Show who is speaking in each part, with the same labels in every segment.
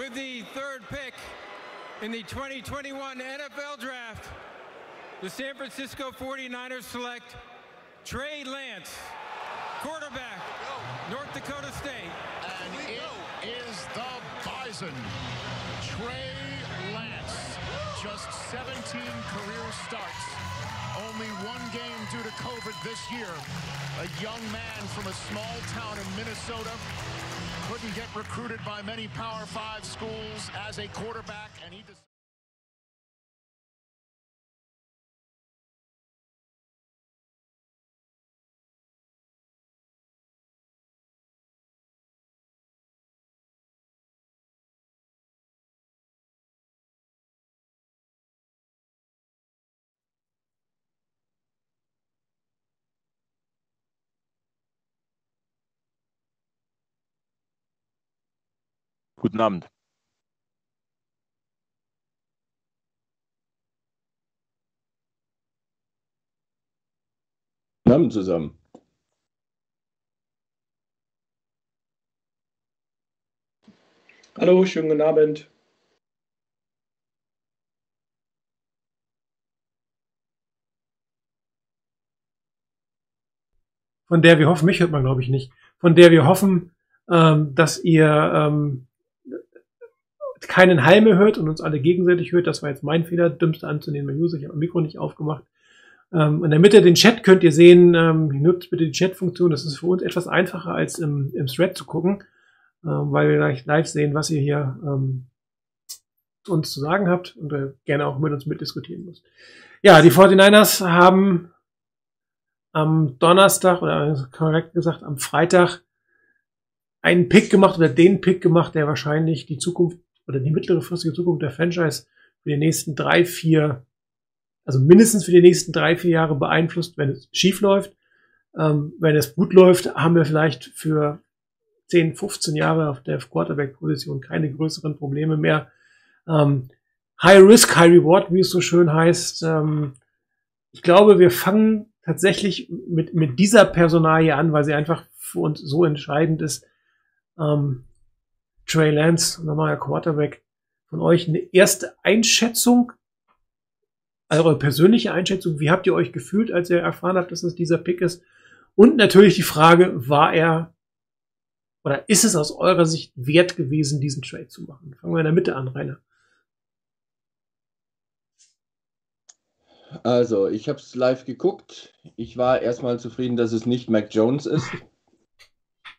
Speaker 1: With the third pick in the 2021 NFL Draft, the San Francisco 49ers select Trey Lance, quarterback, North Dakota State.
Speaker 2: And it is the Bison, Trey Lance. Just 17 career starts. Only one game due to COVID this year. A young man from a small town in Minnesota. Couldn't get recruited by many Power Five schools as a quarterback, and he
Speaker 3: Guten Abend.
Speaker 4: Guten Abend zusammen.
Speaker 5: Hallo, schönen guten Abend.
Speaker 6: von der wir hoffen, mich hört man glaube ich nicht, von der wir hoffen, ähm, dass ihr ähm, keinen Halm mehr hört und uns alle gegenseitig hört. Das war jetzt mein Fehler, dümmste anzunehmen, User. Ich habe mein Mikro nicht aufgemacht. Ähm, in der Mitte den Chat könnt ihr sehen, ähm, nutzt bitte die Chat-Funktion. Das ist für uns etwas einfacher als im, im Thread zu gucken, ähm, weil wir gleich live sehen, was ihr hier ähm, uns zu sagen habt und äh, gerne auch mit uns mitdiskutieren müsst. Ja, die 49ers haben am Donnerstag oder korrekt gesagt am Freitag einen Pick gemacht oder den Pick gemacht, der wahrscheinlich die Zukunft oder die mittlere Zukunft der Franchise für die nächsten drei, vier, also mindestens für die nächsten drei, vier Jahre beeinflusst, wenn es schief läuft. Ähm, wenn es gut läuft, haben wir vielleicht für 10, 15 Jahre auf der Quarterback-Position keine größeren Probleme mehr. Ähm, high Risk, High Reward, wie es so schön heißt. Ähm, ich glaube, wir fangen tatsächlich mit, mit dieser Personalie an, weil sie einfach für uns so entscheidend ist. Ähm, Trey Lance, nochmal Quarterback, von euch eine erste Einschätzung, eure persönliche Einschätzung, wie habt ihr euch gefühlt, als ihr erfahren habt, dass es dieser Pick ist? Und natürlich die Frage, war er oder ist es aus eurer Sicht wert gewesen, diesen Trade zu machen? Fangen wir in der Mitte an, Rainer.
Speaker 4: Also, ich habe es live geguckt. Ich war erstmal zufrieden, dass es nicht Mac Jones ist.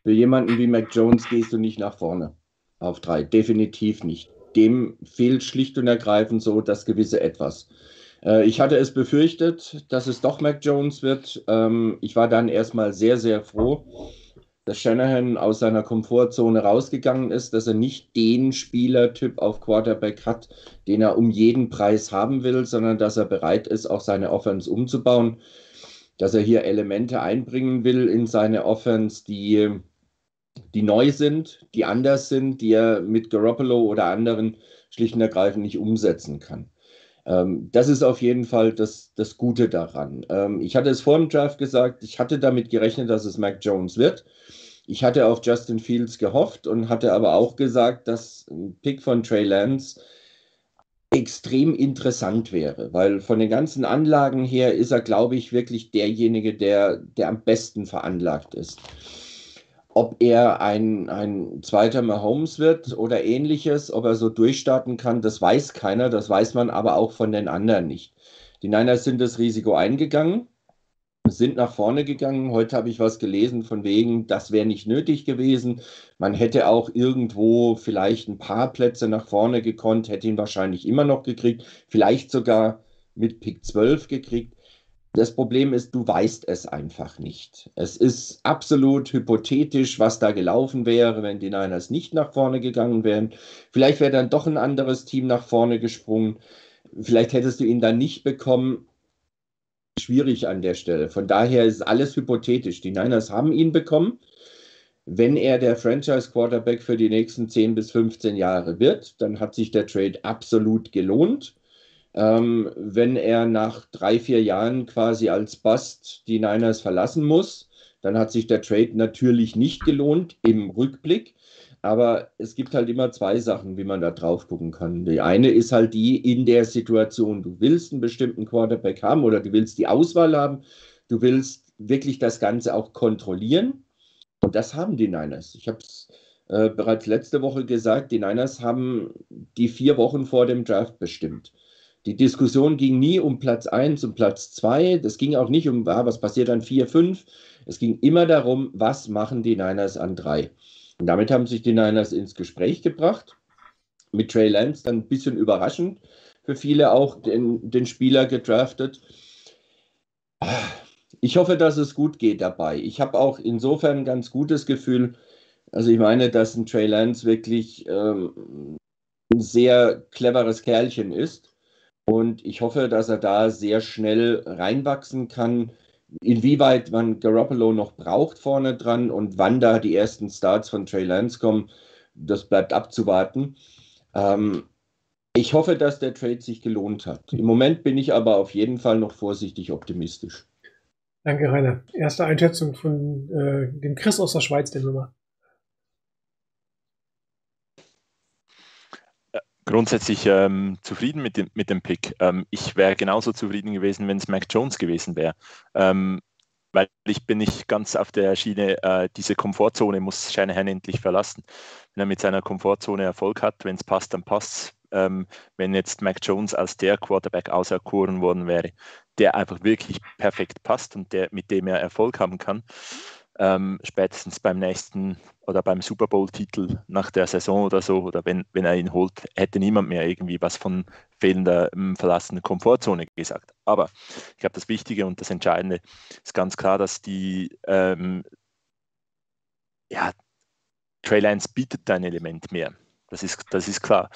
Speaker 4: Für jemanden wie Mac Jones gehst du nicht nach vorne auf drei. Definitiv nicht. Dem fehlt schlicht und ergreifend so das gewisse Etwas. Äh, ich hatte es befürchtet, dass es doch Mac Jones wird. Ähm, ich war dann erstmal sehr, sehr froh, dass Shanahan aus seiner Komfortzone rausgegangen ist, dass er nicht den Spielertyp auf Quarterback hat, den er um jeden Preis haben will, sondern dass er bereit ist, auch seine Offense umzubauen, dass er hier Elemente einbringen will in seine Offense, die, die neu sind, die anders sind, die er mit Garoppolo oder anderen schlicht und ergreifend nicht umsetzen kann. Ähm, das ist auf jeden Fall das, das Gute daran. Ähm, ich hatte es vor dem Draft gesagt, ich hatte damit gerechnet, dass es Mac Jones wird. Ich hatte auf Justin Fields gehofft und hatte aber auch gesagt, dass ein Pick von Trey Lance extrem interessant wäre, weil von den ganzen Anlagen her ist er, glaube ich, wirklich derjenige, der, der am besten veranlagt ist. Ob er ein, ein zweiter Mahomes wird oder ähnliches, ob er so durchstarten kann, das weiß keiner, das weiß man aber auch von den anderen nicht. Die Niners sind das Risiko eingegangen, sind nach vorne gegangen. Heute habe ich was gelesen von wegen, das wäre nicht nötig gewesen. Man hätte auch irgendwo vielleicht ein paar Plätze nach vorne gekonnt, hätte ihn wahrscheinlich immer noch gekriegt, vielleicht sogar mit Pick 12 gekriegt. Das Problem ist, du weißt es einfach nicht. Es ist absolut hypothetisch, was da gelaufen wäre, wenn die Niners nicht nach vorne gegangen wären. Vielleicht wäre dann doch ein anderes Team nach vorne gesprungen. Vielleicht hättest du ihn dann nicht bekommen. Schwierig an der Stelle. Von daher ist alles hypothetisch. Die Niners haben ihn bekommen. Wenn er der Franchise-Quarterback für die nächsten 10 bis 15 Jahre wird, dann hat sich der Trade absolut gelohnt. Ähm, wenn er nach drei, vier Jahren quasi als Bust die Niners verlassen muss, dann hat sich der Trade natürlich nicht gelohnt im Rückblick. Aber es gibt halt immer zwei Sachen, wie man da drauf gucken kann. Die eine ist halt die in der Situation, du willst einen bestimmten Quarterback haben oder du willst die Auswahl haben, du willst wirklich das Ganze auch kontrollieren. Und das haben die Niners. Ich habe es äh, bereits letzte Woche gesagt, die Niners haben die vier Wochen vor dem Draft bestimmt. Die Diskussion ging nie um Platz 1 und Platz 2. Das ging auch nicht um, ah, was passiert an 4, 5. Es ging immer darum, was machen die Niners an 3. Und damit haben sich die Niners ins Gespräch gebracht. Mit Trey Lance dann ein bisschen überraschend für viele auch den, den Spieler gedraftet. Ich hoffe, dass es gut geht dabei. Ich habe auch insofern ein ganz gutes Gefühl. Also ich meine, dass ein Trey Lance wirklich ähm, ein sehr cleveres Kerlchen ist und ich hoffe, dass er da sehr schnell reinwachsen kann. Inwieweit man Garoppolo noch braucht vorne dran und wann da die ersten Starts von Trey Lance kommen, das bleibt abzuwarten. Ähm, ich hoffe, dass der Trade sich gelohnt hat. Im Moment bin ich aber auf jeden Fall noch vorsichtig optimistisch.
Speaker 6: Danke, Rainer. Erste Einschätzung von äh, dem Chris aus der Schweiz, der Nummer.
Speaker 3: Grundsätzlich ähm, zufrieden mit dem, mit dem Pick. Ähm, ich wäre genauso zufrieden gewesen, wenn es Mac Jones gewesen wäre. Ähm, weil ich bin nicht ganz auf der Schiene, äh, diese Komfortzone muss Shanahan endlich verlassen. Wenn er mit seiner Komfortzone Erfolg hat, wenn es passt, dann passt ähm, wenn jetzt Mac Jones als der Quarterback auserkoren worden wäre, der einfach wirklich perfekt passt und der, mit dem er Erfolg haben kann, ähm, spätestens beim nächsten oder beim Super Bowl-Titel nach der Saison oder so, oder wenn, wenn er ihn holt, hätte niemand mehr irgendwie was von fehlender ähm, verlassenen Komfortzone gesagt. Aber ich glaube, das Wichtige und das Entscheidende ist ganz klar, dass die ähm, ja, Trey Lance bietet ein Element mehr. Das ist, das ist klar.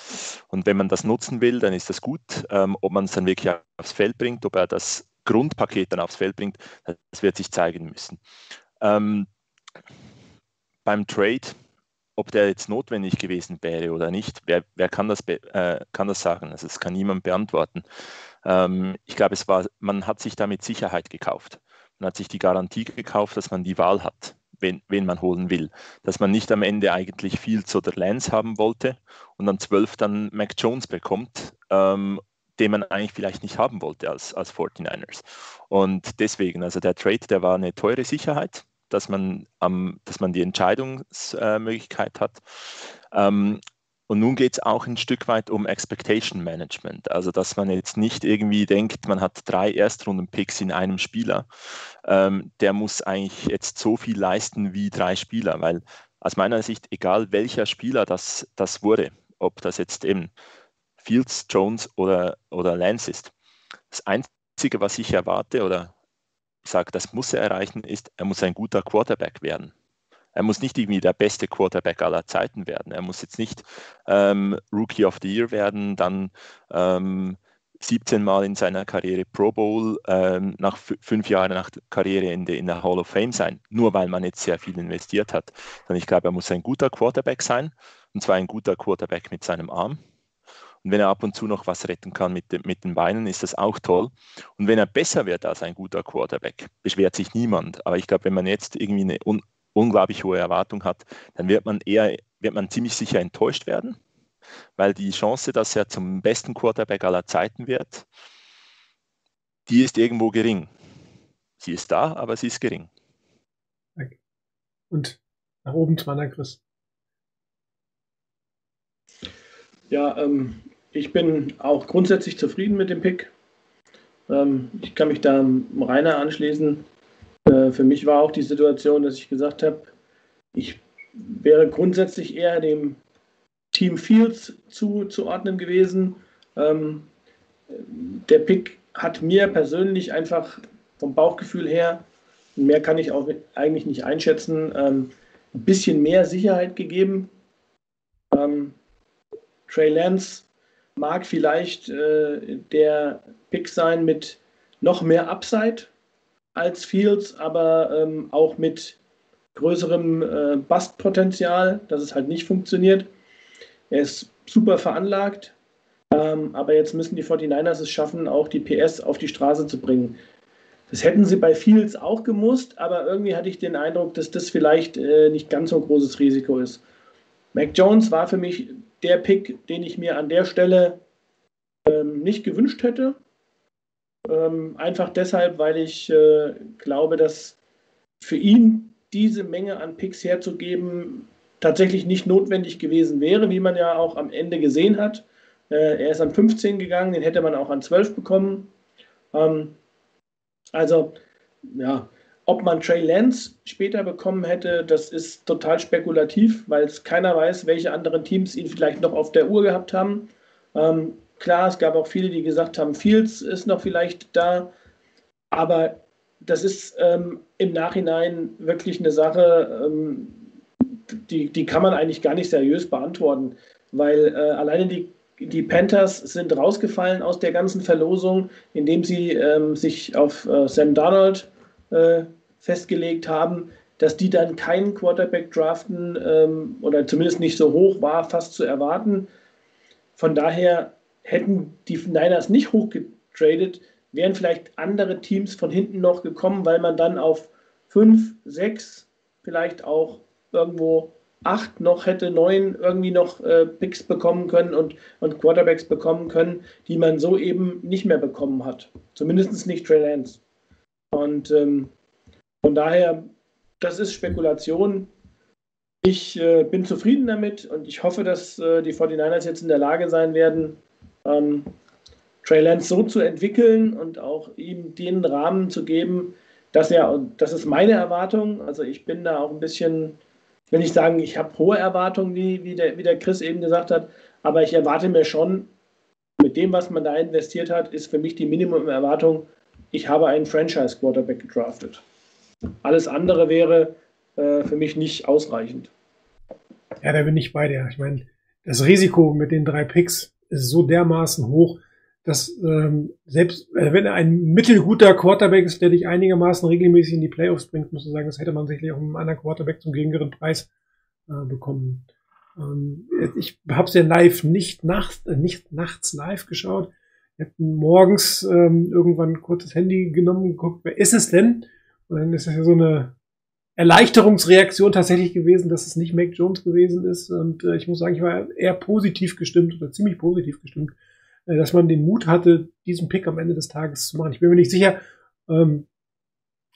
Speaker 3: Und wenn man das nutzen will, dann ist das gut. Ähm, ob man es dann wirklich aufs Feld bringt, ob er das Grundpaket dann aufs Feld bringt, das wird sich zeigen müssen. Ähm, beim Trade, ob der jetzt notwendig gewesen wäre oder nicht, wer, wer kann, das äh, kann das sagen? Also das kann niemand beantworten. Ähm, ich glaube, es war, man hat sich damit Sicherheit gekauft. Man hat sich die Garantie gekauft, dass man die Wahl hat, wen, wen man holen will. Dass man nicht am Ende eigentlich Fields oder Lance haben wollte und dann zwölf dann Mac Jones bekommt ähm, den man eigentlich vielleicht nicht haben wollte als, als 49ers. Und deswegen, also der Trade, der war eine teure Sicherheit, dass man, ähm, dass man die Entscheidungsmöglichkeit hat. Ähm, und nun geht es auch ein Stück weit um Expectation Management. Also, dass man jetzt nicht irgendwie denkt, man hat drei Erstrunden-Picks in einem Spieler. Ähm, der muss eigentlich jetzt so viel leisten wie drei Spieler, weil aus meiner Sicht, egal welcher Spieler das, das wurde, ob das jetzt eben Fields, Jones oder, oder Lance ist. Das Einzige, was ich erwarte oder sage, das muss er erreichen, ist, er muss ein guter Quarterback werden. Er muss nicht irgendwie der beste Quarterback aller Zeiten werden. Er muss jetzt nicht ähm, Rookie of the Year werden, dann ähm, 17 Mal in seiner Karriere Pro Bowl, ähm, nach fünf Jahren nach Karriereende in der Hall of Fame sein, nur weil man jetzt sehr viel investiert hat. Sondern ich glaube, er muss ein guter Quarterback sein, und zwar ein guter Quarterback mit seinem Arm. Und wenn er ab und zu noch was retten kann mit, mit den Beinen, ist das auch toll. Und wenn er besser wird als ein guter Quarterback, beschwert sich niemand. Aber ich glaube, wenn man jetzt irgendwie eine un unglaublich hohe Erwartung hat, dann wird man eher, wird man ziemlich sicher enttäuscht werden, weil die Chance, dass er zum besten Quarterback aller Zeiten wird, die ist irgendwo gering. Sie ist da, aber sie ist gering.
Speaker 6: Und nach oben Zwanner Chris.
Speaker 5: Ja, ähm, ich bin auch grundsätzlich zufrieden mit dem Pick. Ähm, ich kann mich da Rainer anschließen. Äh, für mich war auch die Situation, dass ich gesagt habe, ich wäre grundsätzlich eher dem Team Fields zuzuordnen gewesen. Ähm, der Pick hat mir persönlich einfach vom Bauchgefühl her, mehr kann ich auch eigentlich nicht einschätzen, ähm, ein bisschen mehr Sicherheit gegeben. Ähm, Trey Lance mag vielleicht äh, der Pick sein mit noch mehr Upside als Fields, aber ähm, auch mit größerem äh, Bustpotenzial, dass es halt nicht funktioniert. Er ist super veranlagt, ähm, aber jetzt müssen die 49ers es schaffen, auch die PS auf die Straße zu bringen. Das hätten sie bei Fields auch gemusst, aber irgendwie hatte ich den Eindruck, dass das vielleicht äh, nicht ganz so ein großes Risiko ist. Mac Jones war für mich der Pick, den ich mir an der Stelle ähm, nicht gewünscht hätte. Ähm, einfach deshalb, weil ich äh, glaube, dass für ihn diese Menge an Picks herzugeben tatsächlich nicht notwendig gewesen wäre, wie man ja auch am Ende gesehen hat. Äh, er ist an 15 gegangen, den hätte man auch an 12 bekommen. Ähm, also, ja, ob man Trey Lance später bekommen hätte, das ist total spekulativ, weil es keiner weiß, welche anderen Teams ihn vielleicht noch auf der Uhr gehabt haben. Ähm, klar, es gab auch viele, die gesagt haben, Fields ist noch vielleicht da, aber das ist ähm, im Nachhinein wirklich eine Sache, ähm, die, die kann man eigentlich gar nicht seriös beantworten, weil äh, alleine die, die Panthers sind rausgefallen aus der ganzen Verlosung, indem sie ähm, sich auf äh, Sam Donald äh, festgelegt haben, dass die dann keinen Quarterback draften ähm, oder zumindest nicht so hoch war, fast zu erwarten. Von daher hätten die Niners nicht hochgetradet, wären vielleicht andere Teams von hinten noch gekommen, weil man dann auf fünf, sechs, vielleicht auch irgendwo acht noch hätte, neun irgendwie noch äh, Picks bekommen können und, und Quarterbacks bekommen können, die man so eben nicht mehr bekommen hat. Zumindest nicht Trey Lance. Und ähm, Von daher, das ist Spekulation. Ich äh, bin zufrieden damit und ich hoffe, dass äh, die 49ers jetzt in der Lage sein werden, ähm, Trey Lance so zu entwickeln und auch ihm den Rahmen zu geben, dass er, das ist meine Erwartung, also ich bin da auch ein bisschen, ich will nicht sagen, ich habe hohe Erwartungen, wie, wie, der, wie der Chris eben gesagt hat, aber ich erwarte mir schon, mit dem, was man da investiert hat, ist für mich die Minimum-Erwartung, ich habe einen Franchise-Quarterback gedraftet. Alles andere wäre äh, für mich nicht ausreichend.
Speaker 6: Ja, da bin ich bei dir. Ich meine, das Risiko mit den drei Picks ist so dermaßen hoch, dass ähm, selbst äh, wenn er ein mittelguter Quarterback ist, der dich einigermaßen regelmäßig in die Playoffs bringt, muss man sagen, das hätte man sicherlich auch einen anderen Quarterback zum geringeren Preis äh, bekommen. Ähm, ich habe es ja live nicht nachts, äh, nicht nachts live geschaut. Habe morgens ähm, irgendwann kurz das Handy genommen und geguckt, wer ist es denn? Und dann ist das ja so eine Erleichterungsreaktion tatsächlich gewesen, dass es nicht Mac Jones gewesen ist. Und äh, ich muss sagen, ich war eher positiv gestimmt oder ziemlich positiv gestimmt, äh, dass man den Mut hatte, diesen Pick am Ende des Tages zu machen. Ich bin mir nicht sicher, ähm,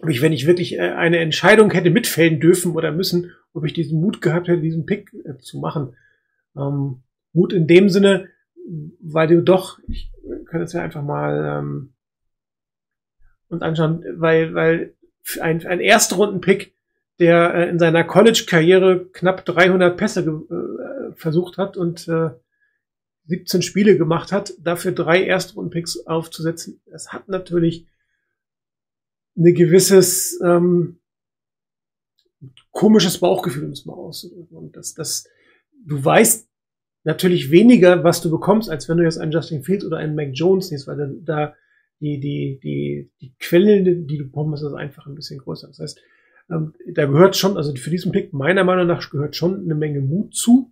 Speaker 6: ob ich, wenn ich wirklich äh, eine Entscheidung hätte mitfällen dürfen oder müssen, ob ich diesen Mut gehabt hätte, diesen Pick äh, zu machen. Ähm, Mut in dem Sinne, weil du doch, ich kann es ja einfach mal ähm, uns anschauen, weil, weil ein, ein Erstrunden-Pick der äh, in seiner College-Karriere knapp 300 Pässe äh, versucht hat und äh, 17 Spiele gemacht hat, dafür drei Erstrundenpicks aufzusetzen. Das hat natürlich eine gewisses ähm, komisches Bauchgefühl, um es mal auszudrücken. Und das, das, du weißt natürlich weniger, was du bekommst, als wenn du jetzt einen Justin Fields oder einen Mac Jones nimmst, weil da die, die, die, die Quellen, die du bekommst, ist einfach ein bisschen größer. Das heißt, ähm, da gehört schon, also für diesen Pick meiner Meinung nach gehört schon eine Menge Mut zu.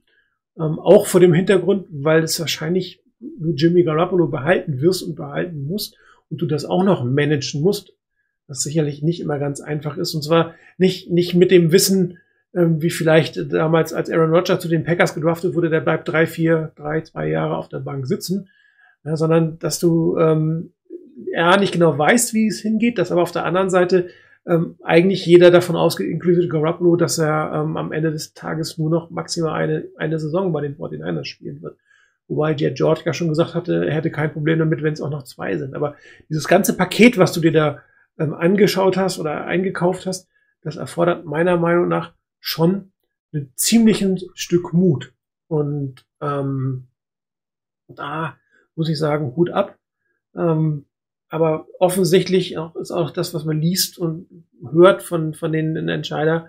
Speaker 6: Ähm, auch vor dem Hintergrund, weil es wahrscheinlich du Jimmy Garoppolo behalten wirst und behalten musst und du das auch noch managen musst, was sicherlich nicht immer ganz einfach ist. Und zwar nicht, nicht mit dem Wissen, ähm, wie vielleicht damals, als Aaron Rodgers zu den Packers gedraftet wurde, der bleibt drei, vier, drei, zwei Jahre auf der Bank sitzen, ja, sondern dass du ähm, ja nicht genau weißt, wie es hingeht, dass aber auf der anderen Seite ähm, eigentlich jeder davon ausgeht, inklusive Garoppolo, dass er ähm, am Ende des Tages nur noch maximal eine, eine Saison bei den 49ers spielen wird. Wobei Jet George ja schon gesagt hatte, er hätte kein Problem damit, wenn es auch noch zwei sind. Aber dieses ganze Paket, was du dir da ähm, angeschaut hast oder eingekauft hast, das erfordert meiner Meinung nach schon ein ziemliches Stück Mut. Und ähm, da muss ich sagen, Hut ab. Ähm, aber offensichtlich auch, ist auch das, was man liest und hört von, von den Entscheider,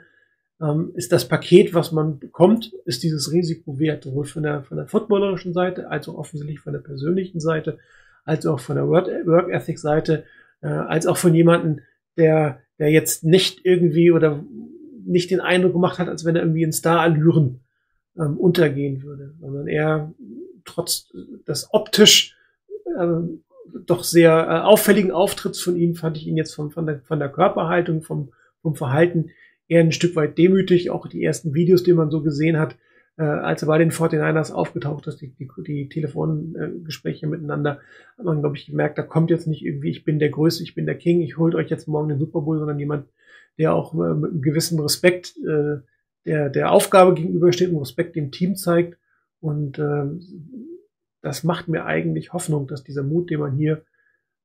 Speaker 6: ähm, ist das Paket, was man bekommt, ist dieses Risiko wert, sowohl von der, von der footballerischen Seite, als auch offensichtlich von der persönlichen Seite, als auch von der Work, Ethic Seite, äh, als auch von jemandem, der, der jetzt nicht irgendwie oder nicht den Eindruck gemacht hat, als wenn er irgendwie in Star-Allüren ähm, untergehen würde, sondern er trotz des optisch ähm, doch sehr äh, auffälligen Auftritts von ihm fand ich ihn jetzt von, von, der, von der Körperhaltung, vom, vom Verhalten eher ein Stück weit demütig. Auch die ersten Videos, die man so gesehen hat, äh, als er bei den 49ers aufgetaucht ist, die, die, die Telefongespräche miteinander, hat man, glaube ich, gemerkt, da kommt jetzt nicht irgendwie, ich bin der Größte, ich bin der King, ich holt euch jetzt morgen den Super Bowl, sondern jemand, der auch äh, mit einem gewissen Respekt äh, der, der Aufgabe gegenübersteht und Respekt dem Team zeigt und äh, das macht mir eigentlich Hoffnung, dass dieser Mut, den man hier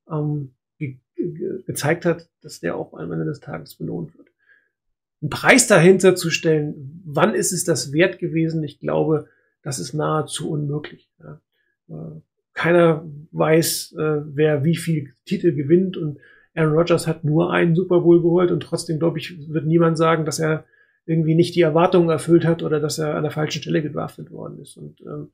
Speaker 6: ähm, ge ge gezeigt hat, dass der auch am Ende des Tages belohnt wird. Einen Preis dahinter zu stellen, wann ist es das wert gewesen? Ich glaube, das ist nahezu unmöglich. Ja. Äh, keiner weiß, äh, wer wie viel Titel gewinnt und Aaron Rodgers hat nur einen Super Bowl geholt und trotzdem, glaube ich, wird niemand sagen, dass er irgendwie nicht die Erwartungen erfüllt hat oder dass er an der falschen Stelle gedraftet worden ist. Und ähm,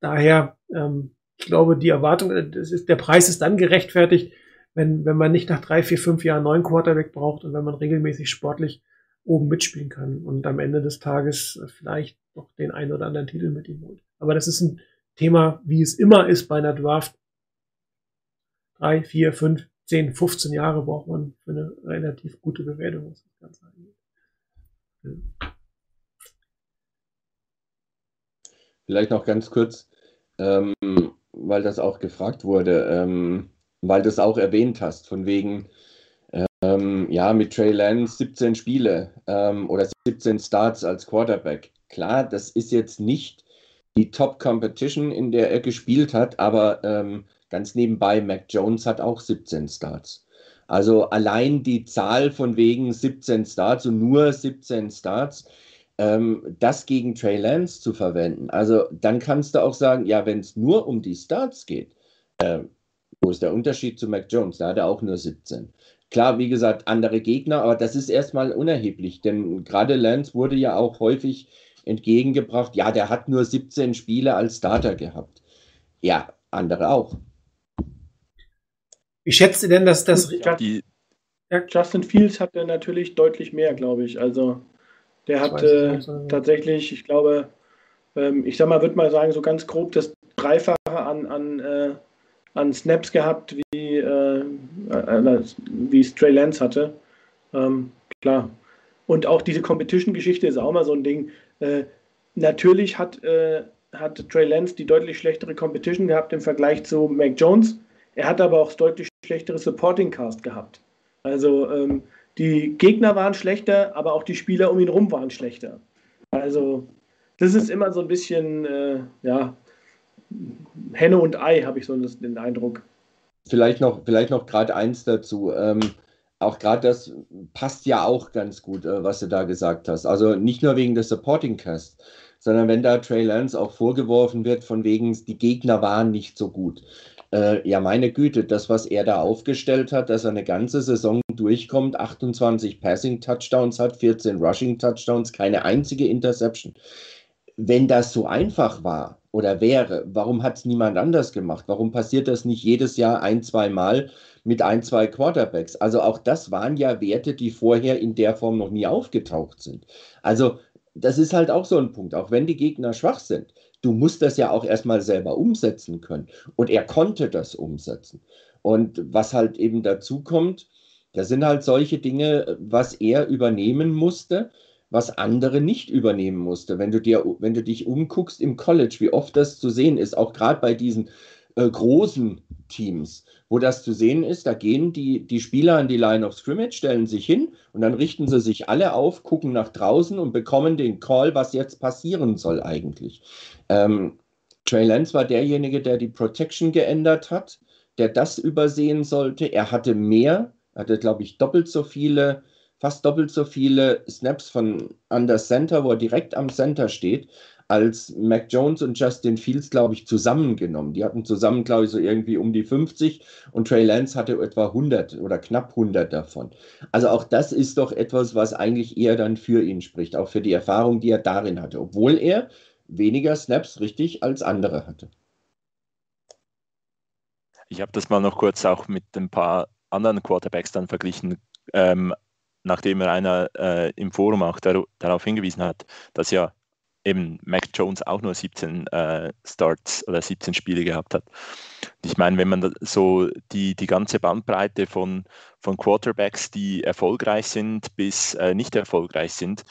Speaker 6: Daher, ähm, ich glaube, die Erwartung, äh, ist, der Preis ist dann gerechtfertigt, wenn, wenn man nicht nach drei, vier, fünf Jahren neuen Quarterback braucht und wenn man regelmäßig sportlich oben mitspielen kann und am Ende des Tages vielleicht noch den einen oder anderen Titel mit ihm holt. Aber das ist ein Thema, wie es immer ist bei einer Draft. Drei, vier, fünf, zehn, 15 Jahre braucht man für eine relativ gute Bewertung, was das Ganze angeht. Ja.
Speaker 4: Vielleicht noch ganz kurz, ähm, weil das auch gefragt wurde, ähm, weil du es auch erwähnt hast, von wegen, Ähm, ja, mit Trey Lance 17 Spiele ähm, oder 17 Starts als Quarterback. Klar, das ist jetzt nicht die Top-Competition, in der er gespielt hat, aber ähm, ganz nebenbei, Mac Jones hat auch 17 Starts. Also allein die Zahl von wegen 17 Starts und nur 17 Starts, ähm, das gegen Trey Lance zu verwenden. Also dann kannst du auch sagen, ja, wenn es nur um die Starts geht, äh, wo ist der Unterschied zu Mac Jones? Da hat er auch nur 17. Klar, wie gesagt, andere Gegner, aber das ist erstmal unerheblich, denn gerade Lance wurde ja auch häufig entgegengebracht, ja, der hat nur 17 Spiele als Starter gehabt. Ja, andere auch.
Speaker 6: Wie schätzt ihr denn, dass das.
Speaker 5: Die, ja. Justin Fields hatte natürlich deutlich mehr, glaube ich. Also, der hat äh, tatsächlich, ich glaube, ähm, ich sag mal, würde mal sagen, so ganz grob das Dreifache an, an, äh, an Snaps gehabt, wie, äh, äh wie es Trey Lance hatte. Ähm, klar. Und auch diese Competition-Geschichte ist auch mal so ein Ding. Äh, natürlich hat, äh, hat Trey Lance die deutlich schlechtere Competition gehabt im Vergleich zu Mac Jones. Er hat aber auch deutlich schlechtere Supporting Cast gehabt. Also ähm, die Gegner waren schlechter, aber auch die Spieler um ihn herum waren schlechter. Also das ist immer so ein bisschen, äh, ja, Henne und Ei, habe ich so den Eindruck.
Speaker 4: Vielleicht noch, vielleicht noch gerade eins dazu. Ähm, auch gerade das passt ja auch ganz gut, äh, was du da gesagt hast. Also nicht nur wegen des Supporting Cast, sondern wenn da Trey Lance auch vorgeworfen wird, von wegen, die Gegner waren nicht so gut. Äh, ja, meine Güte, das, was er da aufgestellt hat, dass er eine ganze Saison durchkommt, 28 Passing-Touchdowns hat, 14 Rushing-Touchdowns, keine einzige Interception. Wenn das so einfach war oder wäre, warum hat es niemand anders gemacht? Warum passiert das nicht jedes Jahr ein, zwei Mal mit ein, zwei Quarterbacks? Also auch das waren ja Werte, die vorher in der Form noch nie aufgetaucht sind. Also das ist halt auch so ein Punkt, auch wenn die Gegner schwach sind du musst das ja auch erstmal selber umsetzen können. Und er konnte das umsetzen. Und was halt eben dazu kommt, das sind halt solche Dinge, was er übernehmen musste, was andere nicht übernehmen musste. Wenn du dir, wenn du dich umguckst im College, wie oft das zu sehen ist, auch gerade bei diesen äh, großen Teams, wo das zu sehen ist, da gehen die, die Spieler an die Line of Scrimmage, stellen sich hin und dann richten sie sich alle auf, gucken nach draußen und bekommen den Call, was jetzt passieren soll eigentlich. Ähm, Trey Lance war derjenige, der die Protection geändert hat, der das übersehen sollte. Er hatte mehr, hatte, glaube ich, doppelt so viele, fast doppelt so viele Snaps von Under Center, wo er direkt am Center steht, als Mac Jones und Justin Fields, glaube ich, zusammengenommen. Die hatten zusammen, glaube ich, so irgendwie um die 50 und Trey Lance hatte etwa 100 oder knapp 100 davon. Also auch das ist doch etwas, was eigentlich eher dann für ihn spricht, auch für die Erfahrung, die er darin hatte, obwohl er weniger Snaps richtig als andere hatte.
Speaker 3: Ich habe das mal noch kurz auch mit ein paar anderen Quarterbacks dann verglichen, ähm, nachdem einer äh, im Forum auch dar darauf hingewiesen hat, dass ja eben Mac Jones auch nur 17 äh, Starts oder 17 Spiele gehabt hat. Ich meine, wenn man so die, die ganze Bandbreite von, von Quarterbacks, die erfolgreich sind bis äh, nicht erfolgreich sind,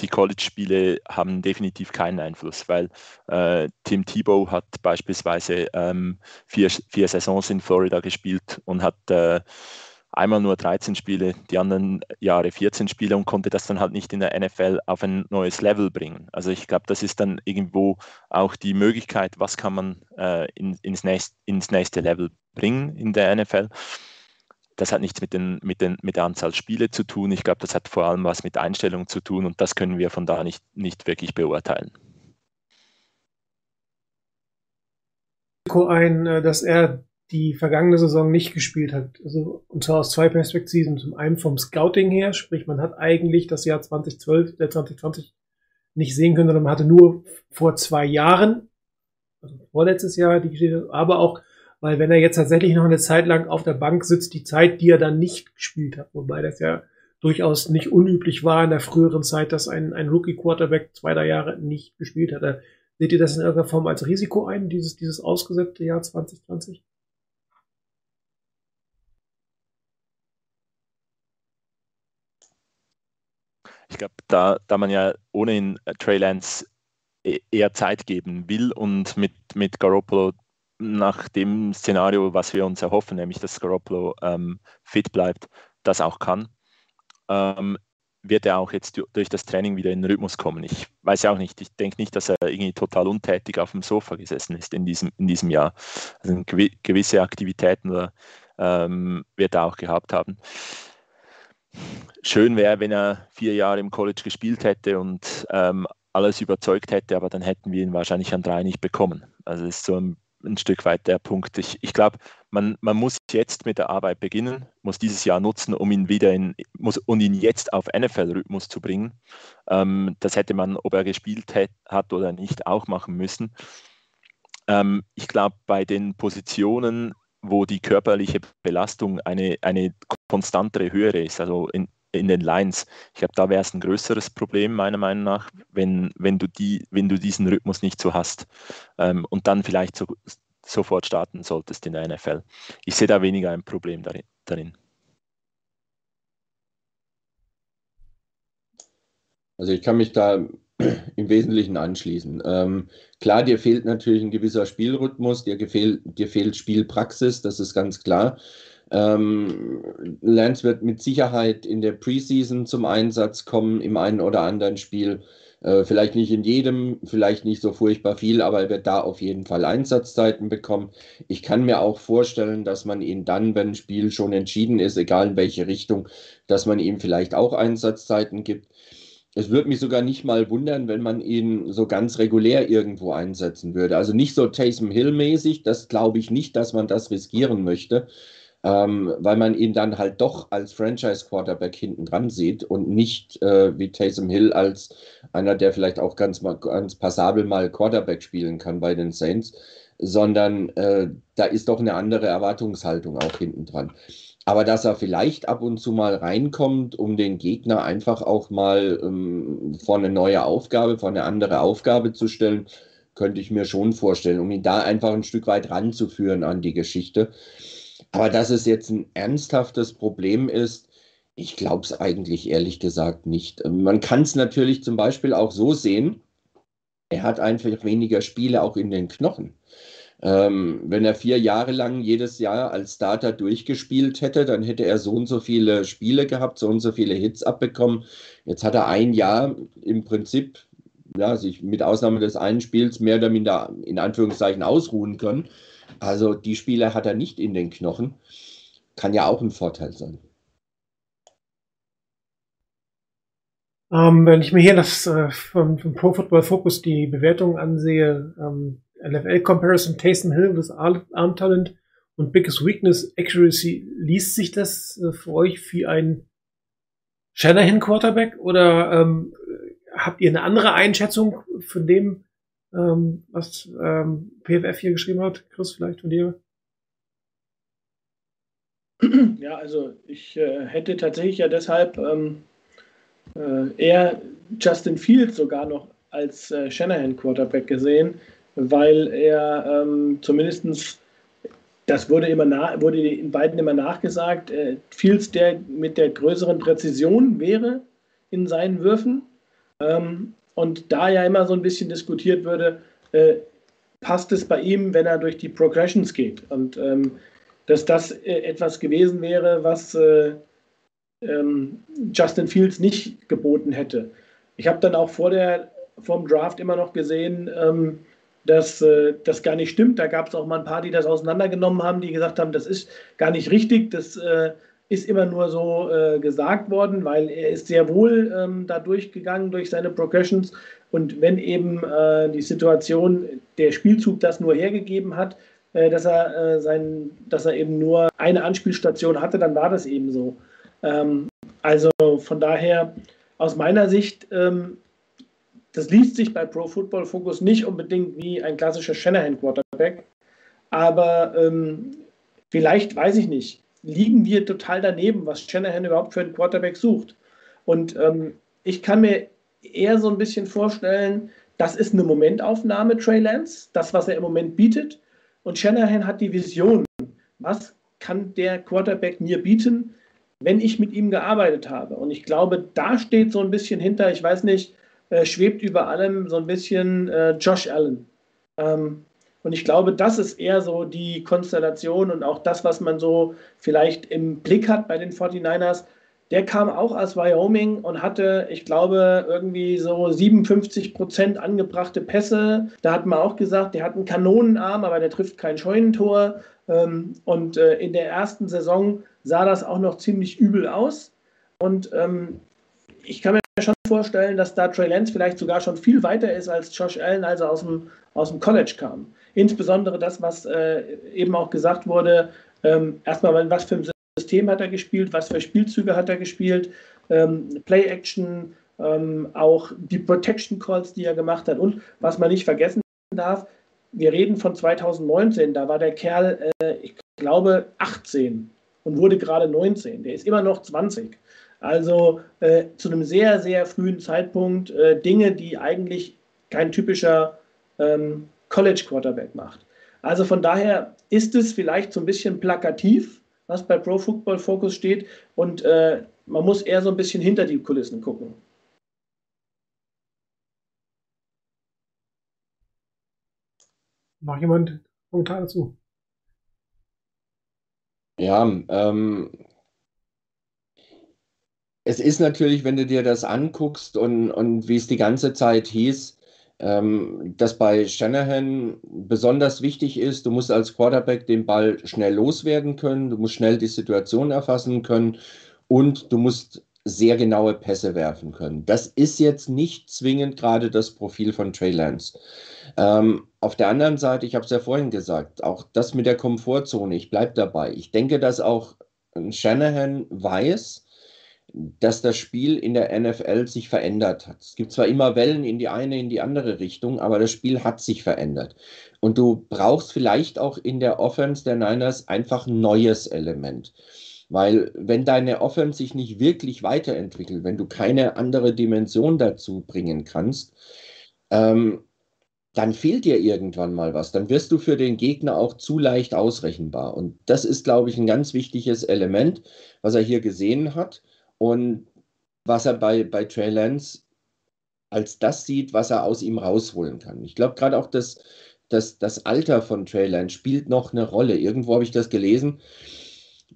Speaker 3: die College-Spiele haben definitiv keinen Einfluss, weil äh, Tim Tebow hat beispielsweise ähm, vier, vier Saisons in Florida gespielt und hat äh, einmal nur 13 Spiele, die anderen Jahre 14 Spiele und konnte das dann halt nicht in der NFL auf ein neues Level bringen. Also ich glaube, das ist dann irgendwo auch die Möglichkeit, was kann man äh, in, ins, nächst, ins nächste Level bringen in der NFL das hat nichts mit, den, mit, den, mit der Anzahl Spiele zu tun. Ich glaube, das hat vor allem was mit Einstellung zu tun und das können wir von da nicht, nicht wirklich beurteilen.
Speaker 6: ein, äh, dass er die vergangene Saison nicht gespielt hat. Also, und zwar aus zwei Perspektiven. Zum einen vom Scouting her, sprich, man hat eigentlich das Jahr 2012, der 2020 nicht sehen können, sondern man hatte nur vor zwei Jahren, also vorletztes Jahr die Geschichte, aber auch weil wenn er jetzt tatsächlich noch eine Zeit lang auf der Bank sitzt, die Zeit, die er dann nicht gespielt hat, wobei das ja durchaus nicht unüblich war in der früheren Zeit, dass ein, ein Rookie-Quarterback zwei, drei Jahre nicht gespielt hat. Seht ihr das in irgendeiner Form als Risiko ein, dieses, dieses ausgesetzte Jahr 2020?
Speaker 3: Ich glaube, da, da man ja ohnehin Trey Lance e-, eher Zeit geben will und mit, mit Garoppolo nach dem Szenario, was wir uns erhoffen, nämlich dass Garoppolo ähm, fit bleibt, das auch kann, ähm, wird er auch jetzt durch das Training wieder in den Rhythmus kommen. Ich weiß ja auch nicht, ich denke nicht, dass er irgendwie total untätig auf dem Sofa gesessen ist in diesem, in diesem Jahr. Also gewisse Aktivitäten oder, ähm, wird er auch gehabt haben. Schön wäre, wenn er vier Jahre im College gespielt hätte und ähm, alles überzeugt hätte, aber dann hätten wir ihn wahrscheinlich an drei nicht bekommen. Also das ist so ein ein Stück weit der Punkt. Ich, ich glaube, man, man muss jetzt mit der Arbeit beginnen, muss dieses Jahr nutzen, um ihn wieder in, muss, und ihn jetzt auf NFL-Rhythmus zu bringen. Ähm, das hätte man, ob er gespielt hat, oder nicht, auch machen müssen. Ähm, ich glaube, bei den Positionen, wo die körperliche Belastung eine, eine konstantere, höhere ist, also in, in den Lines. Ich glaube, da wäre es ein größeres Problem, meiner Meinung nach, wenn, wenn, du, die, wenn du diesen Rhythmus nicht so hast ähm, und dann vielleicht so, sofort starten solltest in der NFL. Ich sehe da weniger ein Problem darin.
Speaker 4: Also ich kann mich da im Wesentlichen anschließen. Ähm, klar, dir fehlt natürlich ein gewisser Spielrhythmus, dir, gefehl, dir fehlt Spielpraxis, das ist ganz klar. Ähm, Lance wird mit Sicherheit in der Preseason zum Einsatz kommen, im einen oder anderen Spiel. Äh, vielleicht nicht in jedem, vielleicht nicht so furchtbar viel, aber er wird da auf jeden Fall Einsatzzeiten bekommen. Ich kann mir auch vorstellen, dass man ihn dann, wenn ein Spiel schon entschieden ist, egal in welche Richtung, dass man ihm vielleicht auch Einsatzzeiten gibt. Es würde mich sogar nicht mal wundern, wenn man ihn so ganz regulär irgendwo einsetzen würde. Also nicht so Taysom Hill mäßig, das glaube ich nicht, dass man das riskieren möchte ähm, weil man ihn dann halt doch als Franchise-Quarterback hinten dran sieht und nicht äh, wie Taysom Hill als einer, der vielleicht auch ganz, ganz passabel mal Quarterback spielen kann bei den Saints, sondern äh, da ist doch eine andere Erwartungshaltung auch hinten dran. Aber dass er vielleicht ab und zu mal reinkommt, um den Gegner einfach auch mal ähm, vor eine neue Aufgabe, vor eine andere Aufgabe zu stellen, könnte ich mir schon vorstellen, um ihn da einfach ein Stück weit ranzuführen an die Geschichte. Aber dass es jetzt ein ernsthaftes Problem ist, ich glaube es eigentlich ehrlich gesagt nicht. Man kann es natürlich zum Beispiel auch so sehen, er hat einfach weniger Spiele auch in den Knochen. Ähm, wenn er vier Jahre lang jedes Jahr als Starter durchgespielt hätte, dann hätte er so und so viele Spiele gehabt, so und so viele Hits abbekommen. Jetzt hat er ein Jahr im Prinzip, ja, sich mit Ausnahme des einen Spiels mehr oder minder in Anführungszeichen ausruhen können. Also die Spieler hat er nicht in den Knochen. Kann ja auch ein Vorteil sein.
Speaker 6: Ähm, wenn ich mir hier das äh, vom, vom, Pro Football Focus die Bewertung ansehe, ähm, NFL Comparison, Taysom Hill, das Arm Talent und Biggest Weakness Accuracy, liest sich das äh, für euch wie ein Shanahan Quarterback oder ähm, habt ihr eine andere Einschätzung von dem, ähm, was ähm, PFF hier geschrieben hat. Chris, vielleicht von dir?
Speaker 5: Ja, also ich äh, hätte tatsächlich ja deshalb ähm, äh, eher Justin Fields sogar noch als äh, Shanahan Quarterback gesehen, weil er ähm, zumindest das wurde immer nach, wurde in beiden immer nachgesagt, äh, Fields der mit der größeren Präzision wäre in seinen Würfen. Ähm, und da ja immer so ein bisschen diskutiert würde, äh, passt es bei ihm, wenn er durch die Progressions geht? Und ähm, dass das äh, etwas gewesen wäre, was äh, ähm, Justin Fields nicht geboten hätte. Ich habe dann auch vor der, vom Draft immer noch gesehen, ähm, dass äh, das gar nicht stimmt. Da gab es auch mal ein paar, die das auseinandergenommen haben, die gesagt haben, das ist gar nicht richtig, das äh, ist immer nur so äh, gesagt worden, weil er ist sehr wohl ähm, da durchgegangen durch seine Progressions. Und wenn eben äh, die Situation, der Spielzug das nur hergegeben hat, äh, dass, er, äh, sein, dass er eben nur eine Anspielstation hatte, dann war das eben so. Ähm, also von daher, aus meiner Sicht, ähm, das liest sich bei Pro Football Focus nicht unbedingt wie ein klassischer Shanahan Quarterback, aber ähm, vielleicht, weiß ich nicht, liegen wir total daneben, was Shanahan überhaupt für einen Quarterback sucht. Und ähm, ich kann mir eher so ein bisschen vorstellen, das ist eine Momentaufnahme, Trey Lance, das, was er im Moment bietet. Und Shanahan hat die Vision, was kann der Quarterback mir bieten, wenn ich mit ihm gearbeitet habe. Und ich glaube, da steht so ein bisschen hinter, ich weiß nicht, äh, schwebt über allem so ein bisschen äh, Josh Allen. Ähm, Und ich glaube, das ist eher so die Konstellation und auch das, was man so vielleicht im Blick hat bei den 49ers. Der kam auch aus Wyoming und hatte, ich glaube, irgendwie so 57 Prozent angebrachte Pässe. Da hat man auch gesagt, der hat einen Kanonenarm, aber der trifft kein Scheunentor. Ähm, und äh, in der ersten Saison sah das auch noch ziemlich übel aus. Und ähm, ich kann mir schon vorstellen, dass da Trey Lance vielleicht sogar schon viel weiter ist als Josh Allen, als er aus dem, aus dem College kam. Insbesondere das, was äh, eben auch gesagt wurde, ähm, erstmal, was für ein System hat er gespielt, was für Spielzüge hat er gespielt, ähm, Play-Action, ähm, auch die Protection Calls, die er gemacht hat. Und was man nicht vergessen darf, wir reden von 2019, da war der Kerl, äh, ich glaube, 18 und wurde gerade 19. Der ist immer noch 20. Also äh, zu einem sehr, sehr frühen Zeitpunkt äh, Dinge, die eigentlich kein typischer ähm, College Quarterback macht. Also von daher ist es vielleicht so ein bisschen plakativ, was bei Pro Football Focus steht und äh, man muss eher so ein bisschen hinter die Kulissen gucken.
Speaker 6: Noch jemand Kommentar dazu?
Speaker 4: Ja, ähm, es ist natürlich, wenn du dir das anguckst und, und wie es die ganze Zeit hieß, ähm, dass bei Shanahan besonders wichtig ist, du musst als Quarterback den Ball schnell loswerden können, du musst schnell die Situation erfassen können und du musst sehr genaue Pässe werfen können. Das ist jetzt nicht zwingend gerade das Profil von Trey Lance. Ähm, auf der anderen Seite, ich habe es ja vorhin gesagt, auch das mit der Komfortzone, ich bleibe dabei. Ich denke, dass auch Shanahan weiß, dass das Spiel in der NFL sich verändert hat. Es gibt zwar immer Wellen in die eine, in die andere Richtung, aber das Spiel hat sich verändert. Und du brauchst vielleicht auch in der Offense der Niners einfach ein neues Element. Weil wenn deine Offense sich nicht wirklich weiterentwickelt, wenn du keine andere Dimension dazu bringen kannst, ähm, dann fehlt dir irgendwann mal was. Dann wirst du für den Gegner auch zu leicht ausrechenbar. Und das ist, glaube ich, ein ganz wichtiges Element, was er hier gesehen hat und was er bei, bei Trey Lance als das sieht, was er aus ihm rausholen kann. Ich glaube, gerade auch das, das, das Alter von Trey Lance spielt noch eine Rolle. Irgendwo habe ich das gelesen.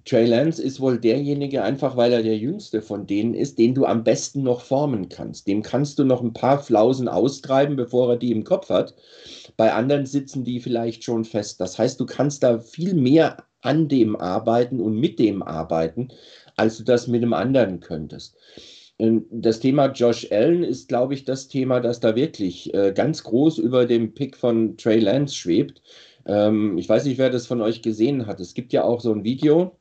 Speaker 4: Trey Lance ist wohl derjenige, einfach weil er der jüngste von denen ist, den du am besten noch formen kannst. Dem kannst du noch ein paar Flausen austreiben, bevor er die im Kopf hat. Bei anderen sitzen die vielleicht schon fest. Das heißt, du kannst da viel mehr an dem arbeiten und mit dem arbeiten, als du das mit einem anderen könntest. Ähm, das Thema Josh Allen ist, glaube ich, das Thema, das da wirklich äh, ganz groß über dem Pick von Trey Lance schwebt. Ähm, ich weiß nicht, wer das von euch gesehen hat. Es gibt ja auch so ein Video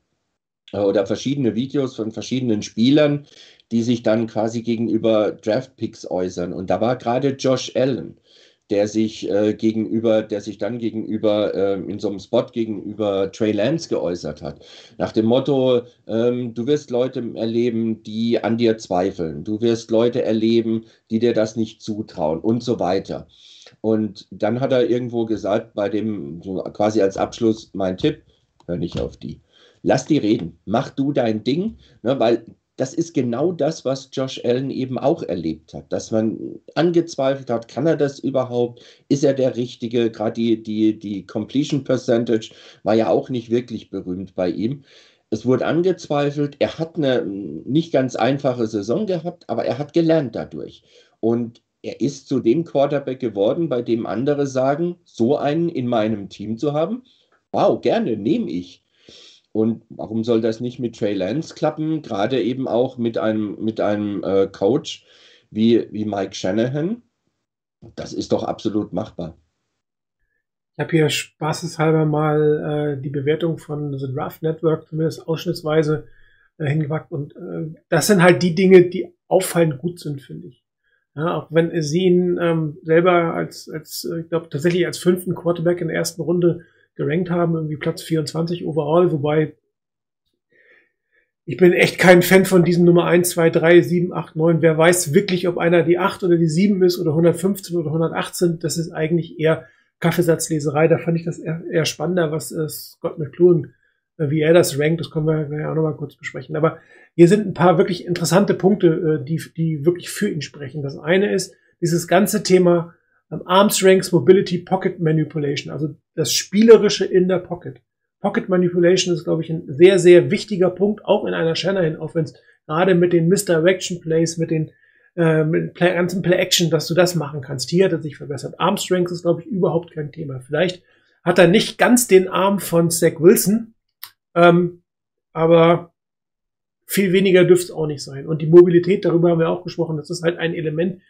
Speaker 4: äh, oder verschiedene Videos von verschiedenen Spielern, die sich dann quasi gegenüber Draft Picks äußern. Und da war gerade Josh Allen der sich äh, gegenüber, der sich dann gegenüber äh, in so einem Spot gegenüber Trey Lance geäußert hat. Nach dem Motto, ähm, du wirst Leute erleben, die an dir zweifeln, du wirst Leute erleben, die dir das nicht zutrauen und so weiter. Und dann hat er irgendwo gesagt, bei dem, so quasi als Abschluss, mein Tipp, hör nicht auf die. Lass die reden, mach du dein Ding, ne, weil das ist genau das, was Josh Allen eben auch erlebt hat, dass man angezweifelt hat, kann er das überhaupt, ist er der Richtige, gerade die, die, die Completion Percentage war ja auch nicht wirklich berühmt bei ihm. Es wurde angezweifelt, er hat eine nicht ganz einfache Saison gehabt, aber er hat gelernt dadurch. Und er ist zu dem Quarterback geworden, bei dem andere sagen, so einen in meinem Team zu haben, wow, gerne, nehme ich. Und warum soll das nicht mit Trey Lance klappen? Gerade eben auch mit einem, mit einem äh, Coach wie, wie Mike Shanahan. Das ist doch absolut machbar.
Speaker 6: Ich habe hier spaßeshalber mal äh, die Bewertung von The Draft Network zumindest ausschnittsweise äh, hingepackt. Und äh, das sind halt die Dinge, die auffallend gut sind, finde ich. Ja, auch wenn sie ihn ähm, selber als, als äh, ich glaube, tatsächlich als fünften Quarterback in der ersten Runde gerankt haben, irgendwie Platz 24 overall, wobei ich bin echt kein Fan von diesen Nummer 1, 2, 3, 7, 8, 9. Wer weiß wirklich, ob einer die 8 oder die 7 ist oder 115 oder 118. Das ist eigentlich eher Kaffeesatzleserei. Da fand ich das eher, eher spannender, was äh, Scott McLuhan, äh, wie er das rankt. Das können wir ja auch nochmal kurz besprechen. Aber hier sind ein paar wirklich interessante Punkte, äh, die, die wirklich für ihn sprechen. Das eine ist dieses ganze Thema ähm, Arm Strength, Mobility, Pocket Manipulation, also das Spielerische in der Pocket. Pocket Manipulation ist, glaube ich, ein sehr, sehr wichtiger Punkt, auch in einer Shanahan-Offense, gerade mit den Misdirection Plays, mit den äh, mit Play, ganzen Play-Action, dass du das machen kannst. Hier hat er sich verbessert. Arm Strength ist, glaube ich, überhaupt kein Thema. Vielleicht hat er nicht ganz den Arm von Zach Wilson, ähm, aber viel weniger dürfte es auch nicht sein. Und die Mobilität, darüber haben wir auch gesprochen, das ist halt ein Element,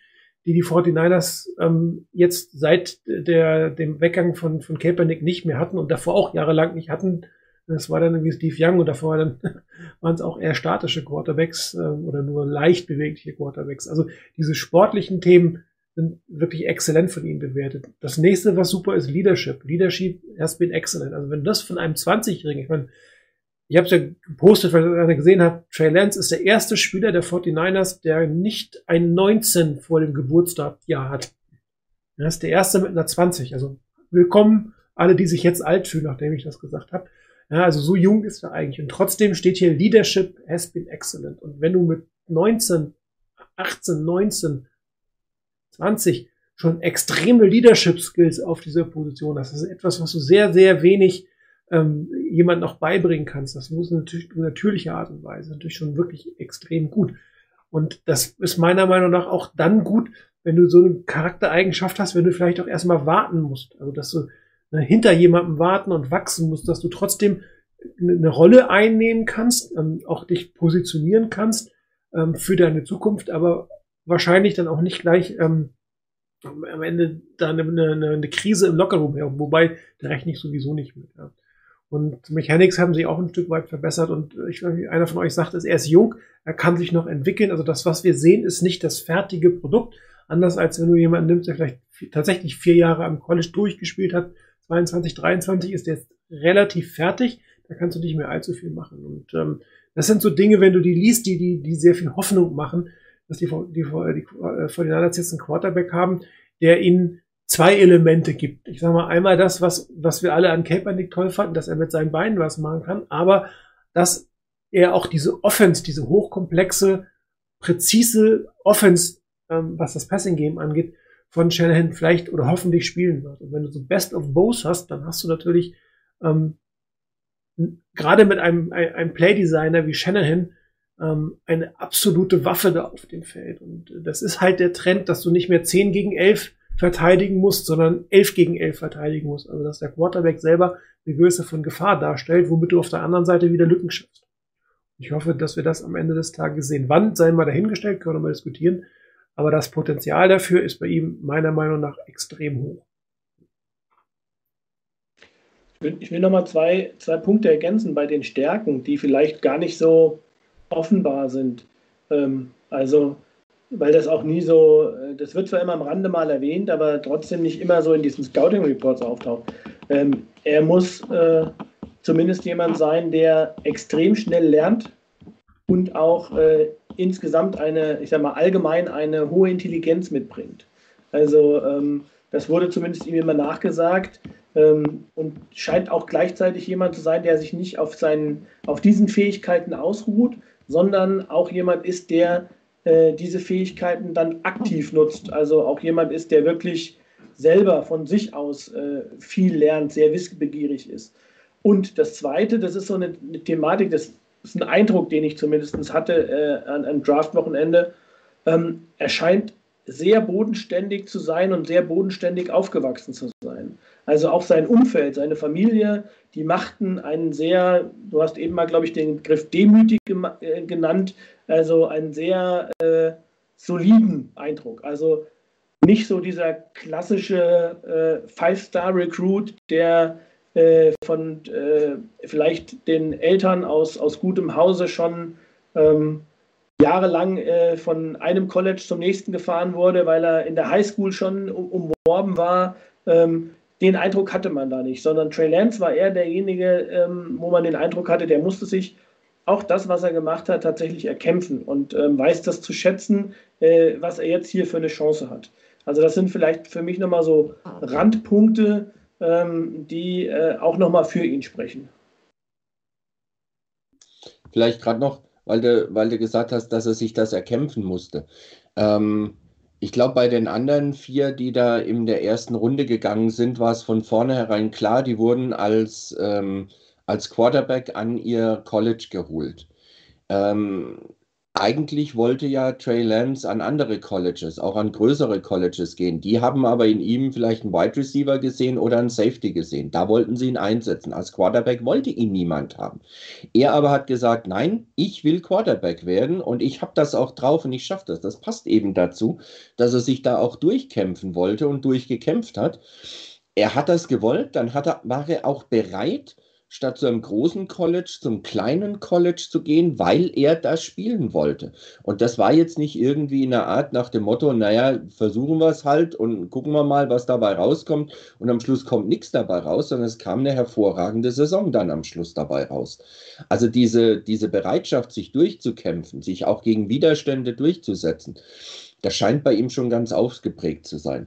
Speaker 6: die die 49ers ähm, jetzt seit der, dem Weggang von, von Kaepernick nicht mehr hatten und davor auch jahrelang nicht hatten. Das war dann irgendwie Steve Young und davor dann waren es auch eher statische Quarterbacks äh, oder nur leicht bewegliche Quarterbacks. Also diese sportlichen Themen sind wirklich exzellent von ihm bewertet. Das nächste, was super ist, Leadership. Leadership has been excellent. Also wenn das von einem 20-Jährigen, ich meine, ich habe es ja gepostet, weil ihr gesehen habt, Trey Lance ist der erste Spieler der 49ers, der nicht ein 19 vor dem Geburtstagsjahr hat. Er ist der erste mit einer 20. Also willkommen alle, die sich jetzt alt fühlen, nachdem ich das gesagt habe. Ja, also so jung ist er eigentlich. Und trotzdem steht hier Leadership has been excellent. Und wenn du mit 19, 18, 19, 20 schon extreme Leadership Skills auf dieser Position hast, das ist etwas, was du sehr, sehr wenig ähm, jemand noch beibringen kannst. Das muss natürlich eine natürliche Art und Weise, natürlich schon wirklich extrem gut. Und das ist meiner Meinung nach auch dann gut, wenn du so eine Charaktereigenschaft hast, wenn du vielleicht auch erstmal warten musst. Also dass du ne, hinter jemandem warten und wachsen musst, dass du trotzdem eine Rolle einnehmen kannst, ähm, auch dich positionieren kannst ähm, für deine Zukunft, aber wahrscheinlich dann auch nicht gleich ähm, am Ende da eine, eine, eine Krise im Lockerroom her, wobei da rechne ich sowieso nicht mit. Ja. Und Mechanics haben sich auch ein Stück weit verbessert und ich, einer von euch sagt, er ist jung, er kann sich noch entwickeln. Also das, was wir sehen, ist nicht das fertige Produkt. Anders als wenn du jemanden nimmst, der vielleicht tatsächlich vier Jahre am College durchgespielt hat. 22, 23 ist jetzt relativ fertig. Da kannst du nicht mehr allzu viel machen. Und ähm, das sind so Dinge, wenn du die liest, die, die, die sehr viel Hoffnung machen, dass die, die, die, die 49 jetzt einen Quarterback haben, der ihnen zwei Elemente gibt. Ich sage mal einmal das, was, was wir alle an Kaepernick toll fanden, dass er mit seinen Beinen was machen kann, aber dass er auch diese Offense, diese hochkomplexe, präzise Offense, ähm, was das Passing Game angeht, von Shanahan vielleicht oder hoffentlich spielen wird. Und wenn du so Best of Both hast, dann hast du natürlich ähm, gerade mit einem, einem Playdesigner wie Shanahan ähm, eine absolute Waffe da auf dem Feld. Und das ist halt der Trend, dass du nicht mehr 10 gegen 11 verteidigen musst, sondern 11 gegen 11 verteidigen musst. Also dass der Quarterback selber eine Größe von Gefahr darstellt, womit du auf der anderen Seite wieder Lücken schaffst. Ich hoffe, dass wir das am Ende des Tages sehen. Wann, sei mal dahingestellt, können wir mal diskutieren. Aber das Potenzial dafür ist bei ihm meiner Meinung nach extrem hoch.
Speaker 5: Ich will, ich will nochmal zwei, zwei Punkte ergänzen bei den Stärken, die vielleicht gar nicht so offenbar sind. Ähm, also weil das auch nie so, äh, das wird zwar immer am Rande mal erwähnt, aber trotzdem nicht immer so in diesen Scouting Reports auftaucht. Ähm, er muss äh, zumindest jemand sein, der extrem schnell lernt und auch äh, insgesamt eine, ich sag mal, allgemein eine hohe Intelligenz mitbringt. Also ähm, das wurde zumindest ihm immer nachgesagt ähm, und scheint auch gleichzeitig jemand zu sein, der sich nicht auf, seinen, auf diesen Fähigkeiten ausruht, sondern auch jemand ist, der äh, diese Fähigkeiten dann aktiv nutzt. Also auch jemand ist, der wirklich selber von sich aus äh, viel lernt, sehr wissbegierig ist. Und das Zweite, das ist so eine, eine Thematik, das ist ein Eindruck, den ich zumindest hatte äh, an einem Draft-Wochenende. Ähm, er scheint sehr bodenständig zu sein und sehr bodenständig aufgewachsen zu sein. Also auch sein Umfeld, seine Familie, die machten einen sehr, du hast eben mal, glaube ich, den Begriff demütig äh, genannt, also einen sehr äh, soliden Eindruck. Also nicht so dieser klassische äh, Five-Star-Recruit, der äh, von äh, vielleicht den Eltern aus, aus gutem Hause schon ähm, jahrelang äh, von einem College zum nächsten gefahren wurde, weil er in der Highschool schon um, umworben war. Ähm, den Eindruck hatte man da nicht, sondern Trey Lance war eher derjenige, ähm, wo man den Eindruck hatte, der musste sich auch das, was er gemacht hat, tatsächlich erkämpfen und ähm, weiß das zu schätzen, äh, was er jetzt hier für eine Chance hat. Also das sind vielleicht für mich nochmal so Randpunkte, ähm, die äh, auch nochmal für ihn sprechen.
Speaker 4: Vielleicht gerade noch, weil du, weil du gesagt hast, dass er sich das erkämpfen musste. Ähm, Ich glaube, bei den anderen vier, die da in der ersten Runde gegangen sind, war es von vornherein klar, die wurden als, ähm, als Quarterback an ihr College geholt. Ähm, eigentlich wollte ja Trey Lance an andere Colleges, auch an größere Colleges gehen. Die haben aber in ihm vielleicht einen Wide Receiver gesehen oder einen Safety gesehen. Da wollten sie ihn einsetzen. Als Quarterback wollte ihn niemand haben. Er aber hat gesagt, nein, ich will Quarterback werden und ich habe das auch drauf und ich schaffe das. Das passt eben dazu, dass er sich da auch durchkämpfen wollte und durchgekämpft hat. Er hat das gewollt, dann hat er, war er auch bereit, statt zu einem großen College zum kleinen College zu gehen, weil er das spielen wollte. Und das war jetzt nicht irgendwie in der Art nach dem Motto, naja, versuchen wir es halt und gucken wir mal, was dabei rauskommt. Und am Schluss kommt nichts dabei raus, sondern es kam eine hervorragende Saison dann am Schluss dabei raus. Also diese, diese Bereitschaft, sich durchzukämpfen, sich auch gegen Widerstände durchzusetzen, das scheint bei ihm schon ganz ausgeprägt zu sein.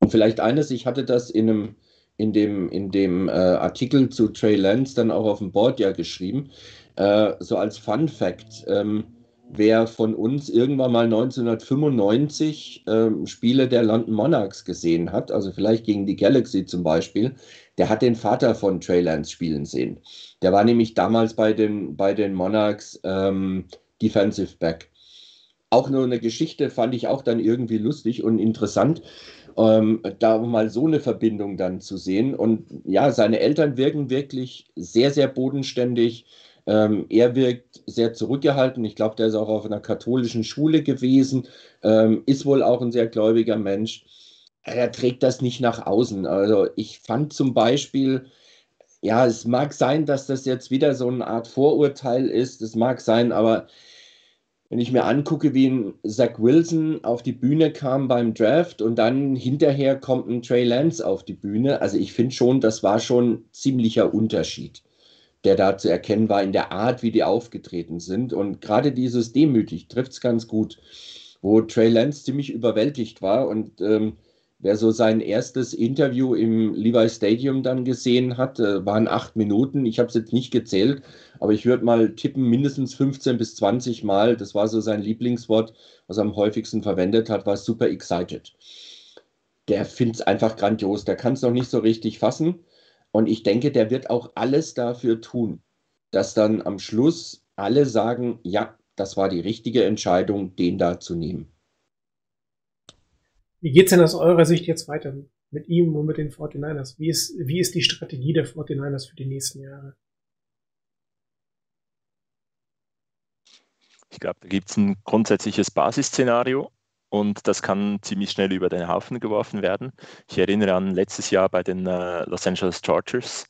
Speaker 4: Und vielleicht eines, ich hatte das in einem in dem, in dem äh, Artikel zu Trey Lance dann auch auf dem Board ja geschrieben. Äh, so als Fun Fact, ähm, wer von uns irgendwann mal 1995 ähm, Spiele der London Monarchs gesehen hat, also vielleicht gegen die Galaxy zum Beispiel, der hat den Vater von Trey Lance spielen sehen. Der war nämlich damals bei den, bei den Monarchs ähm, Defensive Back. Auch nur eine Geschichte fand ich auch dann irgendwie lustig und interessant ähm, da mal so eine Verbindung dann zu sehen. Und ja, seine Eltern wirken wirklich sehr, sehr bodenständig. Ähm, er wirkt sehr zurückgehalten. Ich glaube, der ist auch auf einer katholischen Schule gewesen, ähm, ist wohl auch ein sehr gläubiger Mensch. Er trägt das nicht nach außen. Also ich fand zum Beispiel, ja, es mag sein, dass das jetzt wieder so eine Art Vorurteil ist. Es mag sein, aber wenn ich mir angucke, wie ein Zach Wilson auf die Bühne kam beim Draft und dann hinterher kommt ein Trey Lance auf die Bühne, also ich finde schon, das war schon ziemlicher Unterschied, der da zu erkennen war in der Art, wie die aufgetreten sind. Und gerade dieses Demütig trifft es ganz gut, wo Trey Lance ziemlich überwältigt war und ähm, Wer so sein erstes Interview im Levi Stadium dann gesehen hat, äh, waren acht Minuten. Ich habe es jetzt nicht gezählt, aber ich würde mal tippen, mindestens 15 bis 20 Mal. Das war so sein Lieblingswort, was er am häufigsten verwendet hat, war super excited. Der findet es einfach grandios. Der kann es noch nicht so richtig fassen. Und ich denke, der wird auch alles dafür tun, dass dann am Schluss alle sagen, ja, das war die richtige Entscheidung, den da zu nehmen.
Speaker 6: Wie geht's denn aus eurer Sicht jetzt weiter mit ihm und mit den 49ers? Wie ist, wie ist die Strategie der 49ers für die nächsten Jahre?
Speaker 3: Ich glaube, da gibt es ein grundsätzliches Basisszenario und das kann ziemlich schnell über den Haufen geworfen werden. Ich erinnere an letztes Jahr bei den äh, Los Angeles Chargers.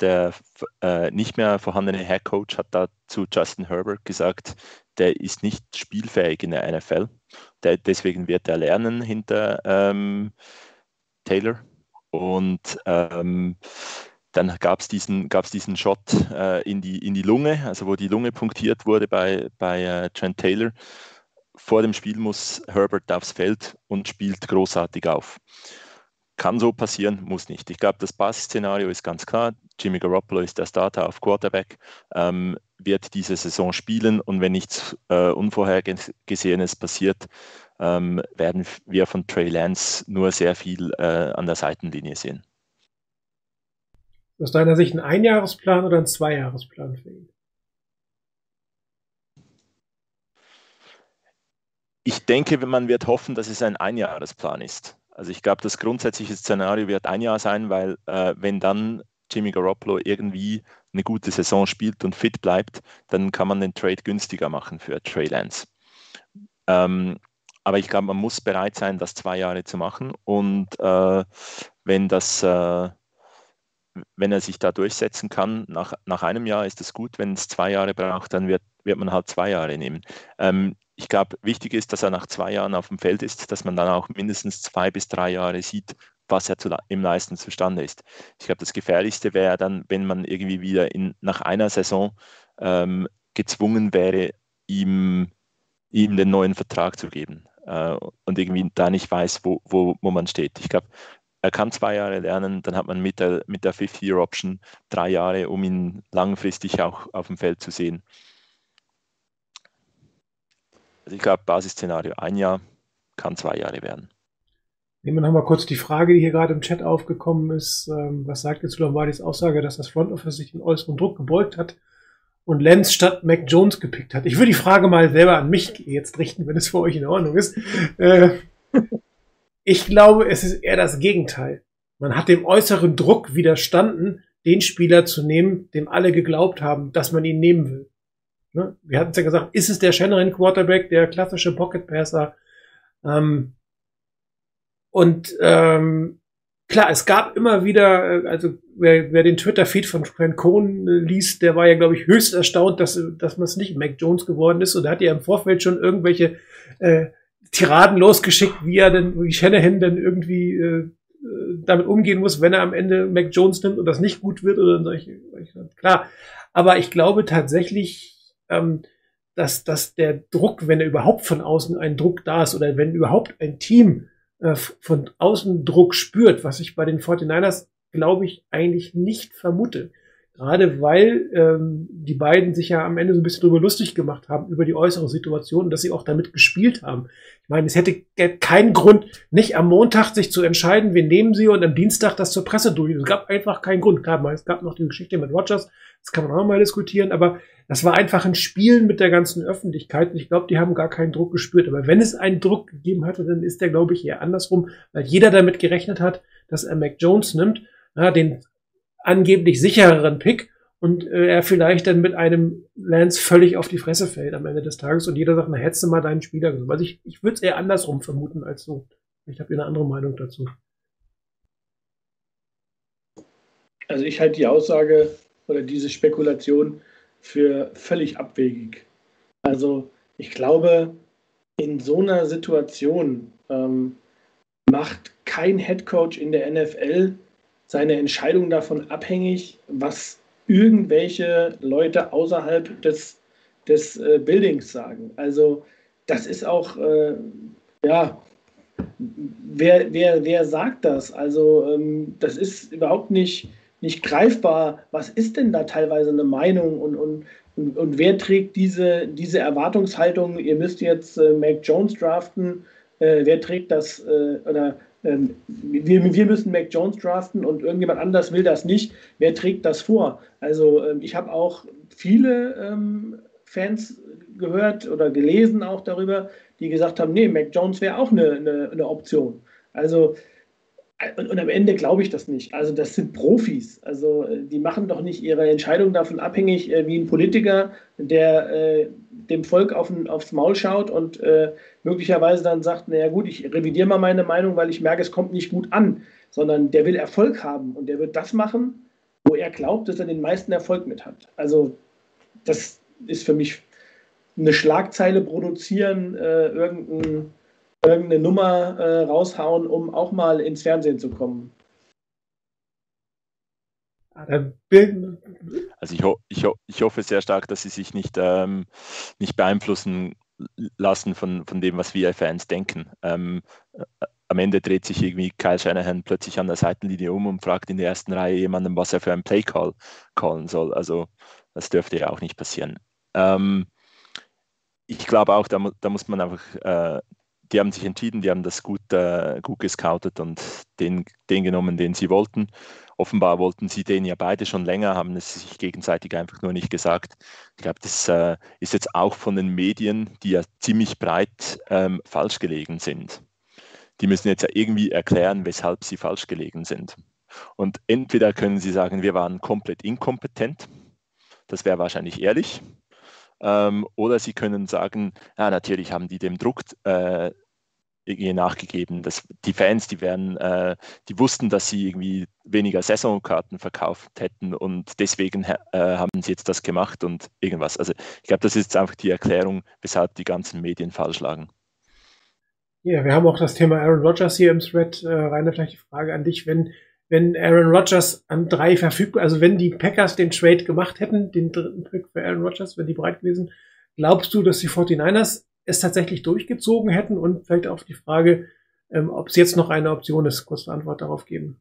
Speaker 3: Der äh, nicht mehr vorhandene Head Coach hat da zu Justin Herbert gesagt, der ist nicht spielfähig in der NFL. Der, deswegen wird er lernen hinter ähm, Taylor. Und ähm, dann gab es diesen, gab's diesen Shot äh, in, die, in die Lunge, also wo die Lunge punktiert wurde bei, bei äh, Trent Taylor. Vor dem Spiel muss Herbert aufs Feld und spielt großartig auf. Kann so passieren, muss nicht. Ich glaube, das Basisszenario ist ganz klar. Jimmy Garoppolo ist der Starter auf Quarterback, ähm, wird diese Saison spielen und wenn nichts äh, Unvorhergesehenes passiert, ähm, werden wir von Trey Lance nur sehr viel äh, an der Seitenlinie sehen.
Speaker 6: Aus deiner Sicht ein Einjahresplan oder ein Zweijahresplan für ihn?
Speaker 3: Ich denke, man wird hoffen, dass es ein Einjahresplan ist. Also ich glaube, das grundsätzliche Szenario wird ein Jahr sein, weil äh, wenn dann Jimmy Garoppolo irgendwie eine gute Saison spielt und fit bleibt, dann kann man den Trade günstiger machen für Trey Lance. Ähm, aber ich glaube, man muss bereit sein, das zwei Jahre zu machen. Und äh, wenn das, äh, wenn er sich da durchsetzen kann, nach, nach einem Jahr ist es gut. Wenn es zwei Jahre braucht, dann wird, wird man halt zwei Jahre nehmen. Ähm, ich glaube, wichtig ist, dass er nach zwei Jahren auf dem Feld ist, dass man dann auch mindestens zwei bis drei Jahre sieht, was er zu, im Leisten zustande ist. Ich glaube, das Gefährlichste wäre dann, wenn man irgendwie wieder in, nach einer Saison ähm, gezwungen wäre, ihm, ihm den neuen Vertrag zu geben äh, und irgendwie da nicht weiß, wo, wo, wo man steht. Ich glaube, er kann zwei Jahre lernen, dann hat man mit der, mit der Fifth-Year-Option drei Jahre, um ihn langfristig auch auf dem Feld zu sehen. Also ich glaube, Basisszenario ein Jahr, kann zwei Jahre werden.
Speaker 6: Nehmen wir nochmal kurz die Frage, die hier gerade im Chat aufgekommen ist. Ähm, was sagt ihr zu Lombardis Aussage, dass das Front Office sich den äußeren Druck gebeugt hat und Lenz statt Mac Jones gepickt hat? Ich würde die Frage mal selber an mich jetzt richten, wenn es für euch in Ordnung ist. Äh, ich glaube, es ist eher das Gegenteil. Man hat dem äußeren Druck widerstanden, den Spieler zu nehmen, dem alle geglaubt haben, dass man ihn nehmen will. Ne? Wir hatten es ja gesagt, ist es der Shanahan Quarterback, der klassische Pocket Passer? Ähm, und ähm, klar, es gab immer wieder, äh, also wer, wer den Twitter-Feed von Frank Cohn äh, liest, der war ja, glaube ich, höchst erstaunt, dass, dass man es nicht Mac Jones geworden ist. Und er hat ja im Vorfeld schon irgendwelche äh, Tiraden losgeschickt, wie er denn, wie Shanahan denn irgendwie äh, damit umgehen muss, wenn er am Ende Mac Jones nimmt und das nicht gut wird oder solche, solche klar. Aber ich glaube tatsächlich, ähm, dass, dass der Druck, wenn er überhaupt von außen ein Druck da ist oder wenn überhaupt ein Team äh, von außen Druck spürt, was ich bei den 49ers, glaube ich, eigentlich nicht vermute. Gerade weil ähm, die beiden sich ja am Ende so ein bisschen drüber lustig gemacht haben, über die äußere Situation dass sie auch damit gespielt haben. Ich meine, es hätte keinen Grund, nicht am Montag sich zu entscheiden, wir nehmen sie und am Dienstag das zur Presse durch. Es gab einfach keinen Grund. Klar, es gab noch die Geschichte mit Rogers, das kann man auch mal diskutieren, aber das war einfach ein Spielen mit der ganzen Öffentlichkeit und ich glaube, die haben gar keinen Druck gespürt. Aber wenn es einen Druck gegeben hatte, dann ist der, glaube ich, eher andersrum, weil jeder damit gerechnet hat, dass er Mac Jones nimmt, ja, den angeblich sichereren Pick und äh, er vielleicht dann mit einem Lance völlig auf die Fresse fällt am Ende des Tages und jeder sagt, na hättest du mal deinen Spieler genommen. Also ich, ich würde es eher andersrum vermuten als so. Ich habe eine andere Meinung dazu.
Speaker 5: Also ich halte die Aussage oder diese Spekulation für völlig abwegig. Also ich glaube, in so einer Situation ähm, macht kein Headcoach in der NFL seine Entscheidung davon abhängig, was irgendwelche Leute außerhalb des, des äh, Buildings sagen. Also das ist auch, äh, ja, wer, wer, wer sagt das? Also ähm, das ist überhaupt nicht, nicht greifbar. Was ist denn da teilweise eine Meinung und, und, und, und wer trägt diese, diese Erwartungshaltung, ihr müsst jetzt äh, Mac Jones draften, äh, wer trägt das äh, oder wir, wir, müssen Mac Jones draften und irgendjemand anders will das nicht. Wer trägt das vor? Also ähm, ich habe auch viele ähm, Fans gehört oder gelesen auch darüber, die gesagt haben, nee, Mac Jones wäre auch eine, eine, eine Option. Also und, und, am Ende glaube ich das nicht. Also das sind Profis. Also äh, die machen doch nicht ihre Entscheidung davon abhängig, äh, wie ein Politiker, der äh, dem Volk auf, aufs Maul schaut und äh, möglicherweise dann sagt, naja gut, ich revidiere mal meine Meinung, weil ich merke, es kommt nicht gut an, sondern der will Erfolg haben und der wird das machen, wo er glaubt, dass er den meisten Erfolg mit hat. Also das ist für mich eine Schlagzeile produzieren, äh, irgendein irgendeine Nummer äh, raushauen, um auch mal ins Fernsehen zu kommen.
Speaker 3: Also ich, ho ich, ho ich hoffe sehr stark, dass sie sich nicht, ähm, nicht beeinflussen lassen von, von dem, was wir Fans denken. Ähm, äh, am Ende dreht sich irgendwie Kyle Shanahan plötzlich an der Seitenlinie um und fragt in der ersten Reihe jemandem, was er für einen Play-Call callen soll. Also das dürfte ja auch nicht passieren. Ähm, ich glaube auch, da, da, muss man einfach äh, die haben sich entschieden, die haben das gut, äh, gut gescoutet und den, den genommen, den sie wollten. Offenbar wollten sie den ja beide schon länger, haben es sich gegenseitig einfach nur nicht gesagt. Ich glaube, das äh, ist jetzt auch von den Medien, die ja ziemlich breit ähm, falsch gelegen sind. Die müssen jetzt ja irgendwie erklären, weshalb sie falsch gelegen sind. Und entweder können sie sagen, wir waren komplett inkompetent, das wäre wahrscheinlich ehrlich, ähm, oder sie können sagen, ja, natürlich haben die dem Druck äh, nachgegeben. dass die Fans, die werden, äh, die wussten, dass sie irgendwie weniger Saisonkarten verkauft hätten und deswegen äh, haben sie jetzt das gemacht und irgendwas. Also ich glaube, das ist jetzt einfach die Erklärung, weshalb die ganzen Medien falsch lagen.
Speaker 6: Ja, wir haben auch das Thema Aaron Rodgers hier im Thread. Äh, Rainer, vielleicht die Frage an dich, wenn wenn Aaron Rodgers an drei verfügbar, also wenn die Packers den Trade gemacht hätten, den dritten Pick für Aaron Rodgers, wenn die bereit gewesen, glaubst du, dass die 49ers es tatsächlich durchgezogen hätten und vielleicht auf die Frage, ähm, ob es jetzt noch eine Option ist, kurze Antwort darauf geben.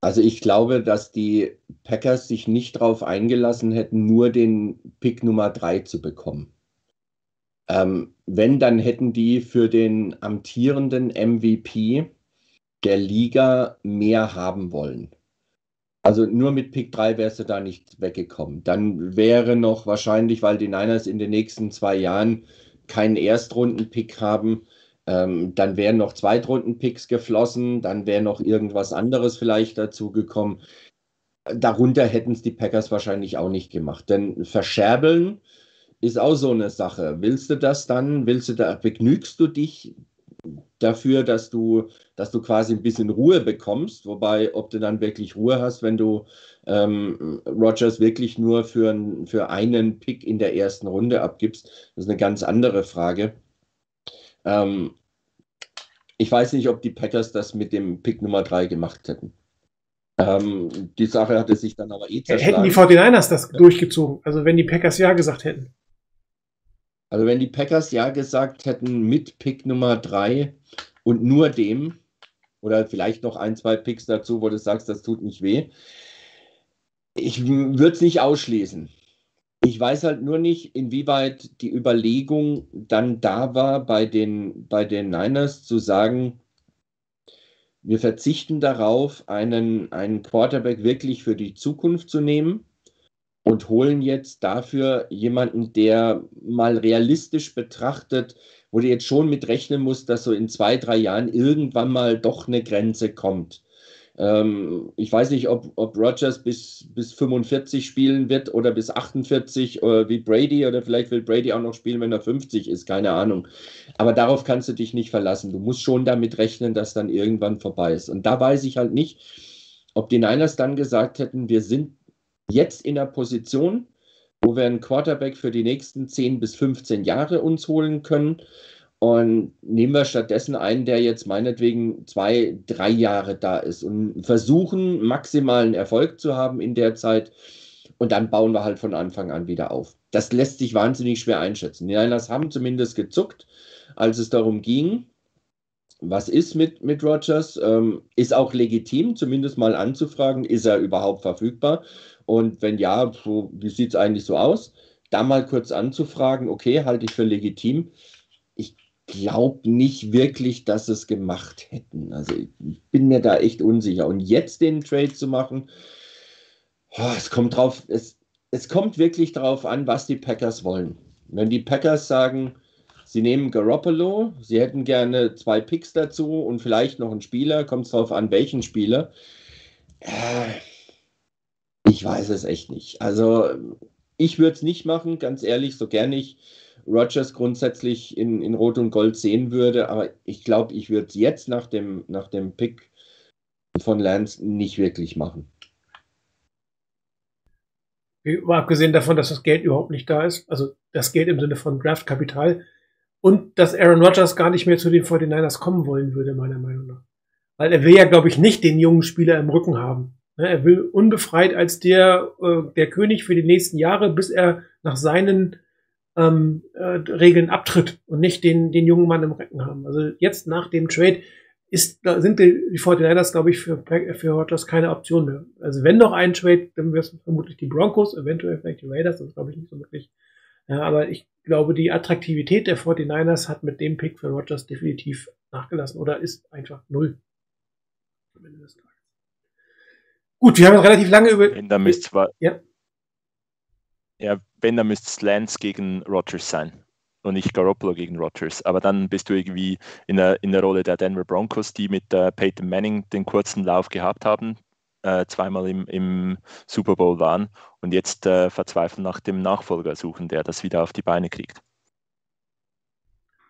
Speaker 4: Also ich glaube, dass die Packers sich nicht darauf eingelassen hätten, nur den Pick Nummer drei zu bekommen. Ähm, wenn, dann hätten die für den amtierenden MVP der Liga mehr haben wollen. Also nur mit Pick 3 wärst du da nicht weggekommen. Dann wäre noch wahrscheinlich, weil die Niners in den nächsten zwei Jahren keinen Erstrunden-Pick haben, ähm, dann wären noch Zweitrunden-Picks geflossen, dann wäre noch irgendwas anderes vielleicht dazu gekommen. Darunter hätten es die Packers wahrscheinlich auch nicht gemacht. Denn verscherbeln ist auch so eine Sache. Willst du das dann? Willst du da, begnügst du dich dafür, dass du, dass du quasi ein bisschen Ruhe bekommst, wobei, ob du dann wirklich Ruhe hast, wenn du ähm, Rogers wirklich nur für, für einen Pick in der ersten Runde abgibst, das ist eine ganz andere Frage. Ähm, ich weiß nicht, ob die Packers das mit dem Pick Nummer 3 gemacht hätten. Ähm, die Sache hatte sich dann aber eh
Speaker 6: zerschlagen. Hätten die 49ers das durchgezogen, also wenn die Packers Ja gesagt hätten.
Speaker 4: Also wenn die Packers ja gesagt hätten mit Pick Nummer 3 und nur dem, oder vielleicht noch ein, zwei Picks dazu, wo du sagst, das tut nicht weh. Ich würde es nicht ausschließen. Ich weiß halt nur nicht, inwieweit die Überlegung dann da war, bei den, bei den Niners zu sagen, wir verzichten darauf, einen, einen Quarterback wirklich für die Zukunft zu nehmen und holen jetzt dafür jemanden, der mal realistisch betrachtet, wo du jetzt schon mit rechnen musst, dass so in zwei, drei Jahren irgendwann mal doch eine Grenze kommt. Ähm, ich weiß nicht, ob, ob Rogers bis, bis 45 spielen wird oder bis 48 oder äh, wie Brady oder vielleicht will Brady auch noch spielen, wenn er 50 ist, keine Ahnung. Aber darauf kannst du dich nicht verlassen. Du musst schon damit rechnen, dass dann irgendwann vorbei ist. Und da weiß ich halt nicht, ob die Niners dann gesagt hätten, wir sind jetzt in der Position, wo wir einen Quarterback für die nächsten 10 bis 15 Jahre uns holen können. Und nehmen wir stattdessen einen, der jetzt meinetwegen zwei, drei Jahre da ist und versuchen, maximalen Erfolg zu haben in der Zeit. Und dann bauen wir halt von Anfang an wieder auf. Das lässt sich wahnsinnig schwer einschätzen. Die Niners haben zumindest gezuckt, als es darum ging, was ist mit, mit Rogers? Ähm, ist auch legitim, zumindest mal anzufragen, ist er überhaupt verfügbar? Und wenn ja, so, wie sieht es eigentlich so aus? Da mal kurz anzufragen, okay, halte ich für legitim. Ich glaube nicht wirklich, dass es gemacht hätten. Also ich bin mir da echt unsicher. Und jetzt den Trade zu machen, oh, es kommt drauf, es, es kommt wirklich darauf an, was die Packers wollen. Wenn die Packers sagen, sie nehmen Garoppolo, sie hätten gerne zwei Picks dazu und vielleicht noch einen Spieler, kommt es darauf an, welchen Spieler. Äh, ich weiß es echt nicht. Also ich würde es nicht machen, ganz ehrlich, so gerne ich Rogers grundsätzlich in, in Rot und Gold sehen würde, aber ich glaube, ich würde es jetzt nach dem, nach dem Pick von Lance nicht wirklich machen.
Speaker 6: Abgesehen davon, dass das Geld überhaupt nicht da ist, also das Geld im Sinne von Draftkapital und dass Aaron Rodgers gar nicht mehr zu den 49ers kommen wollen würde, meiner Meinung nach. Weil er will ja, glaube ich, nicht den jungen Spieler im Rücken haben. Ne, er will unbefreit als der, äh, der König für die nächsten Jahre, bis er nach seinen ähm, äh, Regeln abtritt und nicht den, den jungen Mann im Recken haben. Also jetzt nach dem Trade ist, da sind die, die 49ers, glaube ich, für, für Rodgers keine Option mehr. Also wenn noch ein Trade, dann wäre es vermutlich die Broncos, eventuell vielleicht die Raiders, das glaube ich nicht so wirklich. Ja, aber ich glaube, die Attraktivität der 49ers hat mit dem Pick für Rodgers definitiv nachgelassen oder ist einfach null. Tages. Gut, wir haben relativ lange über.
Speaker 3: Wenn, da müsste zwar, ja. ja, wenn, dann müsste es Lance gegen Rogers sein und nicht Garoppolo gegen Rogers. Aber dann bist du irgendwie in der, in der Rolle der Denver Broncos, die mit äh, Peyton Manning den kurzen Lauf gehabt haben, äh, zweimal im, im Super Bowl waren und jetzt äh, verzweifeln nach dem Nachfolger suchen, der das wieder auf die Beine kriegt.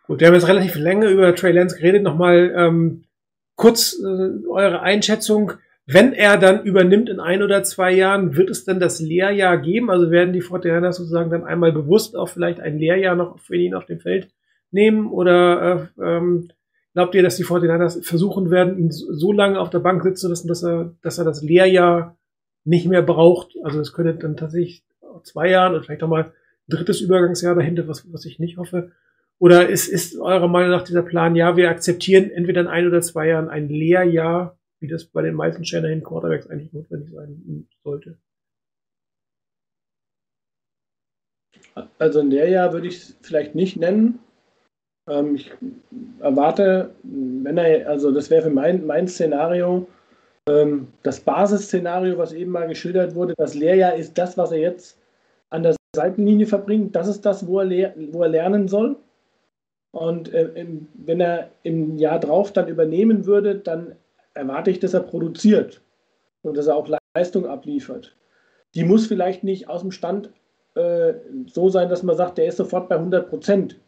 Speaker 6: Gut, wir haben jetzt relativ lange über Trey Lance geredet. Nochmal ähm, kurz äh, eure Einschätzung wenn er dann übernimmt in ein oder zwei Jahren, wird es dann das Lehrjahr geben? Also werden die Fortinanders sozusagen dann einmal bewusst auch vielleicht ein Lehrjahr noch für ihn auf dem Feld nehmen? Oder äh, ähm, glaubt ihr, dass die Fortinanders versuchen werden, ihn so lange auf der Bank sitzen zu lassen, dass er, dass er das Lehrjahr nicht mehr braucht? Also es könnte dann tatsächlich zwei Jahren und vielleicht auch mal ein drittes Übergangsjahr dahinter, was, was ich nicht hoffe. Oder ist, ist eurer Meinung nach dieser Plan, ja, wir akzeptieren entweder in ein oder zwei Jahren ein Lehrjahr wie das bei den meisten Shanahan Quarterbacks eigentlich notwendig sein sollte.
Speaker 5: Also ein Lehrjahr würde ich es vielleicht nicht nennen. Ähm, ich erwarte, wenn er, also das wäre für mein, mein Szenario, ähm, das Basisszenario, was eben mal geschildert wurde, das Lehrjahr ist das, was er jetzt an der Seitenlinie verbringt. Das ist das, wo er, wo er lernen soll. Und äh, im, wenn er im Jahr drauf dann übernehmen würde, dann erwarte ich, dass er produziert und dass er auch Leistung abliefert. Die muss vielleicht nicht aus dem Stand äh, so sein, dass man sagt, der ist sofort bei 100 Prozent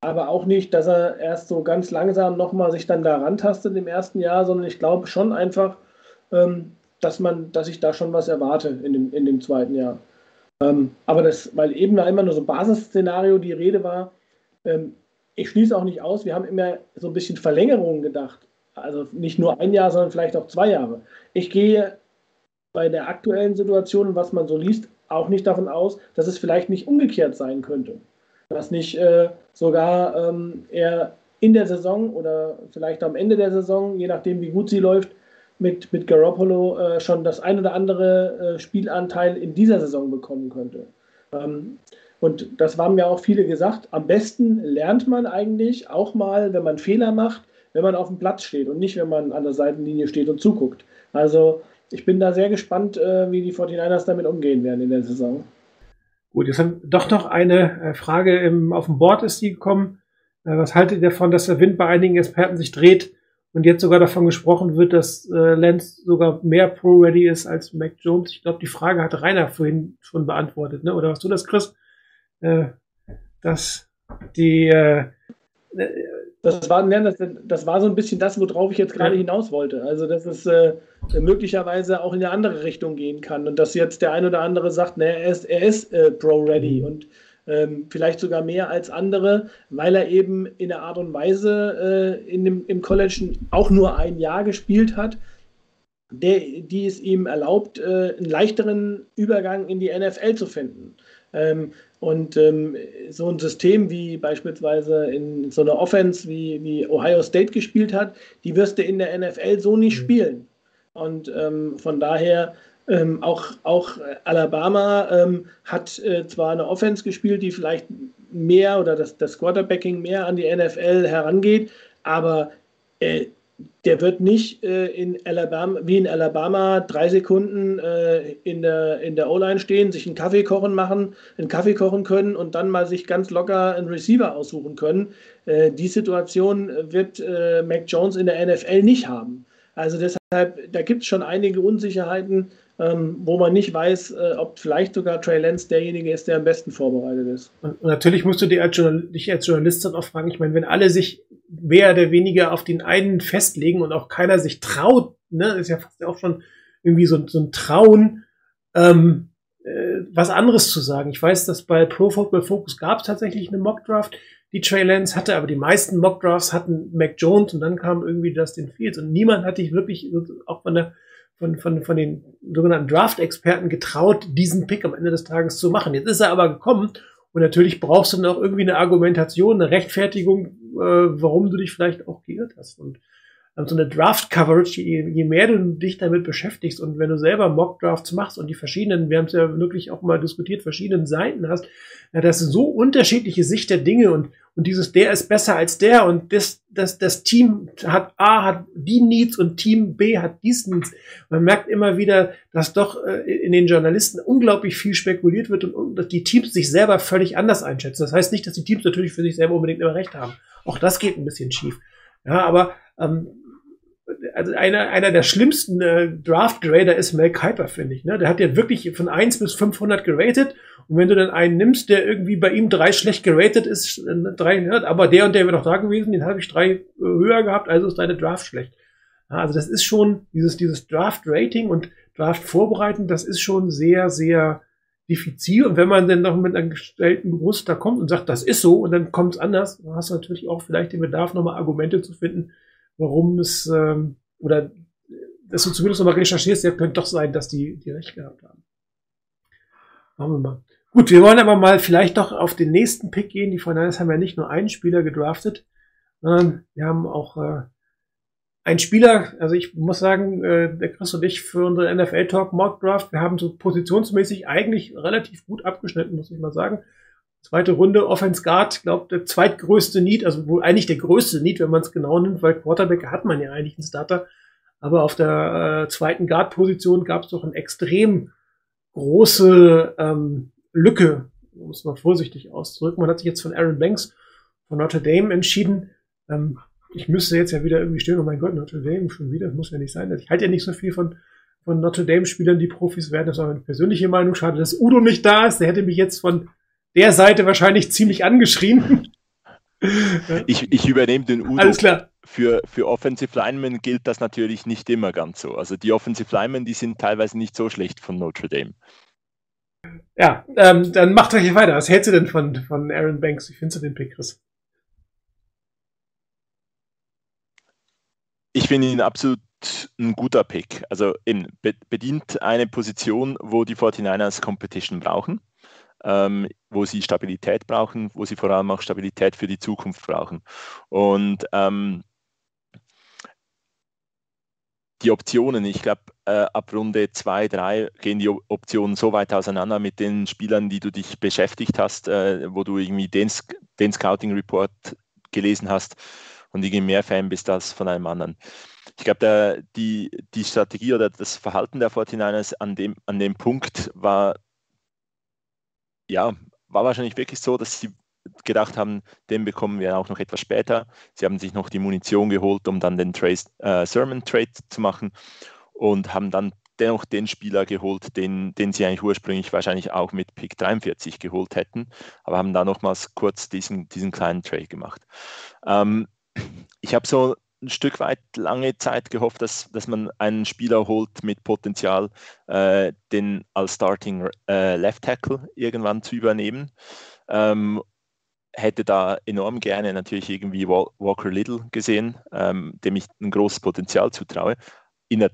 Speaker 5: aber auch nicht, dass er erst so ganz langsam nochmal sich dann da rantastet im ersten Jahr, sondern ich glaube schon einfach, ähm, dass man, dass ich da schon was erwarte in dem, in dem zweiten Jahr. Ähm, aber das, weil eben da immer nur so Basisszenario die Rede war, ähm, ich schließe auch nicht aus, wir haben immer so ein bisschen Verlängerungen gedacht. Also nicht nur ein Jahr, sondern vielleicht auch zwei Jahre. Ich gehe bei der aktuellen Situation was man so liest, auch nicht davon aus, dass es vielleicht nicht umgekehrt sein könnte dass nicht äh, sogar ähm, er in der Saison oder vielleicht am Ende der Saison, je nachdem wie gut sie läuft, mit, mit Garoppolo äh, schon das ein oder andere äh, Spielanteil in dieser Saison bekommen könnte. Ähm, und das haben ja auch viele gesagt, am besten lernt man eigentlich auch mal, wenn man Fehler macht, wenn man auf dem Platz steht und nicht, wenn man an der Seitenlinie steht und zuguckt. Also ich bin da sehr gespannt, äh, wie die 49ers damit umgehen werden in der Saison.
Speaker 6: Gut, jetzt haben doch noch eine äh, Frage im, auf dem Board ist die gekommen. Äh, was haltet ihr davon, dass der Wind bei einigen Experten sich dreht und jetzt sogar davon gesprochen wird, dass äh, Lance sogar mehr Pro-Ready ist als Mac Jones? Ich glaube, die Frage hat Rainer vorhin schon beantwortet, ne? Oder hast du das, Chris? Äh, dass die äh,
Speaker 5: das war, das, das war so ein bisschen das, worauf ich jetzt gerade hinaus wollte. Also, dass es äh, möglicherweise auch in eine andere Richtung gehen kann und dass jetzt der ein oder andere sagt, ne, er ist, er ist äh, Pro-Ready mhm. und ähm, vielleicht sogar mehr als andere, weil er eben in der Art und Weise äh, in dem, im College auch nur ein Jahr gespielt hat, der, die es ihm erlaubt, äh, einen leichteren Übergang in die NFL zu finden. Ähm, und ähm, so ein System wie beispielsweise in so einer Offense wie, wie Ohio State gespielt hat, die wirst du in der NFL so nicht mhm. spielen. Und ähm, von daher ähm, auch, auch Alabama ähm, hat äh, zwar eine Offense gespielt, die vielleicht mehr oder das, das Quarterbacking mehr an die NFL herangeht, aber äh, der wird nicht äh, in Alabama, wie in Alabama drei Sekunden äh, in der, in der O-Line stehen, sich einen Kaffee kochen machen, einen Kaffee kochen können und dann mal sich ganz locker einen Receiver aussuchen können. Äh, die Situation wird äh, Mac Jones in der NFL nicht haben. Also deshalb, da gibt es schon einige Unsicherheiten, ähm, wo man nicht weiß, äh, ob vielleicht sogar Trey Lance derjenige ist, der am besten vorbereitet ist.
Speaker 6: Und natürlich musst du dich als, Journalist dann auch fragen, ich meine, wenn alle sich mehr oder weniger auf den einen festlegen und auch keiner sich traut, ne, ist ja fast auch schon irgendwie so, so ein Trauen, ähm, äh, was anderes zu sagen. Ich weiß, dass bei Pro Football Focus gab es tatsächlich eine Mock Draft, die Trey Lance hatte, aber die meisten Mock Drafts hatten Mac Jones und dann kam irgendwie Dustin Fields und niemand hatte ich wirklich, auch von der von, von, von den sogenannten Draft-Experten getraut, diesen Pick am Ende des Tages zu machen. Jetzt ist er aber gekommen und natürlich brauchst du noch irgendwie eine Argumentation, eine Rechtfertigung, äh, warum du dich vielleicht auch geirrt hast. Und so eine Draft-Coverage, je, je mehr du dich damit beschäftigst und wenn du selber Mock-Drafts machst und die verschiedenen, wir haben es ja wirklich auch mal diskutiert, verschiedenen Seiten hast, ja, das ist so unterschiedliche Sicht der Dinge und, und dieses, der ist besser als der und das, das, das Team hat A hat die Needs und Team B hat dies Needs. Man merkt immer wieder, dass doch äh, in den Journalisten unglaublich viel spekuliert wird und, und dass die Teams sich selber völlig anders einschätzen. Das heißt nicht, dass die Teams natürlich für sich selber unbedingt immer recht haben. Auch das geht ein bisschen schief. Ja, aber ähm, also einer, einer der schlimmsten äh, Draft-Grader ist Mel Kiper, finde ich. Ne? Der hat ja wirklich von 1 bis 500 geratet. Und wenn du dann einen nimmst, der irgendwie bei ihm drei schlecht geratet ist, drei, ja, aber der und der wäre noch da gewesen, den habe ich drei äh, höher gehabt, also ist deine Draft schlecht. Ja, also das ist schon dieses, dieses Draft-Rating und Draft-Vorbereiten, das ist schon sehr, sehr diffizil. Und wenn man dann noch mit einem gestellten Gerüst da kommt und sagt, das ist so, und dann kommt es anders, dann hast du natürlich auch vielleicht den Bedarf, nochmal Argumente zu finden, warum es, ähm, oder dass du zumindest nochmal recherchierst, ja, könnte doch sein, dass die, die recht gehabt haben. Machen wir mal. Gut, wir wollen aber mal vielleicht doch auf den nächsten Pick gehen. Die Fortinanders haben ja nicht nur einen Spieler gedraftet, sondern wir haben auch äh, einen Spieler, also ich muss sagen, äh, der Chris und ich für unsere NFL Talk Mock Draft, wir haben so positionsmäßig eigentlich relativ gut abgeschnitten, muss ich mal sagen. Zweite Runde, Offense Guard, glaube der zweitgrößte Need, also wohl eigentlich der größte Need, wenn man es genau nimmt, weil Quarterback hat man ja eigentlich einen Starter. Aber auf der äh, zweiten Guard-Position gab es doch eine extrem große ähm, Lücke, es mal vorsichtig auszudrücken. Man hat sich jetzt von Aaron Banks von Notre Dame entschieden. Ähm, ich müsste jetzt ja wieder irgendwie stehen, oh mein Gott, Notre Dame schon wieder, das muss ja nicht sein. Ich halte ja nicht so viel von, von Notre Dame-Spielern, die Profis werden. Das ist meine persönliche Meinung. Schade, dass Udo nicht da ist. Der hätte mich jetzt von der Seite wahrscheinlich ziemlich angeschrien.
Speaker 3: ich, ich übernehme den Udo.
Speaker 6: Alles klar.
Speaker 3: Für, für Offensive Linemen gilt das natürlich nicht immer ganz so. Also die Offensive Linemen, die sind teilweise nicht so schlecht von Notre Dame.
Speaker 6: Ja, ähm, dann macht euch hier weiter. Was hältst du denn von, von Aaron Banks? Wie findest du den Pick, Chris?
Speaker 3: Ich finde ihn absolut ein guter Pick. Also eben, bedient eine Position, wo die 49ers Competition brauchen ähm, wo sie Stabilität brauchen, wo sie vor allem auch Stabilität für die Zukunft brauchen. Und ähm, die Optionen, ich glaube, äh, ab Runde 2, 3 gehen die Optionen so weit auseinander mit den Spielern, die du dich beschäftigt hast, äh, wo du irgendwie den, den Scouting Report gelesen hast und irgendwie mehr Fan bist als von einem anderen. Ich glaube, die, die Strategie oder das Verhalten der 49ers an dem, an dem Punkt war ja, war wahrscheinlich wirklich so, dass sie gedacht haben, den bekommen wir auch noch etwas später. Sie haben sich noch die Munition geholt, um dann den Trace, äh, Sermon Trade zu machen und haben dann dennoch den Spieler geholt, den, den sie eigentlich ursprünglich wahrscheinlich auch mit Pick 43 geholt hätten, aber haben da nochmals kurz diesen, diesen kleinen Trade gemacht. Ähm, ich habe so ein Stück weit lange Zeit gehofft, dass, dass man einen Spieler holt mit Potenzial, äh, den als Starting äh, Left Tackle irgendwann zu übernehmen. Ähm, hätte da enorm gerne natürlich irgendwie Walker Little gesehen, ähm, dem ich ein großes Potenzial zutraue. In der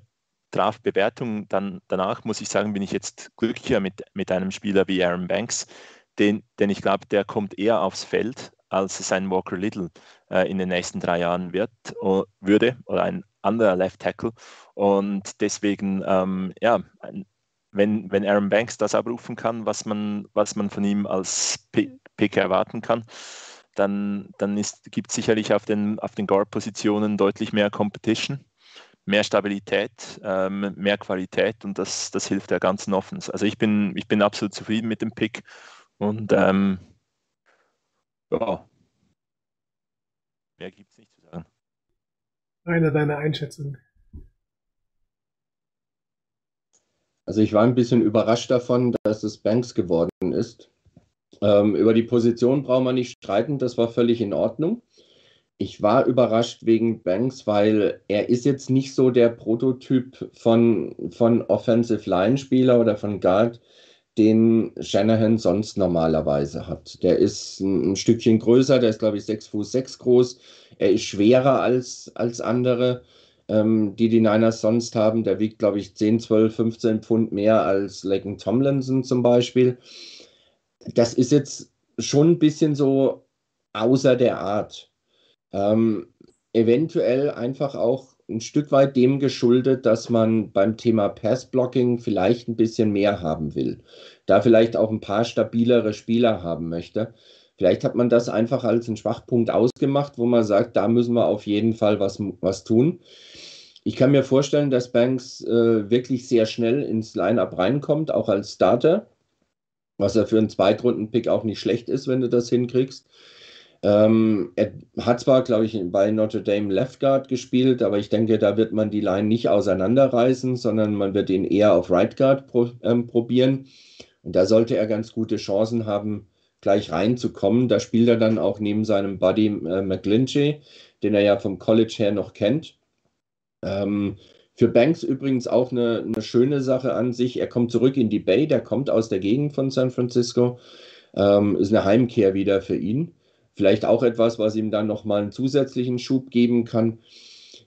Speaker 3: Draftbewertung dann danach muss ich sagen, bin ich jetzt glücklicher mit, mit einem Spieler wie Aaron Banks, den, denn ich glaube, der kommt eher aufs Feld, als es ein Walker Little äh, in den nächsten drei Jahren wird, uh, würde oder ein anderer Left Tackle. Und deswegen, ähm, ja, wenn, wenn Aaron Banks das abrufen kann, was man, was man von ihm als Pick erwarten kann, dann, dann gibt es sicherlich auf den, auf den Guard-Positionen deutlich mehr Competition, mehr Stabilität, ähm, mehr Qualität und das, das hilft der ganzen Offense. Also ich bin, ich bin absolut zufrieden mit dem Pick und ähm, ja. Mehr gibt es nicht zu sagen.
Speaker 6: Eine deiner Einschätzung.
Speaker 4: Also ich war ein bisschen überrascht davon, dass es Banks geworden ist. Ähm, über die Position brauchen wir nicht streiten, das war völlig in Ordnung. Ich war überrascht wegen Banks, weil er ist jetzt nicht so der Prototyp von, von Offensive Line Spieler oder von Guard, den Shanahan sonst normalerweise hat. Der ist ein, ein Stückchen größer, der ist, glaube ich, 6 Fuß 6 groß. Er ist schwerer als, als andere, ähm, die die Niners sonst haben. Der wiegt, glaube ich, 10, 12, 15 Pfund mehr als Laken Tomlinson zum Beispiel. Das ist jetzt schon ein bisschen so außer der Art. Ähm, eventuell einfach auch ein Stück weit dem geschuldet, dass man beim Thema Passblocking vielleicht ein bisschen mehr haben will. Da vielleicht auch ein paar stabilere Spieler haben möchte. Vielleicht hat man das einfach als einen Schwachpunkt ausgemacht, wo man sagt, da müssen wir auf jeden Fall was, was tun. Ich kann mir vorstellen, dass Banks äh, wirklich sehr schnell ins Line-up reinkommt, auch als Starter, was ja für einen Zweitrunden-Pick auch nicht schlecht ist, wenn du das hinkriegst. Ähm, er hat zwar, glaube ich, bei Notre Dame Left Guard gespielt, aber ich denke, da wird man die Line nicht auseinanderreißen, sondern man wird ihn eher auf Right Guard pro, ähm, probieren. Und da sollte er ganz gute Chancen haben, gleich reinzukommen. Da spielt er dann auch neben seinem Buddy äh, McGlinchey, den er ja vom College her noch kennt. Ähm, für Banks übrigens auch eine, eine, schöne Sache an sich. Er kommt zurück in die Bay, der kommt aus der Gegend von San Francisco. Ähm, ist eine Heimkehr wieder für ihn. Vielleicht auch etwas, was ihm dann nochmal einen zusätzlichen Schub geben kann.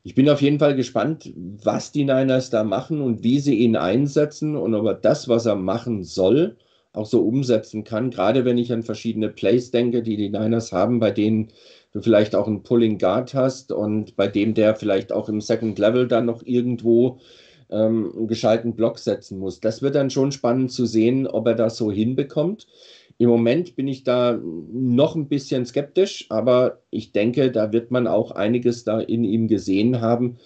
Speaker 4: Ich bin auf jeden Fall gespannt, was die Niners da machen und wie sie ihn einsetzen und ob er das, was er machen soll, auch so umsetzen kann. Gerade wenn ich an verschiedene Plays denke, die die Niners haben, bei denen du vielleicht auch einen Pulling Guard hast und bei dem der vielleicht auch im Second Level dann noch irgendwo ähm, einen gescheiten Block setzen muss. Das wird dann schon spannend zu sehen, ob er das so hinbekommt. Im Moment bin ich da noch ein bisschen skeptisch, aber ich denke, da wird man auch einiges da in ihm gesehen haben,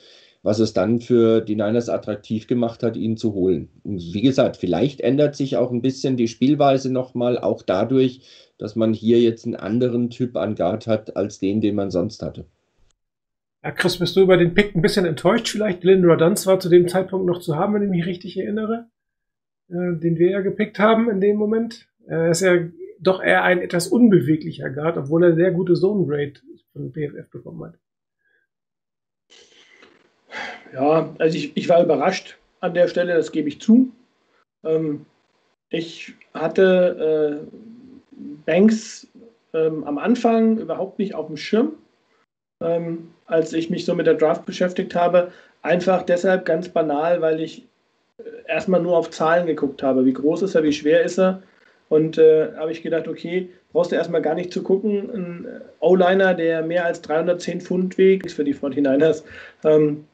Speaker 4: was es dann für die Niners attraktiv gemacht hat, ihn zu holen. Und wie gesagt, vielleicht ändert sich auch ein bisschen die Spielweise nochmal, auch dadurch, dass man hier jetzt einen anderen Typ an Guard hat, als den, den man sonst hatte.
Speaker 6: Ja, Chris, bist du über den Pick ein bisschen enttäuscht vielleicht? Glenn Dunst war zu dem Zeitpunkt noch zu haben, wenn ich mich richtig erinnere, äh, den wir ja gepickt haben in dem Moment. Er ist ja doch eher ein etwas unbeweglicher Guard, obwohl er sehr gute Zone Grade von PFF bekommen hat.
Speaker 5: Ja, also ich, ich war überrascht an der Stelle, das gebe ich zu. Ähm, ich hatte äh, Banks ähm, am Anfang überhaupt nicht auf dem Schirm, ähm, als ich mich so mit der Draft beschäftigt habe. Einfach deshalb ganz banal, weil ich äh, erstmal nur auf Zahlen geguckt habe. Wie groß ist er, wie schwer ist er? Und äh, habe ich gedacht, okay, brauchst du erstmal gar nicht zu gucken. Ein O-Liner, der mehr als 310 Pfund wiegt, für die 49ers. Ähm,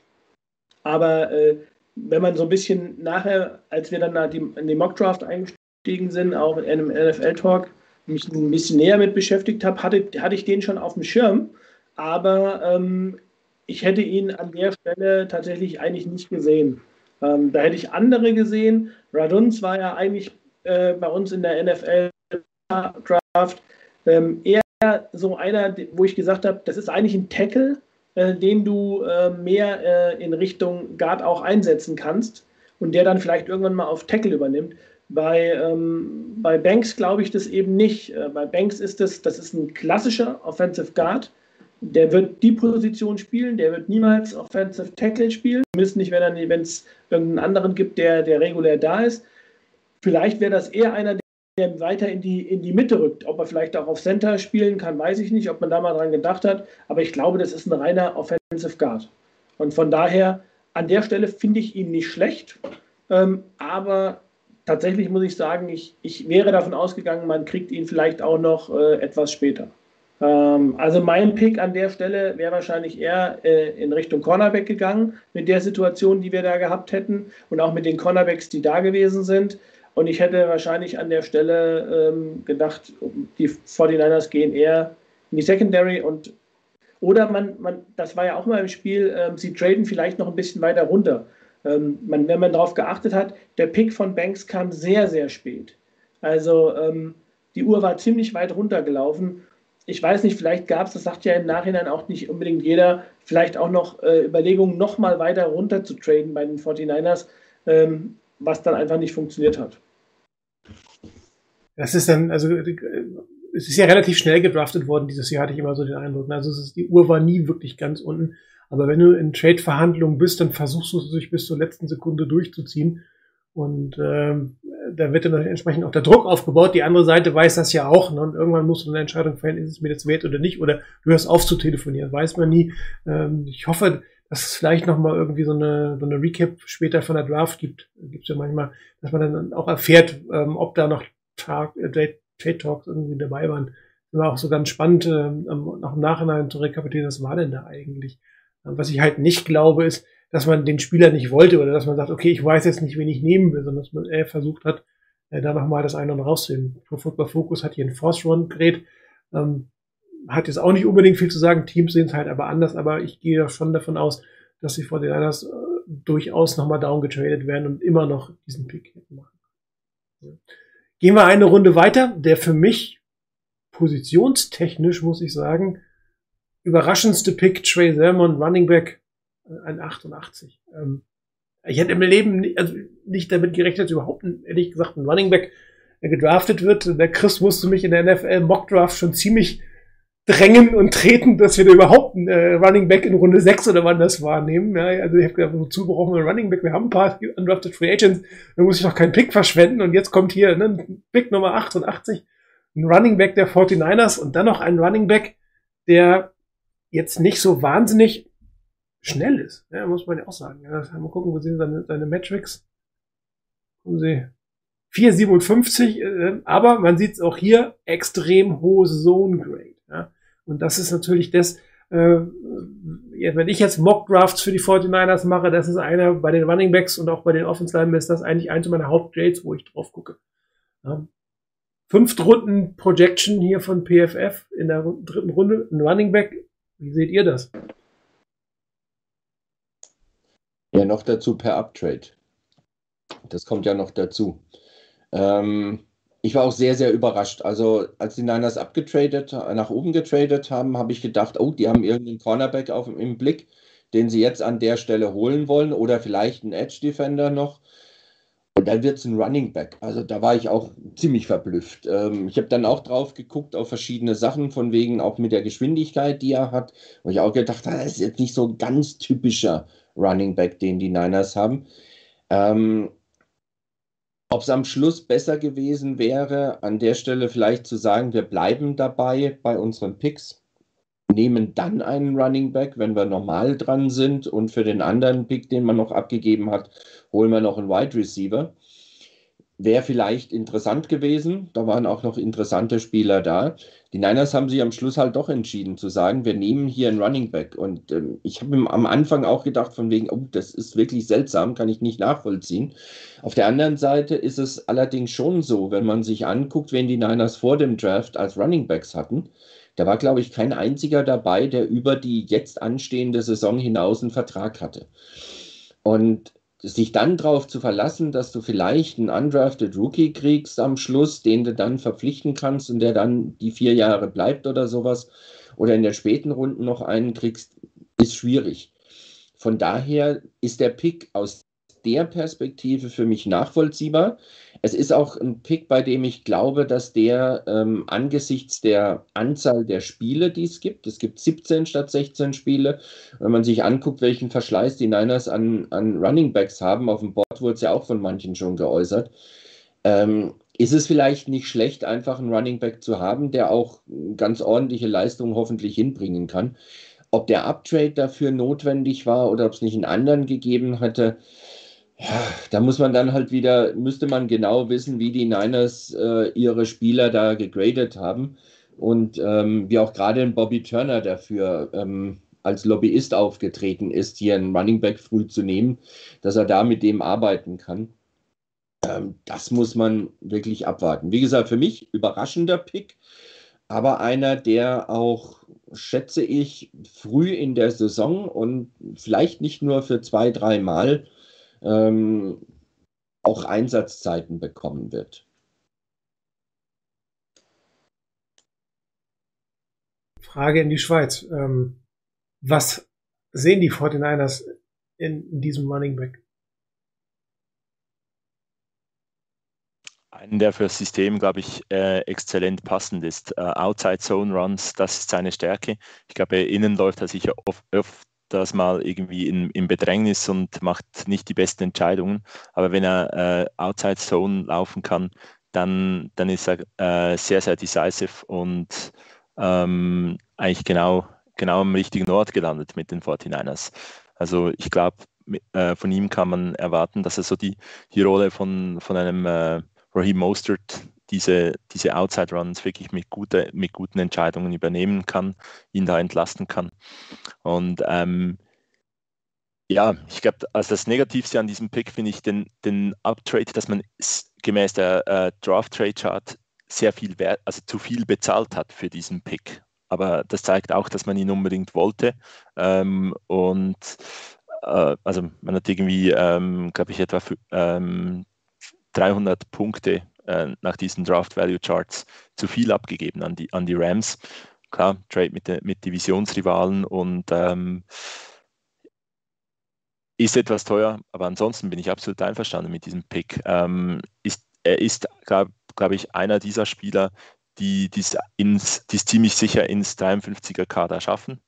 Speaker 5: aber äh, wenn man so ein bisschen nachher, als wir dann in die Mockdraft eingestiegen sind, auch in einem NFL-Talk, mich ein bisschen näher mit beschäftigt habe, hatte, hatte ich den schon auf dem Schirm. Aber ähm, ich hätte ihn an der Stelle tatsächlich eigentlich nicht gesehen. Ähm, da hätte ich andere gesehen. Raduns war ja eigentlich äh, bei uns in der NFL-Draft ähm, eher so einer, wo ich gesagt habe, das ist eigentlich ein Tackle, äh, den du äh, mehr äh, in Richtung Guard auch einsetzen kannst und der dann vielleicht irgendwann mal auf Tackle übernimmt. Bei, ähm, bei Banks glaube ich das eben nicht. Äh, bei Banks ist das, das ist ein klassischer Offensive Guard. Der wird die Position spielen, der wird niemals Offensive Tackle spielen. Zumindest nicht, wenn es irgendeinen anderen gibt, der, der regulär da ist. Vielleicht wäre das eher einer, der weiter in die, in die Mitte rückt. Ob er vielleicht auch auf Center spielen kann, weiß ich nicht, ob man da mal dran gedacht hat. Aber ich glaube, das ist ein reiner Offensive Guard. Und von daher, an der Stelle finde ich ihn nicht schlecht. Ähm, aber tatsächlich muss ich sagen, ich, ich wäre davon ausgegangen, man kriegt ihn vielleicht auch noch äh, etwas später. Ähm, also mein Pick an der Stelle wäre wahrscheinlich eher äh, in Richtung Cornerback gegangen, mit der Situation, die wir da gehabt hätten und auch mit den Cornerbacks, die da gewesen sind. Und ich hätte wahrscheinlich an der Stelle ähm, gedacht, die 49ers gehen eher in die Secondary und oder man, man das war ja auch mal im Spiel, ähm, sie traden vielleicht noch ein bisschen weiter runter. Ähm, man, wenn man darauf geachtet hat, der Pick von Banks kam sehr, sehr spät. Also ähm, die Uhr war ziemlich weit runtergelaufen. Ich weiß nicht, vielleicht gab es, das sagt ja im Nachhinein auch nicht unbedingt jeder, vielleicht auch noch äh, Überlegungen, noch mal weiter runter zu traden bei den 49ers, ähm, was dann einfach nicht funktioniert hat.
Speaker 6: Das ist dann, also es ist ja relativ schnell gedraftet worden dieses Jahr, hatte ich immer so den Eindruck. Also ist, die Uhr war nie wirklich ganz unten. Aber wenn du in Trade-Verhandlungen bist, dann versuchst du es sich bis zur letzten Sekunde durchzuziehen. Und ähm, da wird dann entsprechend auch der Druck aufgebaut. Die andere Seite weiß das ja auch. Ne? Und irgendwann musst du eine Entscheidung fällen, ist es mir das wert oder nicht. Oder du hörst auf zu telefonieren, weiß man nie. Ähm, ich hoffe, dass es vielleicht nochmal irgendwie so eine, so eine Recap später von der Draft gibt. Gibt es ja manchmal, dass man dann auch erfährt, ähm, ob da noch Tag, äh, Trade Talks irgendwie dabei waren. Das war auch so ganz spannend, äh, noch im Nachhinein zu rekapitulieren, was war denn da eigentlich? Was ich halt nicht glaube, ist, dass man den Spieler nicht wollte oder dass man sagt, okay, ich weiß jetzt nicht, wen ich nehmen will, sondern dass man eher versucht hat, äh, da nochmal das eine und rauszunehmen. Pro Football Focus hat hier ein Force Run gerät, ähm, hat jetzt auch nicht unbedingt viel zu sagen, Teams sehen es halt aber anders, aber ich gehe schon davon aus, dass sie vor den Niners äh, durchaus nochmal downgetradet werden und immer noch diesen Pick machen. Ja. Gehen wir eine Runde weiter. Der für mich positionstechnisch, muss ich sagen, überraschendste Pick, Trey Sermon, Running Back, äh, ein 88. Ähm, ich hätte im Leben nicht, also nicht damit gerechnet, überhaupt, ehrlich gesagt, ein Running Back gedraftet wird. Der Chris musste mich in der NFL Mock Draft schon ziemlich drängen und treten, dass wir da überhaupt einen äh, Running Back in Runde 6 oder wann das wahrnehmen. Ja, also ich habe gedacht, wozu brauchen wir einen Running Back? Wir haben ein paar undrafted Free Agents, da muss ich doch keinen Pick verschwenden. Und jetzt kommt hier ne, Pick Nummer 88, ein Running Back der 49ers und dann noch ein Running Back, der jetzt nicht so wahnsinnig schnell ist. Ja, muss man ja auch sagen. Ja, mal gucken, wo sind seine, seine Metrics. Gucken Sie. 4,57, äh, aber man sieht es auch hier, extrem hohe Zone Grade. Ja. Und das ist natürlich das, äh, wenn ich jetzt Mock Drafts für die 49ers mache, das ist einer bei den Running Backs und auch bei den Offensive Linemen ist das eigentlich eins meiner Hauptgrades, wo ich drauf gucke. Ja. Runden Projection hier von PFF in der dritten Runde, ein Running Back. Wie seht ihr das?
Speaker 4: Ja, noch dazu per Uptrade. Das kommt ja noch dazu. Ähm, ich war auch sehr, sehr überrascht. Also, als die Niners abgetradet, nach oben getradet haben, habe ich gedacht, oh, die haben irgendeinen Cornerback auf, im Blick, den sie jetzt an der Stelle holen wollen oder vielleicht einen Edge Defender noch. Und dann wird es ein Running Back. Also da war ich auch ziemlich verblüfft. Ähm, ich habe dann auch drauf geguckt auf verschiedene Sachen, von wegen auch mit der Geschwindigkeit, die er hat. Und ich auch gedacht, das ist jetzt nicht so ein ganz typischer Running Back, den die Niners haben. Ähm, ob es am Schluss besser gewesen wäre, an der Stelle vielleicht zu sagen, wir bleiben dabei bei unseren Picks, nehmen dann einen Running Back, wenn wir normal dran sind und für den anderen Pick, den man noch abgegeben hat, holen wir noch einen Wide Receiver. Wäre vielleicht interessant gewesen. Da waren auch noch interessante Spieler da. Die Niners haben sich am Schluss halt doch entschieden zu sagen, wir nehmen hier einen Running Back. Und ähm, ich habe am Anfang auch gedacht, von wegen, oh, das ist wirklich seltsam, kann ich nicht nachvollziehen. Auf der anderen Seite ist es allerdings schon so, wenn man sich anguckt, wen die Niners vor dem Draft als Running Backs hatten. Da war, glaube ich, kein einziger dabei, der über die jetzt anstehende Saison hinaus einen Vertrag hatte. Und sich dann darauf zu verlassen, dass du vielleicht einen undrafted Rookie kriegst am Schluss, den du dann verpflichten kannst und der dann die vier Jahre bleibt oder sowas, oder in der späten Runde noch einen kriegst, ist schwierig. Von daher ist der Pick aus der Perspektive für mich nachvollziehbar. Es ist auch ein Pick, bei dem ich glaube, dass der ähm, angesichts der Anzahl der Spiele, die es gibt, es gibt 17 statt 16 Spiele, wenn man sich anguckt, welchen Verschleiß die Niners an, an Running Backs haben, auf dem Board wurde es ja auch von manchen schon geäußert, ähm, ist es vielleicht nicht schlecht, einfach einen Running Back zu haben, der auch ganz ordentliche Leistungen hoffentlich hinbringen kann. Ob der Uptrade dafür notwendig war oder ob es nicht einen anderen gegeben hätte, ja, da muss man dann halt wieder, müsste man genau wissen, wie die Niners äh, ihre Spieler da gegradet haben. Und ähm, wie auch gerade ein Bobby Turner dafür ähm, als Lobbyist aufgetreten ist, hier einen Running Back früh zu nehmen, dass er da mit dem arbeiten kann. Ähm, das muss man wirklich abwarten. Wie gesagt, für mich überraschender Pick, aber einer, der auch, schätze ich, früh in der Saison und vielleicht nicht nur für zwei, drei Mal ähm, auch Einsatzzeiten bekommen wird.
Speaker 6: Frage in die Schweiz. Ähm, was sehen die 49ers in, in diesem Running Back?
Speaker 3: Einen, der für das System, glaube ich, äh, exzellent passend ist. Äh, Outside Zone Runs, das ist seine Stärke. Ich glaube, innen läuft er sicher oft, oft das mal irgendwie in, in Bedrängnis und macht nicht die besten Entscheidungen. Aber wenn er äh, Outside Zone laufen kann, dann, dann ist er äh, sehr, sehr decisive und ähm, eigentlich genau, genau am richtigen Ort gelandet mit den 49ers. Also ich glaube, äh, von ihm kann man erwarten, dass er so die, die Rolle von, von einem äh, Raheem Mostert diese, diese Outside Runs wirklich mit, gute, mit guten Entscheidungen übernehmen kann, ihn da entlasten kann. Und ähm, ja, ich glaube, also das Negativste an diesem Pick finde ich den, den Uptrade, dass man gemäß der äh, Draft Trade Chart sehr viel Wert, also zu viel bezahlt hat für diesen Pick. Aber das zeigt auch, dass man ihn unbedingt wollte. Ähm, und äh, also man hat irgendwie, ähm, glaube ich, etwa 300 ähm, Punkte äh, nach diesen Draft Value Charts zu viel abgegeben an die, an die Rams. Klar, Trade mit, mit Divisionsrivalen und ähm, ist etwas teuer, aber ansonsten bin ich absolut einverstanden mit diesem Pick. Ähm, ist, er ist, glaube glaub ich, einer dieser Spieler, die es ziemlich sicher ins 53er Kader schaffen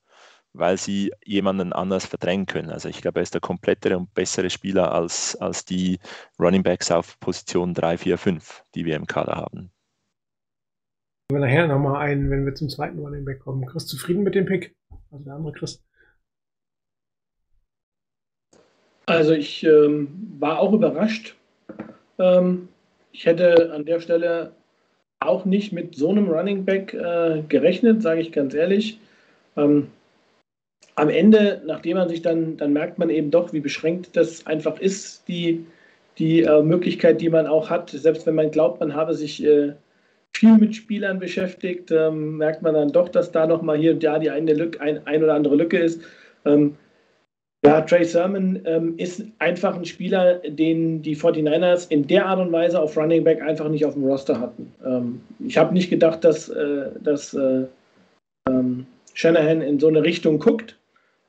Speaker 3: weil sie jemanden anders verdrängen können. Also ich glaube, er ist der komplettere und bessere Spieler als, als die Running Backs auf Position 3, 4, 5, die wir im Kader haben.
Speaker 6: Wir nachher nochmal ein, wenn wir zum zweiten Running Back kommen. Chris, zufrieden mit dem Pick? Also der andere Chris.
Speaker 5: Also ich ähm, war auch überrascht. Ähm, ich hätte an der Stelle auch nicht mit so einem Running Back äh, gerechnet, sage ich ganz ehrlich. Ähm, am Ende, nachdem man sich dann, dann merkt man eben doch, wie beschränkt das einfach ist, die, die äh, Möglichkeit, die man auch hat. Selbst wenn man glaubt, man habe sich äh, viel mit Spielern beschäftigt, ähm, merkt man dann doch, dass da nochmal hier und da die eine Lücke, ein, ein oder andere Lücke ist. Ähm, ja, Trey Sermon ähm, ist einfach ein Spieler, den die 49ers in der Art und Weise auf Running Back einfach nicht auf dem Roster hatten. Ähm, ich habe nicht gedacht, dass, äh, dass äh, ähm, Shanahan in so eine Richtung guckt.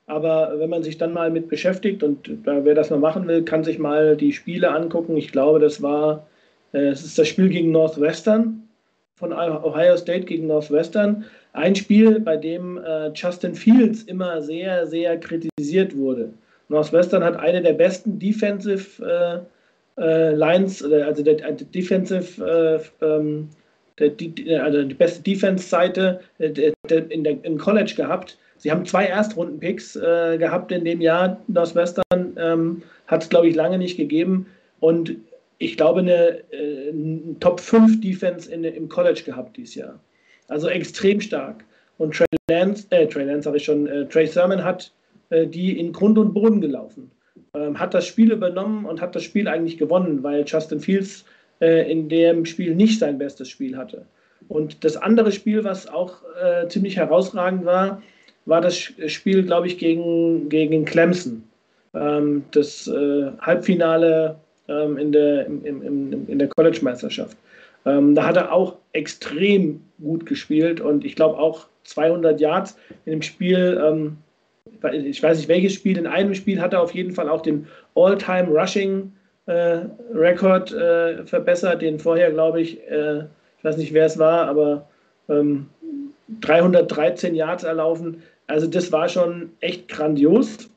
Speaker 5: Aber wenn man sich dann mal mit beschäftigt und wer das mal machen will, kann sich mal die Spiele angucken. Ich glaube, das war, äh, es ist das Spiel gegen Northwestern von Ohio State gegen Northwestern. Ein Spiel, bei dem äh, Justin Fields immer sehr, sehr kritisiert wurde. Northwestern hat eine der besten Defensive äh, äh, Lines, also der, Defensive, äh, ähm, also die beste Defense-Seite äh, im College gehabt. Sie haben zwei Erstrunden-Picks äh, gehabt in dem Jahr. Northwestern ähm, hat es, glaube ich, lange nicht gegeben. Und ich glaube, eine, äh, eine Top 5 Defense im College gehabt dieses Jahr. Also extrem stark. Und Trey Lance, äh, Trey Lance habe ich schon, äh, Trey Sermon hat äh, die in Grund und Boden gelaufen. Ähm, hat das Spiel übernommen und hat das Spiel eigentlich gewonnen, weil Justin Fields äh, in dem Spiel nicht sein bestes Spiel hatte. Und das andere Spiel, was auch äh, ziemlich herausragend war, war das Spiel, glaube ich, gegen, gegen Clemson. Ähm, das äh, Halbfinale ähm, in der, im, im, in der College-Meisterschaft. Ähm, da hat er auch extrem gut gespielt und ich glaube auch 200 Yards in dem Spiel. Ähm, ich weiß nicht welches Spiel, in einem Spiel hat er auf jeden Fall auch den All-Time Rushing äh, äh, verbessert, den vorher, glaube ich, äh, ich weiß nicht wer es war, aber ähm, 313 Yards erlaufen. Also das war schon echt grandios.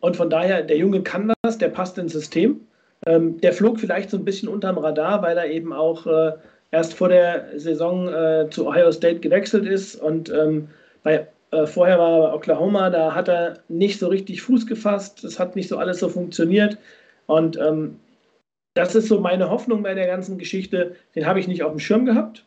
Speaker 5: Und von daher, der Junge kann das, der passt ins System. Ähm, der flog vielleicht so ein bisschen unterm Radar, weil er eben auch äh, erst vor der Saison äh, zu Ohio State gewechselt ist. Und ähm, bei, äh, vorher war er Oklahoma, da hat er nicht so richtig Fuß gefasst. Das hat nicht so alles so funktioniert. Und ähm, das ist so meine Hoffnung bei der ganzen Geschichte. Den habe ich nicht auf dem Schirm gehabt.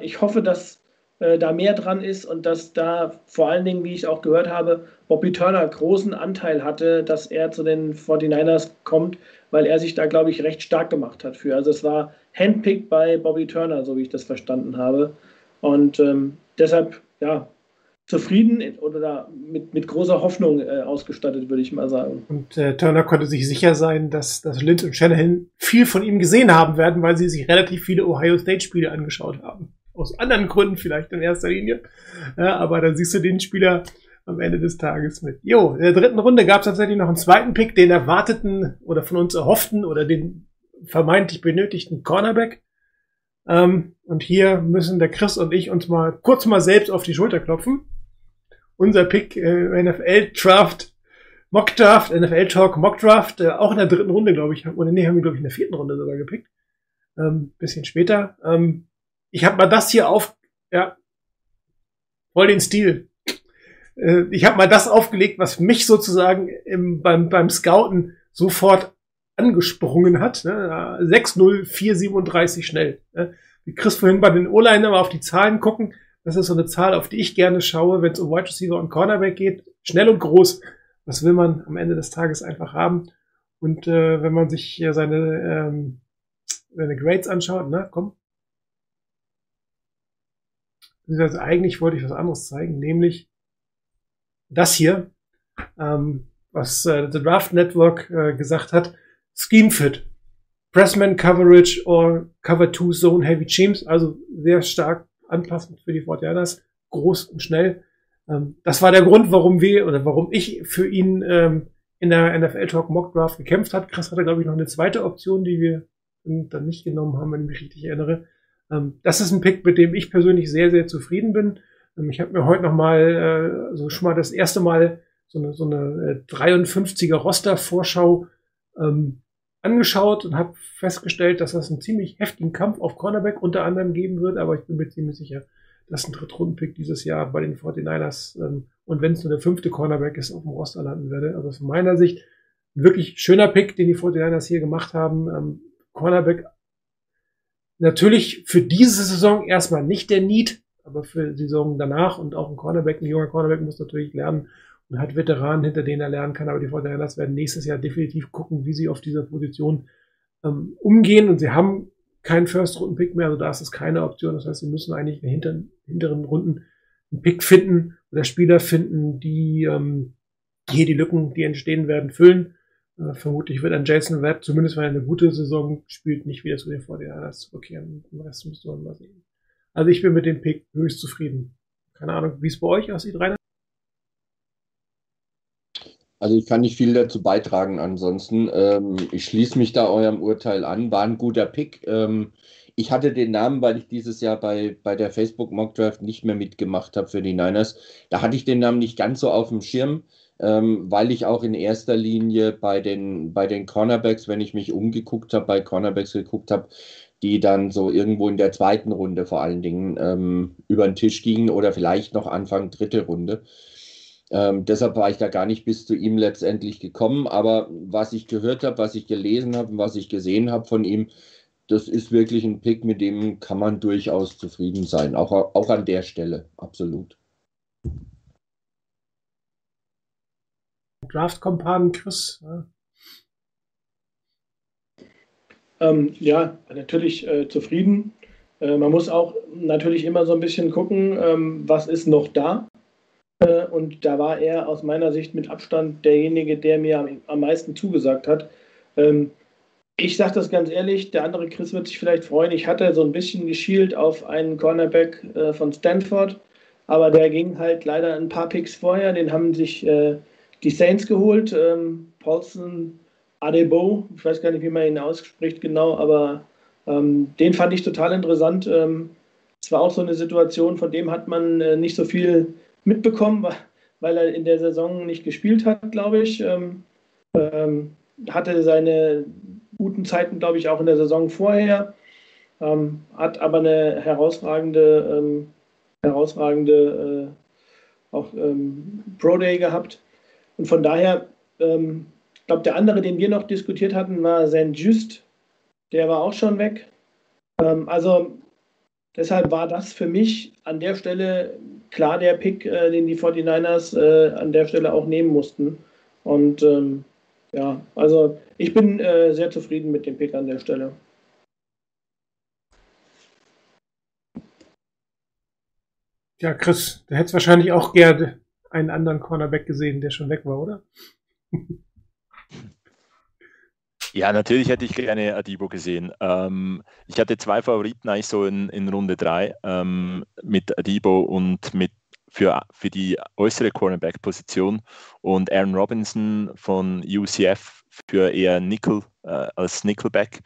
Speaker 5: Ich hoffe, dass äh, da mehr dran ist und dass da vor allen Dingen, wie ich auch gehört habe, Bobby Turner großen Anteil hatte, dass er zu den 49ers kommt, weil er sich da, glaube ich, recht stark gemacht hat für. Also es war handpicked bei Bobby Turner, so wie ich das verstanden habe. Und ähm, deshalb, ja, zufrieden oder mit, mit großer Hoffnung äh, ausgestattet, würde ich mal sagen.
Speaker 6: Und äh, Turner konnte sich sicher sein, dass, dass Lynch und Shanahan viel von ihm gesehen haben werden, weil sie sich relativ viele Ohio State-Spiele angeschaut haben aus anderen Gründen vielleicht in erster Linie. Ja, aber dann siehst du den Spieler am Ende des Tages mit. Jo, in der dritten Runde gab es tatsächlich noch einen zweiten Pick, den erwarteten oder von uns erhofften oder den vermeintlich benötigten Cornerback. Ähm, und hier müssen der Chris und ich uns mal kurz mal selbst auf die Schulter klopfen. Unser Pick äh, NFL Draft, Mock Draft, NFL Talk Mock Draft, äh, auch in der dritten Runde, glaube ich. Oder nee, haben wir, glaube ich, in der vierten Runde sogar gepickt. Ähm, bisschen später. Ähm, ich habe mal das hier auf, ja, voll den Stil. Äh, ich habe mal das aufgelegt, was mich sozusagen im, beim, beim Scouten sofort angesprungen hat. Ne? 6-0, 4-37 schnell. Ne? Wie Chris vorhin bei den O-Line mal auf die Zahlen gucken. Das ist so eine Zahl, auf die ich gerne schaue, wenn es um Wide Receiver und Cornerback geht. Schnell und groß. Was will man am Ende des Tages einfach haben? Und äh, wenn man sich hier seine, ähm, seine Grades anschaut, ne, komm, also eigentlich wollte ich was anderes zeigen, nämlich das hier, ähm, was äh, The Draft Network äh, gesagt hat, Scheme Fit, Pressman Coverage or Cover 2 Zone Heavy Teams, also sehr stark anpassend für die 49 groß und schnell. Ähm, das war der Grund, warum wir oder warum ich für ihn ähm, in der NFL Talk Mock Draft gekämpft hat. Chris hatte, glaube ich, noch eine zweite Option, die wir dann nicht genommen haben, wenn ich mich richtig erinnere. Ähm, das ist ein Pick, mit dem ich persönlich sehr, sehr zufrieden bin. Ähm, ich habe mir heute noch mal äh, so schon mal das erste Mal so eine, so eine äh, 53er Roster-Vorschau ähm, angeschaut und habe festgestellt, dass das einen ziemlich heftigen Kampf auf Cornerback unter anderem geben wird, aber ich bin mir ziemlich sicher, dass ein Drittrunden-Pick dieses Jahr bei den 49ers ähm, und wenn es nur der fünfte Cornerback ist, auf dem Roster landen werde. Also von meiner Sicht ein wirklich schöner Pick, den die 49ers hier gemacht haben. Ähm, Cornerback Natürlich für diese Saison erstmal nicht der Need, Aber für die Saison danach und auch ein Cornerback, ein junger Cornerback muss natürlich lernen und hat Veteranen, hinter denen er lernen kann. Aber die Fortinanders werden nächstes Jahr definitiv gucken, wie sie auf dieser Position ähm, umgehen. Und sie haben keinen First-Runden-Pick mehr, also da ist es keine Option. Das heißt, sie müssen eigentlich in den hinteren, hinteren Runden einen Pick finden oder Spieler finden, die ähm, hier die Lücken, die entstehen werden, füllen. Äh, vermutlich wird ein Jason Webb, zumindest wenn er eine gute Saison spielt, nicht wieder zu den 49ers zurückkehren. Den Rest müsste man mal sehen. Also ich bin mit dem Pick höchst zufrieden. Keine Ahnung, wie es bei euch aussieht, Rainer?
Speaker 4: Also ich kann nicht viel dazu beitragen ansonsten. Ähm, ich schließe mich da eurem Urteil an. War ein guter Pick. Ähm, ich hatte den Namen, weil ich dieses Jahr bei, bei der Facebook Mock nicht mehr mitgemacht habe für die Niners. Da hatte ich den Namen nicht ganz so auf dem Schirm, ähm, weil ich auch in erster Linie bei den, bei den Cornerbacks, wenn ich mich umgeguckt habe, bei Cornerbacks geguckt habe, die dann so irgendwo in der zweiten Runde vor allen Dingen ähm, über den Tisch gingen oder vielleicht noch Anfang dritte Runde. Ähm, deshalb war ich da gar nicht bis zu ihm letztendlich gekommen. Aber was ich gehört habe, was ich gelesen habe und was ich gesehen habe von ihm, das ist wirklich ein Pick, mit dem kann man durchaus zufrieden sein. Auch, auch an der Stelle, absolut.
Speaker 6: Draft-Kompanen Chris. Ja.
Speaker 5: Ähm, ja, natürlich äh, zufrieden. Äh, man muss auch natürlich immer so ein bisschen gucken, ähm, was ist noch da. Äh, und da war er aus meiner Sicht mit Abstand derjenige, der mir am, meisten zugesagt hat. Ähm, ich sage das ganz ehrlich, der andere Chris wird sich vielleicht freuen. Ich hatte so ein bisschen geschielt auf einen Cornerback äh, von Stanford, aber der ging halt leider ein paar Picks vorher. Den haben sich äh, die Saints geholt. Ähm, Paulson Adebo, ich weiß gar nicht, wie man ihn ausspricht genau, aber ähm, den fand ich total interessant. Ähm, es war auch so eine Situation, von dem hat man äh, nicht so viel mitbekommen, weil er in der Saison nicht gespielt hat, glaube ich. Ähm, ähm, hatte seine guten Zeiten, glaube ich, auch in der Saison vorher. Ähm, hat aber eine herausragende, herausragende äh, auch ähm, Pro Day gehabt. Und von daher, ähm, ich glaube, der andere, den wir noch diskutiert hatten, war St. Just. Der war auch schon weg. also deshalb war das für mich an der Stelle klar der Pick, äh, den die 49ers äh, an der Stelle auch nehmen mussten. Und ähm, ja, also ich bin äh, sehr zufrieden mit dem Pick an der Stelle.
Speaker 6: Ja, Chris, du hättest wahrscheinlich auch gerne einen anderen Cornerback gesehen, der schon weg war, oder?
Speaker 3: Ja, natürlich hätte ich gerne Adibo gesehen. Ähm, ich hatte zwei Favoriten eigentlich so in, in Runde 3 ähm, mit Adibo und mit für, für die äußere Cornerback-Position und Aaron Robinson von UCF für eher Nickel äh, als Nickelback.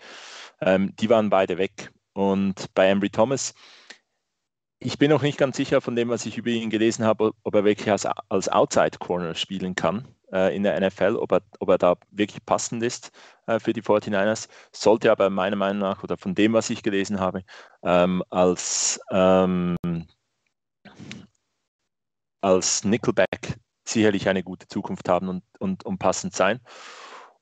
Speaker 3: Ähm, die waren beide weg. Und bei Embry Thomas, ich bin noch nicht ganz sicher von dem, was ich über ihn gelesen habe, ob er wirklich als, als Outside Corner spielen kann äh, in der NFL, ob er, ob er da wirklich passend ist äh, für die 49ers. Sollte aber meiner Meinung nach oder von dem, was ich gelesen habe, ähm, als, ähm, als Nickelback sicherlich eine gute Zukunft haben und, und, und passend sein.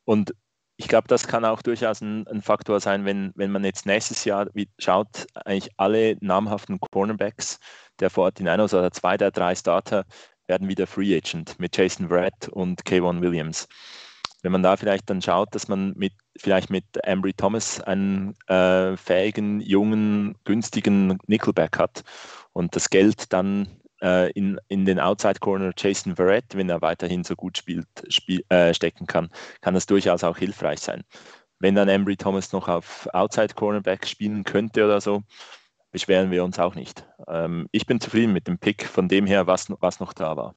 Speaker 3: Und ich glaube, das kann auch durchaus ein, ein, Faktor sein, wenn, wenn man jetzt nächstes Jahr schaut, eigentlich alle namhaften Cornerbacks der 49ers oder zwei der drei Starter werden wieder Free Agent mit Jason Verrett und Kayvon Williams. Wenn man da vielleicht dann schaut, dass man mit vielleicht mit Ambry Thomas einen äh, fähigen, jungen, günstigen Nickelback hat und das Geld dann äh, in, in den Outside Corner Jason Verrett, wenn er weiterhin so gut spielt, spiel, äh, stecken kann, kann das durchaus auch hilfreich sein. Wenn dann Ambry Thomas noch auf Outside Cornerback spielen könnte oder so, beschweren wir uns auch nicht. Ähm, ich bin zufrieden mit dem Pick von dem her, was, was noch da war.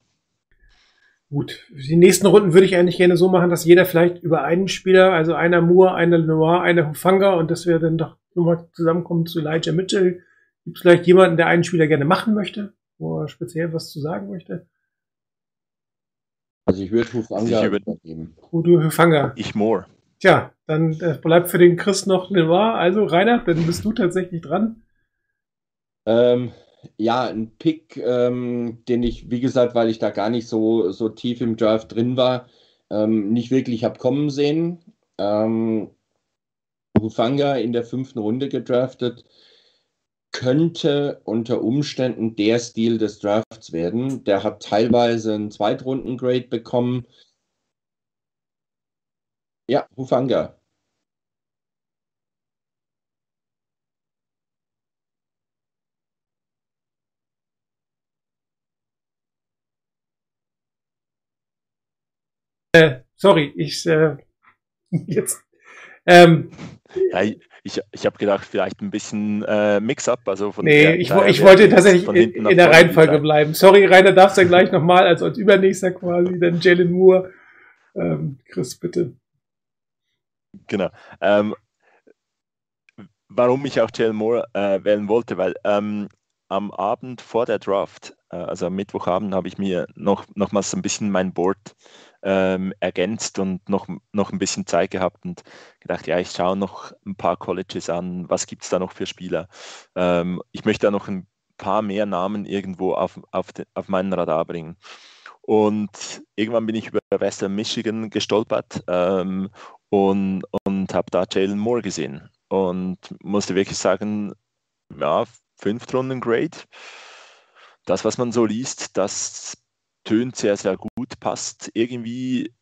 Speaker 6: Gut, die nächsten Runden würde ich eigentlich gerne so machen, dass jeder vielleicht über einen Spieler, also einer Moore, einer Lenoir, einer Hufanga und dass wir dann doch nochmal zusammenkommen zu Elijah Mitchell. Gibt es vielleicht jemanden, der einen Spieler gerne machen möchte, wo er speziell was zu sagen möchte?
Speaker 4: Also ich würde Hufanga
Speaker 6: übernehmen. Du Hufanga.
Speaker 3: Ich Moore.
Speaker 6: Tja, dann äh, bleibt für den Chris noch Lenoir. Also Rainer, dann bist du tatsächlich dran.
Speaker 4: Ähm, ja, ein Pick, ähm, den ich, wie gesagt, weil ich da gar nicht so, so tief im Draft drin war, ähm, nicht wirklich habe kommen sehen. Ähm, Hufanga in der fünften Runde gedraftet. Könnte unter Umständen der Stil des Drafts werden. Der hat teilweise einen Zweitrunden-Grade bekommen. Ja, Hufanga.
Speaker 6: Äh, sorry, ich äh, jetzt. Ähm,
Speaker 3: ja, ich, ich habe gedacht, vielleicht ein bisschen äh, Mix-up. Also von
Speaker 6: nee,
Speaker 3: der,
Speaker 6: ich, ich wollte tatsächlich in, in der Reihenfolge bleiben. Sorry, Rainer, darfst du ja gleich nochmal, also als Übernächster quasi, dann Jalen Moore. Ähm, Chris, bitte.
Speaker 3: Genau. Ähm, warum ich auch Jalen Moore äh, wählen wollte, weil ähm, am Abend vor der Draft, äh, also am Mittwochabend, habe ich mir noch, nochmals ein bisschen mein Board ähm, ergänzt und noch, noch ein bisschen Zeit gehabt und gedacht, ja, ich schaue noch ein paar Colleges an, was gibt es da noch für Spieler. Ähm, ich möchte da noch ein paar mehr Namen irgendwo auf, auf, de, auf meinen Radar bringen. Und irgendwann bin ich über Western Michigan gestolpert ähm, und, und habe da Jalen Moore gesehen und musste wirklich sagen, ja, Fünftrunden Grade. Das, was man so liest, das tönt sehr, sehr gut, passt irgendwie,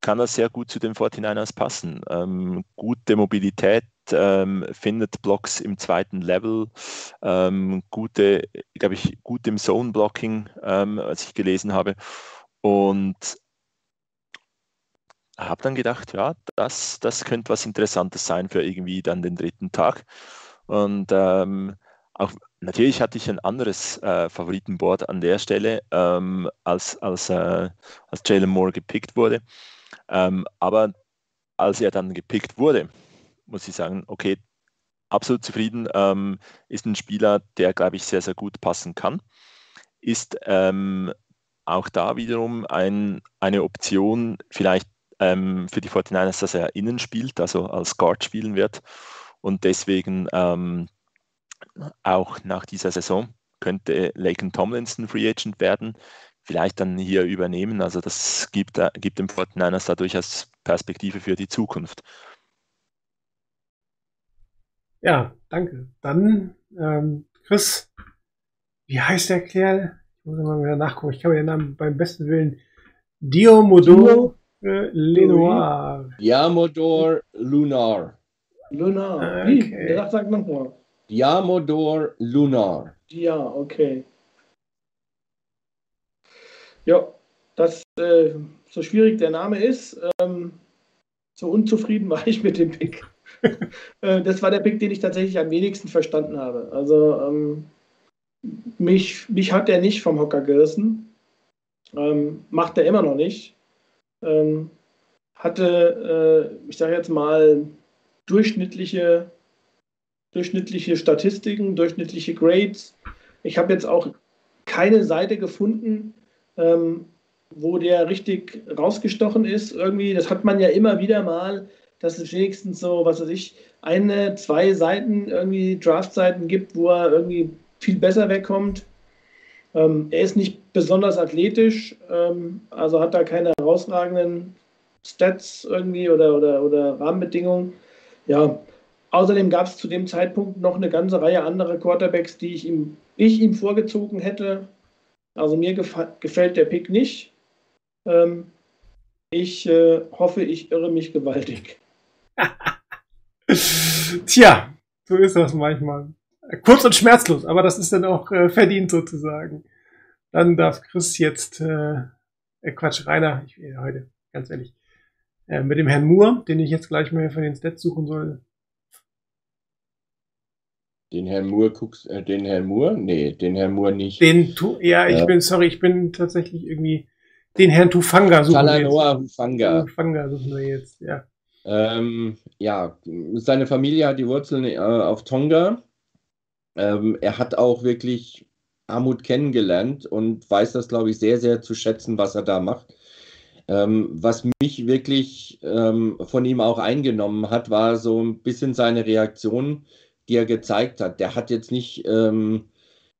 Speaker 3: kann das sehr gut zu den 49ers passen. Ähm, gute Mobilität, ähm, findet Blocks im zweiten Level, ähm, gute, glaube ich, gut im Zone-Blocking, ähm, was ich gelesen habe. Und habe dann gedacht, ja, das, das könnte was Interessantes sein für irgendwie dann den dritten Tag. Und ähm, auch natürlich hatte ich ein anderes äh, Favoritenboard an der Stelle, ähm, als, als, äh, als Jalen Moore gepickt wurde. Ähm, aber als er dann gepickt wurde, muss ich sagen, okay, absolut zufrieden. Ähm, ist ein Spieler, der, glaube ich, sehr, sehr gut passen kann. Ist ähm, auch da wiederum ein, eine Option, vielleicht ähm, für die 49ers, dass er innen spielt, also als Guard spielen wird. Und deswegen ähm, auch nach dieser Saison könnte Laken Tomlinson Free Agent werden, vielleicht dann hier übernehmen. Also das gibt, äh, gibt dem 49ers da durchaus Perspektive für die Zukunft.
Speaker 6: Ja, danke. Dann, ähm, Chris, wie heißt der Kerl? Ich muss mal wieder nachgucken. Ich kann mir den Namen beim besten Willen. Diomodor äh, Lenoir.
Speaker 4: Diamodor Lunar.
Speaker 5: Lunar.
Speaker 6: Ah,
Speaker 5: Wie?
Speaker 6: okay.
Speaker 5: Der sagt nochmal.
Speaker 4: Diamodor Lunar.
Speaker 5: Ja, okay. Ja, das, äh, so schwierig der Name ist, ähm, so unzufrieden war ich mit dem Pick. äh, das war der Pick, den ich tatsächlich am wenigsten verstanden habe. Also ähm, mich, mich hat er nicht vom Hocker gerissen. Ähm, macht er immer noch nicht. Ähm, hatte, äh, ich sage jetzt mal, durchschnittliche durchschnittliche Statistiken, durchschnittliche Grades. Ich habe jetzt auch keine Seite gefunden, ähm, wo der richtig rausgestochen ist. Irgendwie, das hat man ja immer wieder mal, dass es wenigstens so, was weiß ich, eine, zwei Seiten, irgendwie Draft-Seiten gibt, wo er irgendwie viel besser wegkommt. Ähm, er ist nicht besonders athletisch, ähm, also hat da keine herausragenden Stats irgendwie oder, oder, oder Rahmenbedingungen. Ja, Außerdem gab es zu dem Zeitpunkt noch eine ganze Reihe anderer Quarterbacks, die ich ihm, ich ihm vorgezogen hätte. Also mir gefällt der Pick nicht. Ähm, ich äh, hoffe, ich irre mich gewaltig.
Speaker 6: Tja, so ist das manchmal. Kurz und schmerzlos, aber das ist dann auch äh, verdient sozusagen. Dann darf Chris jetzt, äh, äh Quatsch, Rainer, ich will heute, ganz ehrlich, äh, mit dem Herrn Moore, den ich jetzt gleich mal von den Stats suchen soll,
Speaker 4: Den Herrn Moore guckst, äh, den Herrn Moore? Nee, den Herrn Moore nicht.
Speaker 6: Den tu ja, ich
Speaker 4: Ja.
Speaker 6: bin, sorry, ich bin tatsächlich irgendwie den Herrn Tufanga suchen wir
Speaker 4: Talanoa
Speaker 6: jetzt.
Speaker 4: Hufanga.
Speaker 6: Tufanga suchen wir jetzt, ja.
Speaker 4: Ähm, ja, seine Familie hat die Wurzeln äh, auf Tonga. Ähm, er hat auch wirklich Armut kennengelernt und weiß das, glaube ich, sehr, sehr zu schätzen, was er da macht. Ähm, was mich wirklich ähm, von ihm auch eingenommen hat, war so ein bisschen seine Reaktion, die er gezeigt hat. Der hat jetzt nicht ähm,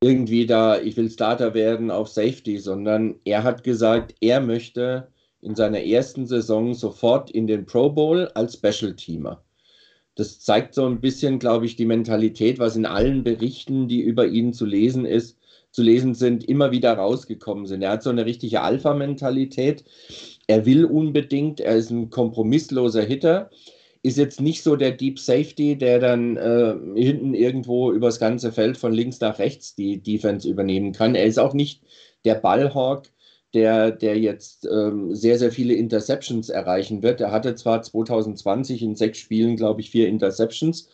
Speaker 4: irgendwie da, ich will Starter werden auf Safety, sondern er hat gesagt, er möchte in seiner ersten Saison sofort in den Pro Bowl als Special Teamer. das zeigt so ein bisschen, glaube ich, die Mentalität, was in allen Berichten, die über ihn zu lesen ist, zu lesen sind, immer wieder rausgekommen sind. Er hat so eine richtige Alpha-Mentalität. Er will unbedingt, er ist ein kompromissloser Hitter ist jetzt nicht so der Deep Safety, der dann äh, hinten irgendwo übers ganze Feld von links nach rechts die Defense übernehmen kann. Er ist auch nicht der Ballhawk, der, der jetzt ähm, sehr, sehr viele Interceptions erreichen wird. Er hatte zwar 2020 in sechs Spielen, glaube ich, vier Interceptions,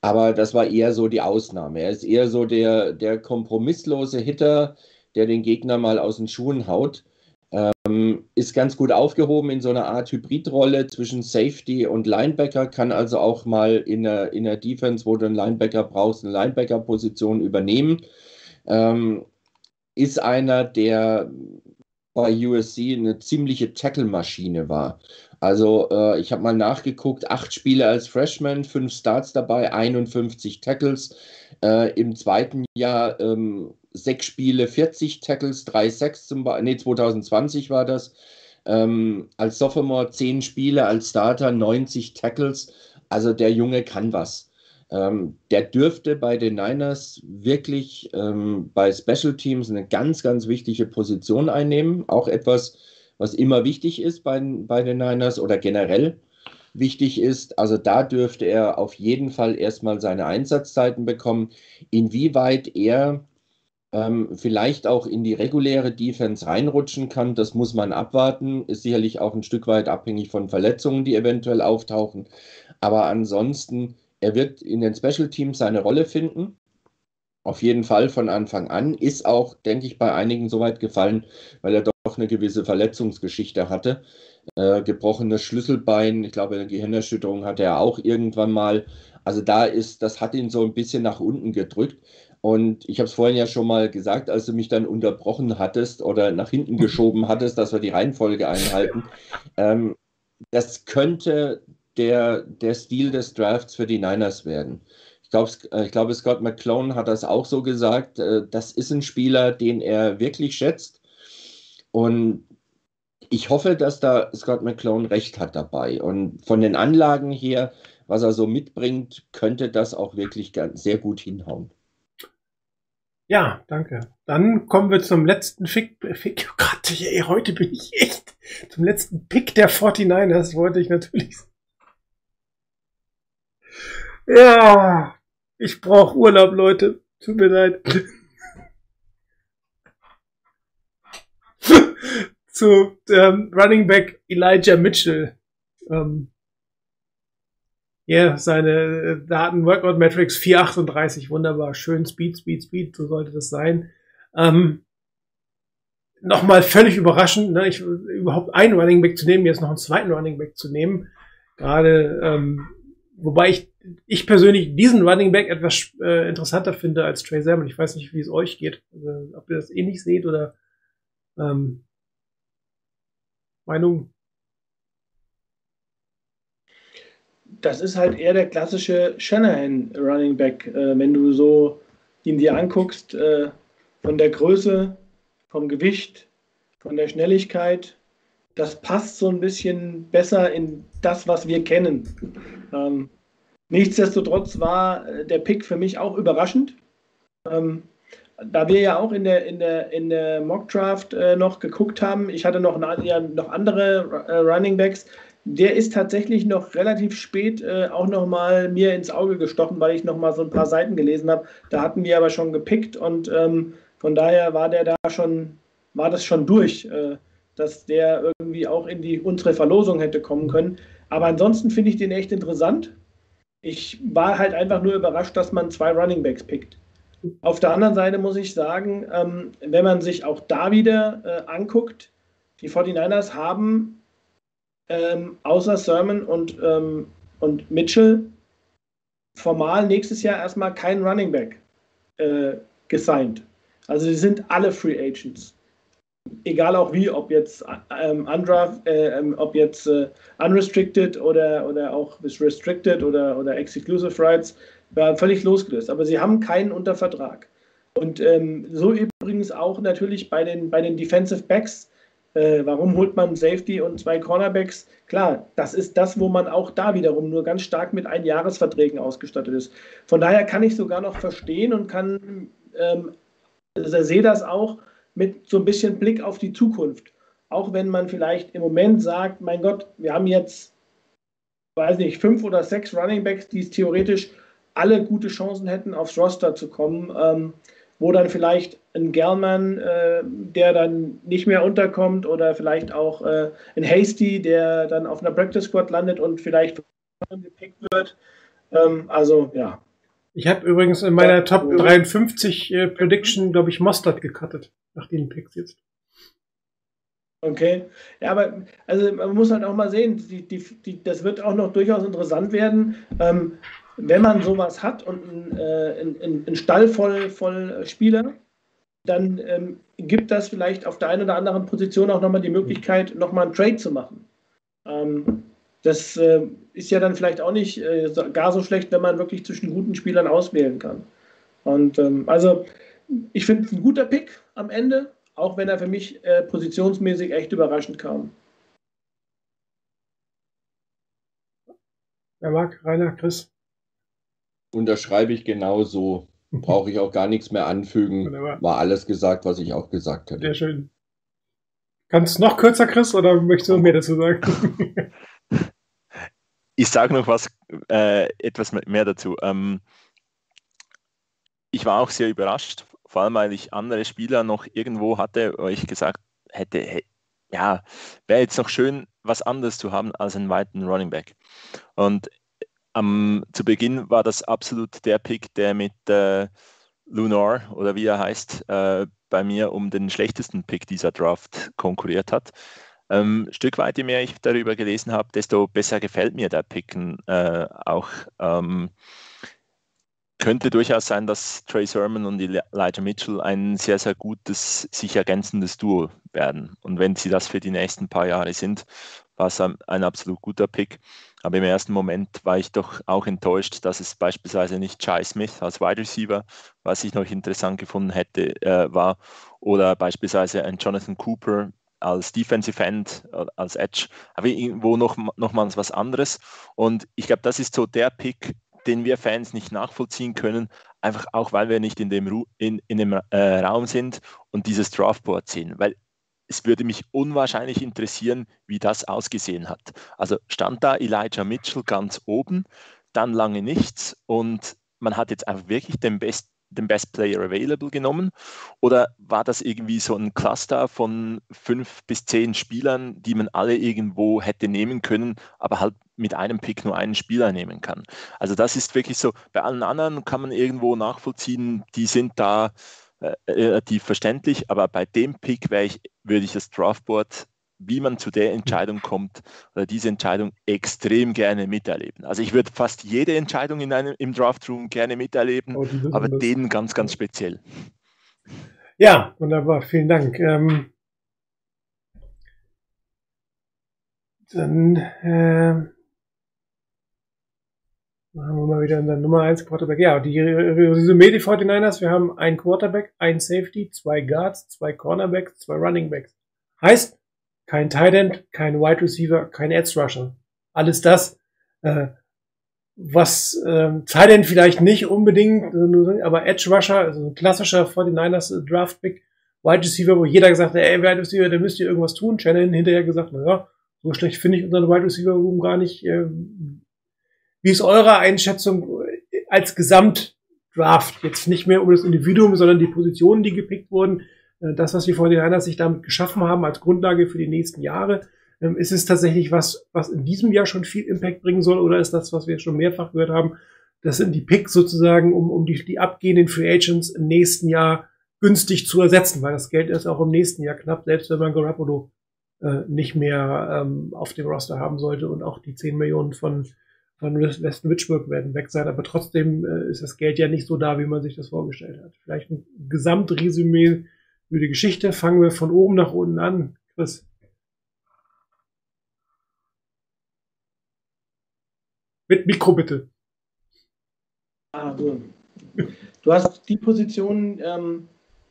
Speaker 4: aber das war eher so die Ausnahme. Er ist eher so der, der kompromisslose Hitter, der den Gegner mal aus den Schuhen haut. Ähm, ist ganz gut aufgehoben in so einer Art Hybridrolle zwischen Safety und Linebacker, kann also auch mal in der, in der Defense, wo du einen Linebacker brauchst, eine Linebacker-Position übernehmen. Ähm, ist einer, der bei USC eine ziemliche Tackle-Maschine war. Also äh, ich habe mal nachgeguckt, acht Spiele als Freshman, fünf Starts dabei, 51 Tackles. Äh, Im zweiten Jahr ähm, sechs Spiele, 40 Tackles, drei Sacks zum Beispiel, nee, 2020 war das. Ähm, als Sophomore zehn Spiele, als Starter 90 Tackles. Also der Junge kann was. Ähm, der dürfte bei den Niners wirklich ähm, bei Special Teams eine ganz, ganz wichtige Position einnehmen. Auch etwas, was immer wichtig ist bei, bei den Niners oder generell wichtig ist. Also da dürfte er auf jeden Fall erstmal seine Einsatzzeiten bekommen. Inwieweit er ähm, vielleicht auch in die reguläre Defense reinrutschen kann. Das muss man abwarten. Ist sicherlich auch ein Stück weit abhängig von Verletzungen, die eventuell auftauchen. Aber ansonsten, er wird in den Special Teams seine Rolle finden. Auf jeden Fall von Anfang an. Ist auch, denke ich, bei einigen soweit gefallen, weil er doch eine gewisse Verletzungsgeschichte hatte. Äh, gebrochenes Schlüsselbein, ich glaube, eine Gehirnerschütterung hatte er auch irgendwann mal. Also da ist, das hat ihn so ein bisschen nach unten gedrückt. Und ich habe es vorhin ja schon mal gesagt, als du mich dann unterbrochen hattest oder nach hinten geschoben hattest, dass wir die Reihenfolge einhalten. Ähm, das könnte der, der Stil des Drafts für die Niners werden. Ich glaube, äh, ich glaube, Scott McClone hat das auch so gesagt. Äh, das ist ein Spieler, den er wirklich schätzt. Und ich hoffe, dass da Scott McClone recht hat dabei. Und von den Anlagen her, was er so mitbringt, könnte das auch wirklich sehr gut hinhauen.
Speaker 6: Ja, danke. Dann kommen wir zum letzten Fick. Fick oh Gott, ey, heute bin ich echt. Zum letzten Pick der 49ers wollte ich natürlich. Ja, ich brauche Urlaub, Leute. Tut mir leid. Zu ähm, Running Back Elijah Mitchell. Ähm, ja, seine äh, Daten, Workout Metrics 438, wunderbar, schön, Speed, Speed, Speed, so sollte das sein. Ähm, Nochmal völlig überraschend, ne, ich, überhaupt einen Running Back zu nehmen, jetzt noch einen zweiten Running Back zu nehmen. Gerade, ähm, wobei ich, ich persönlich diesen Running Back etwas äh, interessanter finde als Trey Sermon. Ich weiß nicht, wie es euch geht, also, ob ihr das ähnlich eh seht oder ähm, Meinung
Speaker 5: das ist halt eher der klassische Shanahan Running Back, äh, wenn du so ihn dir anguckst, äh, von der Größe, vom Gewicht, von der Schnelligkeit. Das passt so ein bisschen besser in das, was wir kennen. Ähm, nichtsdestotrotz war äh, der Pick für mich auch überraschend. Ähm, da wir ja auch in der, in der, in der Mock Draft äh, noch geguckt haben, ich hatte noch, ja, noch andere äh, Running Backs, der ist tatsächlich noch relativ spät äh, auch nochmal mir ins Auge gestochen, weil ich nochmal so ein paar Seiten gelesen habe. Da hatten wir aber schon gepickt und ähm, von daher war der da schon, war das schon durch, äh, dass der irgendwie auch in die unsere Verlosung hätte kommen können. Aber ansonsten finde ich den echt interessant. Ich war halt einfach nur überrascht, dass man zwei Running Backs pickt. Auf der anderen Seite muss ich sagen, ähm, wenn man sich auch da wieder äh, anguckt, die 49ers haben ähm, außer Sermon und, ähm, und Mitchell formal nächstes Jahr erstmal kein Running Back äh, gesigned. Also sie sind alle Free Agents. Egal auch wie, ob jetzt ähm, undraft, äh, ähm, ob jetzt äh, unrestricted oder, oder auch restricted oder, oder exclusive rights, war völlig losgelöst. Aber sie haben keinen unter Vertrag. Und ähm, so übrigens auch natürlich bei den, bei den Defensive Backs Äh, warum holt man Safety und zwei Cornerbacks? Klar, das ist das, wo man auch da wiederum nur ganz stark mit Einjahresverträgen ausgestattet ist. Von daher kann ich sogar noch verstehen und kann ähm, also sehe das auch mit so ein bisschen Blick auf die Zukunft. Auch wenn man vielleicht im Moment sagt, mein Gott, wir haben jetzt, weiß nicht, fünf oder sechs Running Backs, die es theoretisch alle gute Chancen hätten, aufs Roster zu kommen. Ähm, wo dann vielleicht ein German, äh, der dann nicht mehr unterkommt oder vielleicht auch äh, ein Hasty, der dann auf einer Practice Squad landet und vielleicht gepickt wird. Ähm, also ja.
Speaker 6: Ich habe übrigens in meiner Top 53 äh, Prediction, glaube ich, Mustard gecuttet, nach den Picks jetzt.
Speaker 5: Okay, ja, aber also man muss halt auch mal sehen, die, die, die, das wird auch noch durchaus interessant werden. Ähm, wenn man sowas hat und einen, äh, einen, einen Stall voll, voll Spieler, dann ähm, gibt das vielleicht auf der einen oder anderen Position auch nochmal die Möglichkeit, nochmal einen Trade zu machen. Ähm, das äh, ist ja dann vielleicht auch nicht äh, gar so schlecht, wenn man wirklich zwischen guten Spielern auswählen kann. Und ähm, also, ich finde es ein guter Pick am Ende, auch wenn er für mich äh, positionsmäßig echt überraschend kam.
Speaker 6: Wer mag? Rainer, Chris?
Speaker 4: Unterschreibe ich genauso. Brauche ich auch gar nichts mehr anfügen. Wunderbar. War alles gesagt, was ich auch gesagt hätte.
Speaker 6: Sehr schön. Kannst du noch kürzer, Chris, oder möchtest du mehr dazu sagen?
Speaker 3: ich sage noch was, äh, etwas mehr dazu. Ähm, ich war auch sehr überrascht, vor allem weil ich andere Spieler noch irgendwo hatte, wo ich gesagt hätte, hey, ja, wäre jetzt noch schön, was anderes zu haben als einen weiten Running Back. Und am, zu Beginn war das absolut der Pick, der mit äh, Lunar oder wie er heißt, äh, bei mir um den schlechtesten Pick dieser Draft konkurriert hat. Ähm, Stück weit, je mehr ich darüber gelesen habe, desto besser gefällt mir der Pick äh, auch. Ähm, könnte durchaus sein, dass Trey Sermon und Elijah Mitchell ein sehr, sehr gutes, sich ergänzendes Duo werden. Und wenn sie das für die nächsten paar Jahre sind, war es ein, absolut guter Pick. Aber im ersten Moment war ich doch auch enttäuscht, dass es beispielsweise nicht Chai Smith als Wide Receiver, was ich noch interessant gefunden hätte, äh, war, oder beispielsweise ein Jonathan Cooper als Defensive End, äh, als Edge, aber irgendwo noch, nochmals was anderes. Und ich glaube, das ist so der Pick, den wir Fans nicht nachvollziehen können, einfach auch, weil wir nicht in dem, Ru in, in dem äh, Raum sind und dieses Draftboard sehen. Weil es würde mich unwahrscheinlich interessieren, wie das ausgesehen hat. Also stand da Elijah Mitchell ganz oben, dann lange nichts und man hat jetzt einfach wirklich den, Best, den Best Player Available genommen? Oder war das irgendwie so ein Cluster von fünf bis zehn Spielern, die man alle irgendwo hätte nehmen können, aber halt mit einem Pick nur einen Spieler nehmen kann? Also das ist wirklich so, bei allen anderen kann man irgendwo nachvollziehen, die sind da äh, relativ verständlich, aber bei dem Pick ich, würde ich das Draftboard, wie man zu der Entscheidung kommt, oder diese Entscheidung extrem gerne miterleben. Also ich würde fast jede Entscheidung in einem, im Draftroom gerne miterleben, oh, aber das. den ganz, ganz speziell.
Speaker 6: Ja, wunderbar, vielen Dank. Ähm, dann äh, Machen wir mal wieder unseren Nummer 1 Quarterback. Ja, die Resümee, die 49ers, wir haben einen Quarterback, ein Safety, zwei Guards, zwei Cornerbacks, zwei Running Backs. Heißt, kein Tight End, kein Wide Receiver, kein Edge Rusher. Alles das, äh, was äh, Tight End vielleicht nicht unbedingt, aber Edge Rusher, also ein klassischer 49ers Draft Pick, Wide Receiver, wo jeder gesagt hat, ey, Wide Receiver, da müsst ihr irgendwas tun. Shannon hinterher gesagt, naja, so schlecht finde ich unseren Wide Receiver Room gar nicht. Äh, wie ist eure Einschätzung als Gesamtdraft? Jetzt nicht mehr um das Individuum, sondern die Positionen, die gepickt wurden. Äh, das, was die 49ers sich damit geschaffen haben als Grundlage für die nächsten Jahre. Ähm, ist es tatsächlich was, was in diesem Jahr schon viel Impact bringen soll oder ist das, was wir schon mehrfach gehört haben, das sind die Picks sozusagen, um, um die, die abgehenden Free Agents im nächsten Jahr günstig zu ersetzen, weil das Geld ist auch im nächsten Jahr knapp, selbst wenn man Garoppolo äh, nicht mehr ähm, auf dem Roster haben sollte und auch die 10 Millionen von von Weston Witchburg werden weg sein, aber trotzdem äh, ist das Geld ja nicht so da, wie man sich das vorgestellt hat. Vielleicht ein Gesamtresümee für die Geschichte. Fangen wir von oben nach unten an. Chris. Mit Mikro bitte.
Speaker 5: Ah, du. hast die Position, ähm,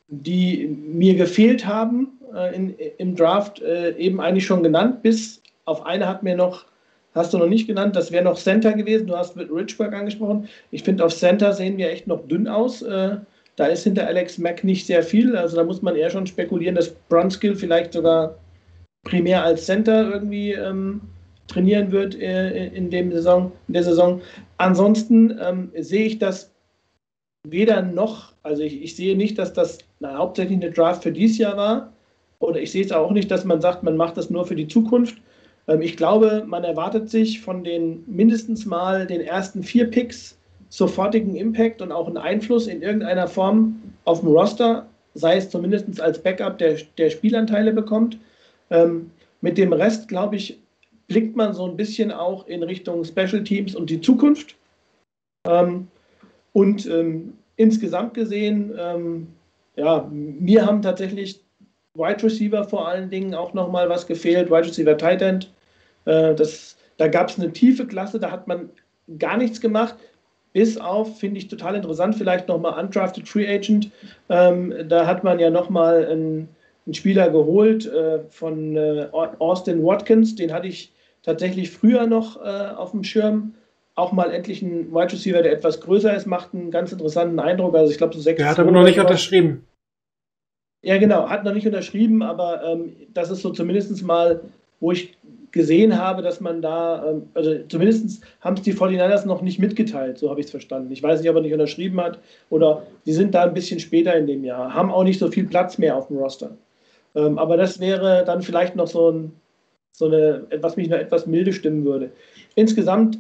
Speaker 5: die mir gefehlt haben äh, in, im Draft, äh, eben eigentlich schon genannt. Bis auf eine hat mir noch, hast du noch nicht genannt, das wäre noch Center gewesen. Du hast mit Richburg angesprochen. Ich finde, auf Center sehen wir echt noch dünn aus. Äh, da ist hinter Alex Mack nicht sehr viel. Also da muss man eher schon spekulieren, dass Brunskill vielleicht sogar primär als Center irgendwie ähm, trainieren wird äh, in, dem Saison, in der Saison. Ansonsten ähm, sehe ich das weder noch, also ich, ich sehe nicht, dass das na, hauptsächlich eine Draft für dieses Jahr war. Oder ich sehe es auch nicht, dass man sagt, man macht das nur für die Zukunft. Ähm, ich glaube, man erwartet sich von den mindestens mal den ersten vier Picks sofortigen Impact und auch einen Einfluss in irgendeiner Form auf dem Roster, sei es zumindest als Backup, der, der Spielanteile bekommt. Ähm, mit dem Rest, glaube ich, blickt man so ein bisschen auch in Richtung Special Teams und die Zukunft. Ähm, und ähm, insgesamt gesehen, ähm, ja, mir haben tatsächlich Wide Receiver vor allen Dingen auch nochmal was gefehlt, Wide Receiver Tight End. Äh, das, da gab es eine tiefe Klasse, da hat man gar nichts gemacht. Bis auf, finde ich total interessant, vielleicht nochmal Undrafted Free Agent. Ähm, da hat man ja nochmal einen, einen Spieler geholt äh, von äh, Austin Watkins. Den hatte ich tatsächlich früher noch äh, auf dem Schirm. Auch mal endlich ein Wide Receiver, der etwas größer ist, macht einen ganz interessanten Eindruck. Also ich glaube, so sechs.
Speaker 6: Der hat aber noch nicht unterschrieben.
Speaker 5: Ja, genau, hat noch nicht unterschrieben, aber ähm, das ist so zumindest mal, wo ich gesehen habe, dass man da, ähm, also zumindest haben es die 49ers noch nicht mitgeteilt, so habe ich es verstanden. Ich weiß nicht, ob er nicht unterschrieben hat oder sie sind da ein bisschen später in dem Jahr, haben auch nicht so viel Platz mehr auf dem Roster. Ähm, aber das wäre dann vielleicht noch so ein, so eine, was mich noch etwas milde stimmen würde. Insgesamt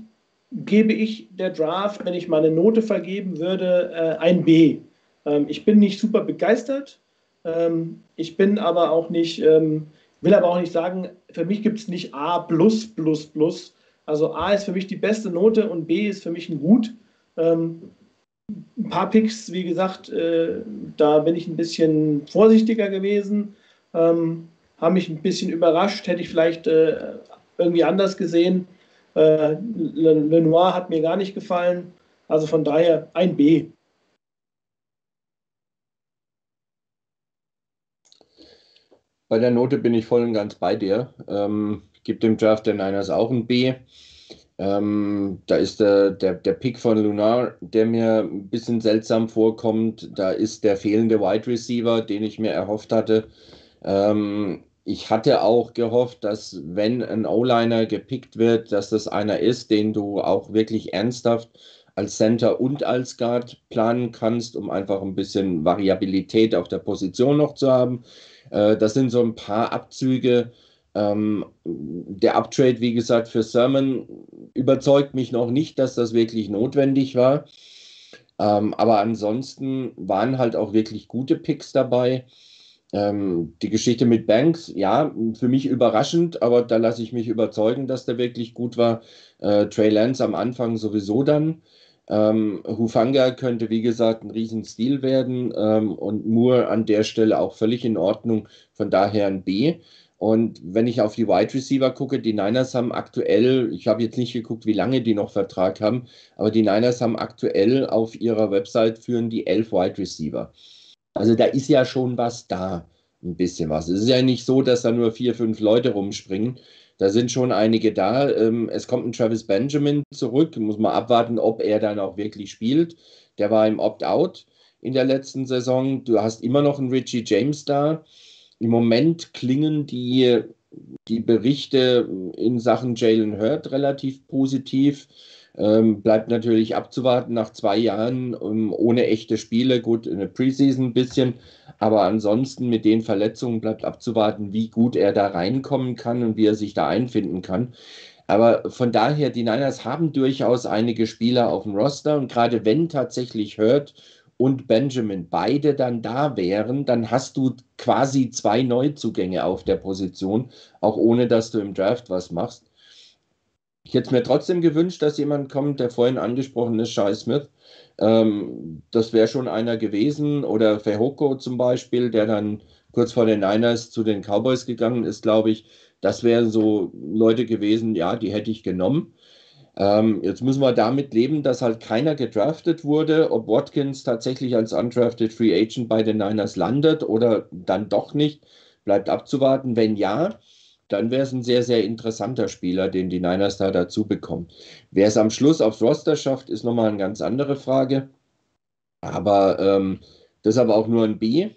Speaker 5: gebe ich der Draft, wenn ich mal eine Note vergeben würde, äh, ein B. Ähm, ich bin nicht super begeistert. Ich bin aber auch nicht, will aber auch nicht sagen, für mich gibt es nicht A plus plus plus. Also A ist für mich die beste Note und B ist für mich ein Gut. Ähm, ein paar Picks, wie gesagt, äh, da bin ich ein bisschen vorsichtiger gewesen. Ähm, haben mich ein bisschen überrascht, hätte ich vielleicht äh, irgendwie anders gesehen. Äh, Lenoir hat mir gar nicht gefallen. Also von daher ein B.
Speaker 4: Bei der Note bin ich voll und ganz bei dir. Ähm, gibt dem Draft der Niners auch ein B. Ähm, da ist der, der, der Pick von Lunar, der mir ein bisschen seltsam vorkommt. Da ist der fehlende Wide Receiver, den ich mir erhofft hatte. Ähm, ich hatte auch gehofft, dass wenn ein O-Liner gepickt wird, dass das einer ist, den du auch wirklich ernsthaft als Center und als Guard planen kannst, um einfach ein bisschen Variabilität auf der Position noch zu haben. Äh, das sind so ein paar Abzüge. Ähm, der Uptrade, wie gesagt, für Sermon überzeugt mich noch nicht, dass das wirklich notwendig war. Ähm, aber ansonsten waren halt auch wirklich gute Picks dabei. Ähm, die Geschichte mit Banks, ja, für mich überraschend, aber da lasse ich mich überzeugen, dass der wirklich gut war. Äh, Trey Lance am Anfang sowieso dann. Ähm, Hufanga könnte, wie gesagt, ein Riesenstil werden ähm, und Moore an der Stelle auch völlig in Ordnung, von daher ein B. Und wenn ich auf die Wide Receiver gucke, die Niners haben aktuell, ich habe jetzt nicht geguckt, wie lange die noch Vertrag haben, aber die Niners haben aktuell auf ihrer Website führen die elf Wide Receiver. Also da ist ja schon was da, ein bisschen was. Es ist ja nicht so, dass da nur vier, fünf Leute rumspringen. Da sind schon einige da. Ähm, es kommt ein Travis Benjamin zurück. Muss man abwarten, ob er dann auch wirklich spielt. Der war im Opt-out in der letzten Saison. Du hast immer noch einen Richie James da. Im Moment klingen die, die Berichte in Sachen Jalen Hurt relativ positiv. Ähm, bleibt natürlich abzuwarten nach zwei Jahren um, ohne echte Spiele. Gut, in der Preseason ein bisschen, aber ansonsten mit den Verletzungen bleibt abzuwarten, wie gut er da reinkommen kann und wie er sich da einfinden kann. Aber von daher, die Niners haben durchaus einige Spieler auf dem Roster und gerade wenn tatsächlich Hurt und Benjamin beide dann da wären, dann hast du quasi zwei Neuzugänge auf der Position, auch ohne dass du im Draft was machst. Ich hätte mir trotzdem gewünscht, dass jemand kommt, der vorhin angesprochen ist, Shai Smith. Ähm, das wäre schon einer gewesen. Oder Fehoko zum Beispiel, der dann kurz vor den Niners zu den Cowboys gegangen ist, glaube ich. Das wären so Leute gewesen, ja, die hätte ich genommen. Ähm, jetzt müssen wir damit leben, dass halt keiner gedraftet wurde, ob Watkins tatsächlich als undrafted Free Agent bei den Niners landet oder dann doch nicht, bleibt abzuwarten. Wenn ja, dann wäre es ein sehr, sehr interessanter Spieler, den die Niners da dazu bekommen. Wer es am Schluss aufs Roster schafft, ist nochmal eine ganz andere Frage. Aber ähm, das ist aber auch nur ein B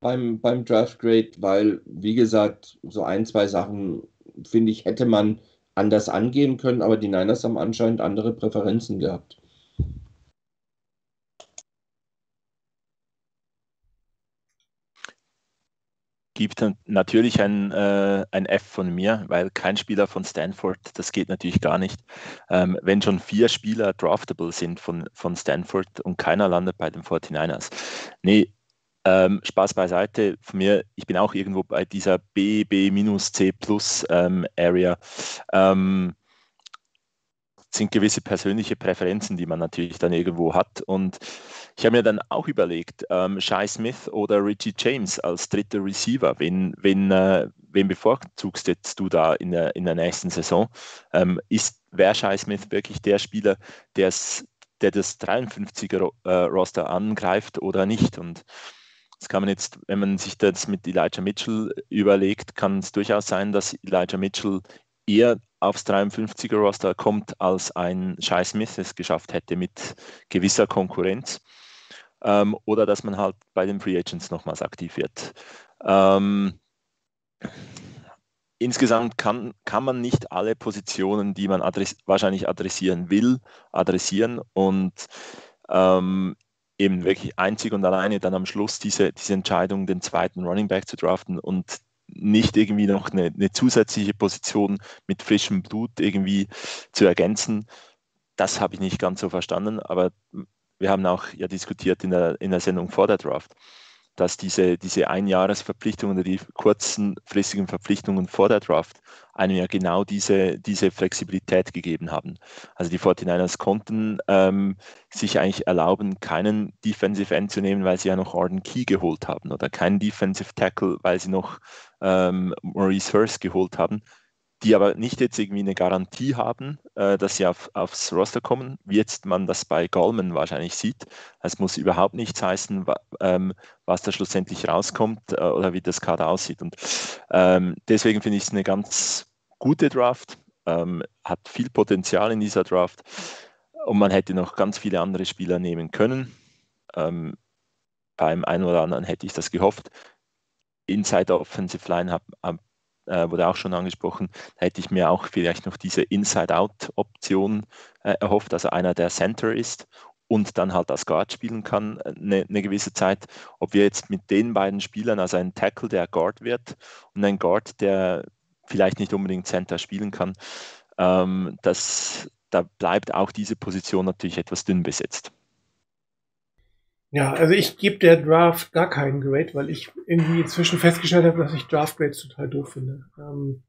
Speaker 4: beim, beim Draft Grade, weil, wie gesagt, so ein, zwei Sachen, finde ich, hätte man anders angehen können, aber die Niners haben anscheinend andere Präferenzen gehabt.
Speaker 3: Gibt natürlich ein, äh, ein F von mir, weil kein Spieler von Stanford, das geht natürlich gar nicht. Ähm, wenn schon vier Spieler draftable sind von, von Stanford und keiner landet bei den 49ers. Nee, ähm, Spaß beiseite, von mir, ich bin auch irgendwo bei dieser B, B-C plus ähm, Area. Ähm, sind gewisse persönliche Präferenzen, die man natürlich dann irgendwo hat. Und ich habe mir dann auch überlegt, ähm, Shai Smith oder Richie James als dritter Receiver, wen, wen, äh, wen bevorzugst jetzt du da in der, in der nächsten Saison? Ähm, ist, wäre Shai Smith wirklich der Spieler, der das 53er-Roster äh, angreift oder nicht? Und das kann man jetzt, wenn man sich das mit Elijah Mitchell überlegt, kann es durchaus sein, dass Elijah Mitchell eher aufs 53er Roster kommt, als ein Shai Smith es geschafft hätte mit gewisser Konkurrenz. Ähm, oder dass man halt bei den Free Agents nochmals aktiv wird. Ähm, insgesamt kann, kann man nicht alle Positionen, die man adress wahrscheinlich adressieren will, adressieren und ähm, eben wirklich einzig und alleine dann am Schluss diese, diese Entscheidung, den zweiten Running Back zu draften und nicht irgendwie noch eine, eine zusätzliche Position mit frischem Blut irgendwie zu ergänzen. Das habe ich nicht ganz so verstanden, aber wir haben auch ja diskutiert in der, in der Sendung vor der Draft, dass diese, diese Einjahresverpflichtungen oder die kurzenfristigen Verpflichtungen vor der Draft einem ja genau diese, diese Flexibilität gegeben haben. Also die 49ers konnten ähm, sich eigentlich erlauben, keinen Defensive End zu nehmen, weil sie ja noch Arden Key geholt haben oder keinen Defensive Tackle, weil sie noch ähm, Maurice Hurst geholt haben, die aber nicht jetzt irgendwie eine Garantie haben, äh, dass sie auf, aufs Roster kommen, wie jetzt man das bei Goldman wahrscheinlich sieht. Es muss überhaupt nichts heißen, wa, ähm, was da schlussendlich rauskommt äh, oder wie das Kader aussieht. Und ähm, deswegen finde ich es eine ganz gute Draft, ähm, hat viel Potenzial in dieser Draft und man hätte noch ganz viele andere Spieler nehmen können. Ähm, beim einen oder anderen hätte ich das gehofft. Inside Offensive Line habe hab äh, wurde auch schon angesprochen, hätte ich mir auch vielleicht noch diese Inside-Out-Option äh, erhofft, also einer, der Center ist und dann halt als Guard spielen kann eine, äh, eine, gewisse Zeit. Ob wir jetzt mit den beiden Spielern, also ein Tackle, der Guard wird und ein Guard, der vielleicht nicht unbedingt Center spielen kann, ähm, das, da bleibt auch diese Position natürlich etwas dünn besetzt.
Speaker 6: Ja, also ich gebe der Draft gar keinen Grade, weil ich irgendwie inzwischen festgestellt habe, dass ich Draft Grades total doof finde. Ähm,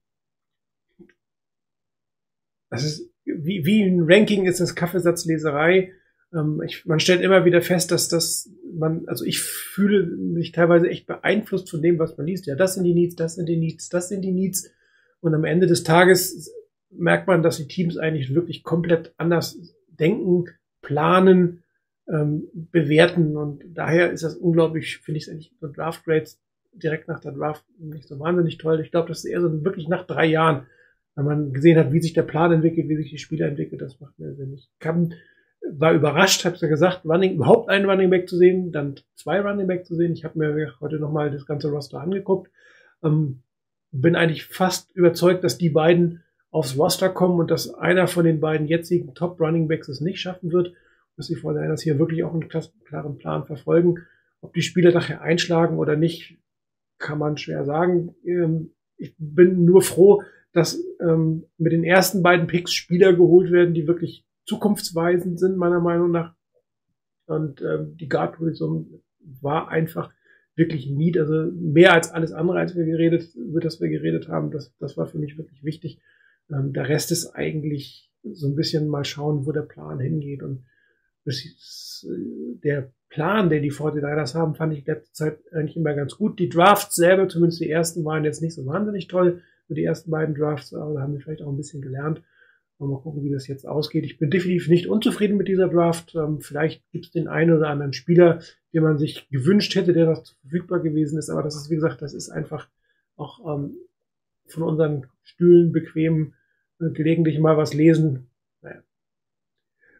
Speaker 6: das ist wie, wie ein Ranking ist das Kaffeesatzleserei. Ähm, ich, man stellt immer wieder fest, dass das man, also ich fühle mich teilweise echt beeinflusst von dem, was man liest. Ja, das sind die Needs, das sind die Needs, das sind die Needs. Und am Ende des Tages merkt man, dass die Teams eigentlich wirklich komplett anders denken, planen, ähm, bewerten. Und daher ist das unglaublich, finde ich es eigentlich so Draft Grades direkt nach der Draft nicht so wahnsinnig toll. Ich glaube, das ist eher so wirklich nach drei Jahren, wenn man gesehen hat, wie sich der Plan entwickelt, wie sich die Spieler entwickelt, das macht mir Sinn. Ich kann, war überrascht, habe ja gesagt, Running, überhaupt einen Running Back zu sehen, dann zwei Running Back zu sehen. Ich habe mir heute nochmal das ganze Roster angeguckt. Ähm, bin eigentlich fast überzeugt, dass die beiden aufs Roster kommen und dass einer von den beiden jetzigen Top Running Backs es nicht schaffen wird dass die Fortinanders hier wirklich auch einen klaren Plan verfolgen. Ob die Spieler nachher einschlagen oder nicht, kann man schwer sagen. Ähm, ich bin nur froh, dass ähm, mit den ersten beiden Picks Spieler geholt werden, die wirklich zukunftsweisend sind, meiner Meinung nach. Und ähm, die Guard-Position war einfach wirklich nied, also mehr als alles andere, als wir geredet, über das wir geredet haben. Das, das war für mich wirklich wichtig. Der Rest ist eigentlich so ein bisschen mal schauen, wo der Plan hingeht. Und der Plan, den die 49ers haben, fand ich letzte Zeit eigentlich immer ganz gut. Die Drafts selber, zumindest die ersten, waren jetzt nicht so wahnsinnig toll. Für die ersten beiden Drafts, aber da haben wir vielleicht auch ein bisschen gelernt. Mal gucken, wie das jetzt ausgeht. Ich bin definitiv nicht unzufrieden mit dieser Draft. Ähm, vielleicht gibt es den einen oder anderen Spieler, den man sich gewünscht hätte, der noch verfügbar gewesen ist. Aber das ist, wie gesagt, das ist einfach auch ähm, von unseren Stühlen bequem äh, gelegentlich mal was lesen. Naja.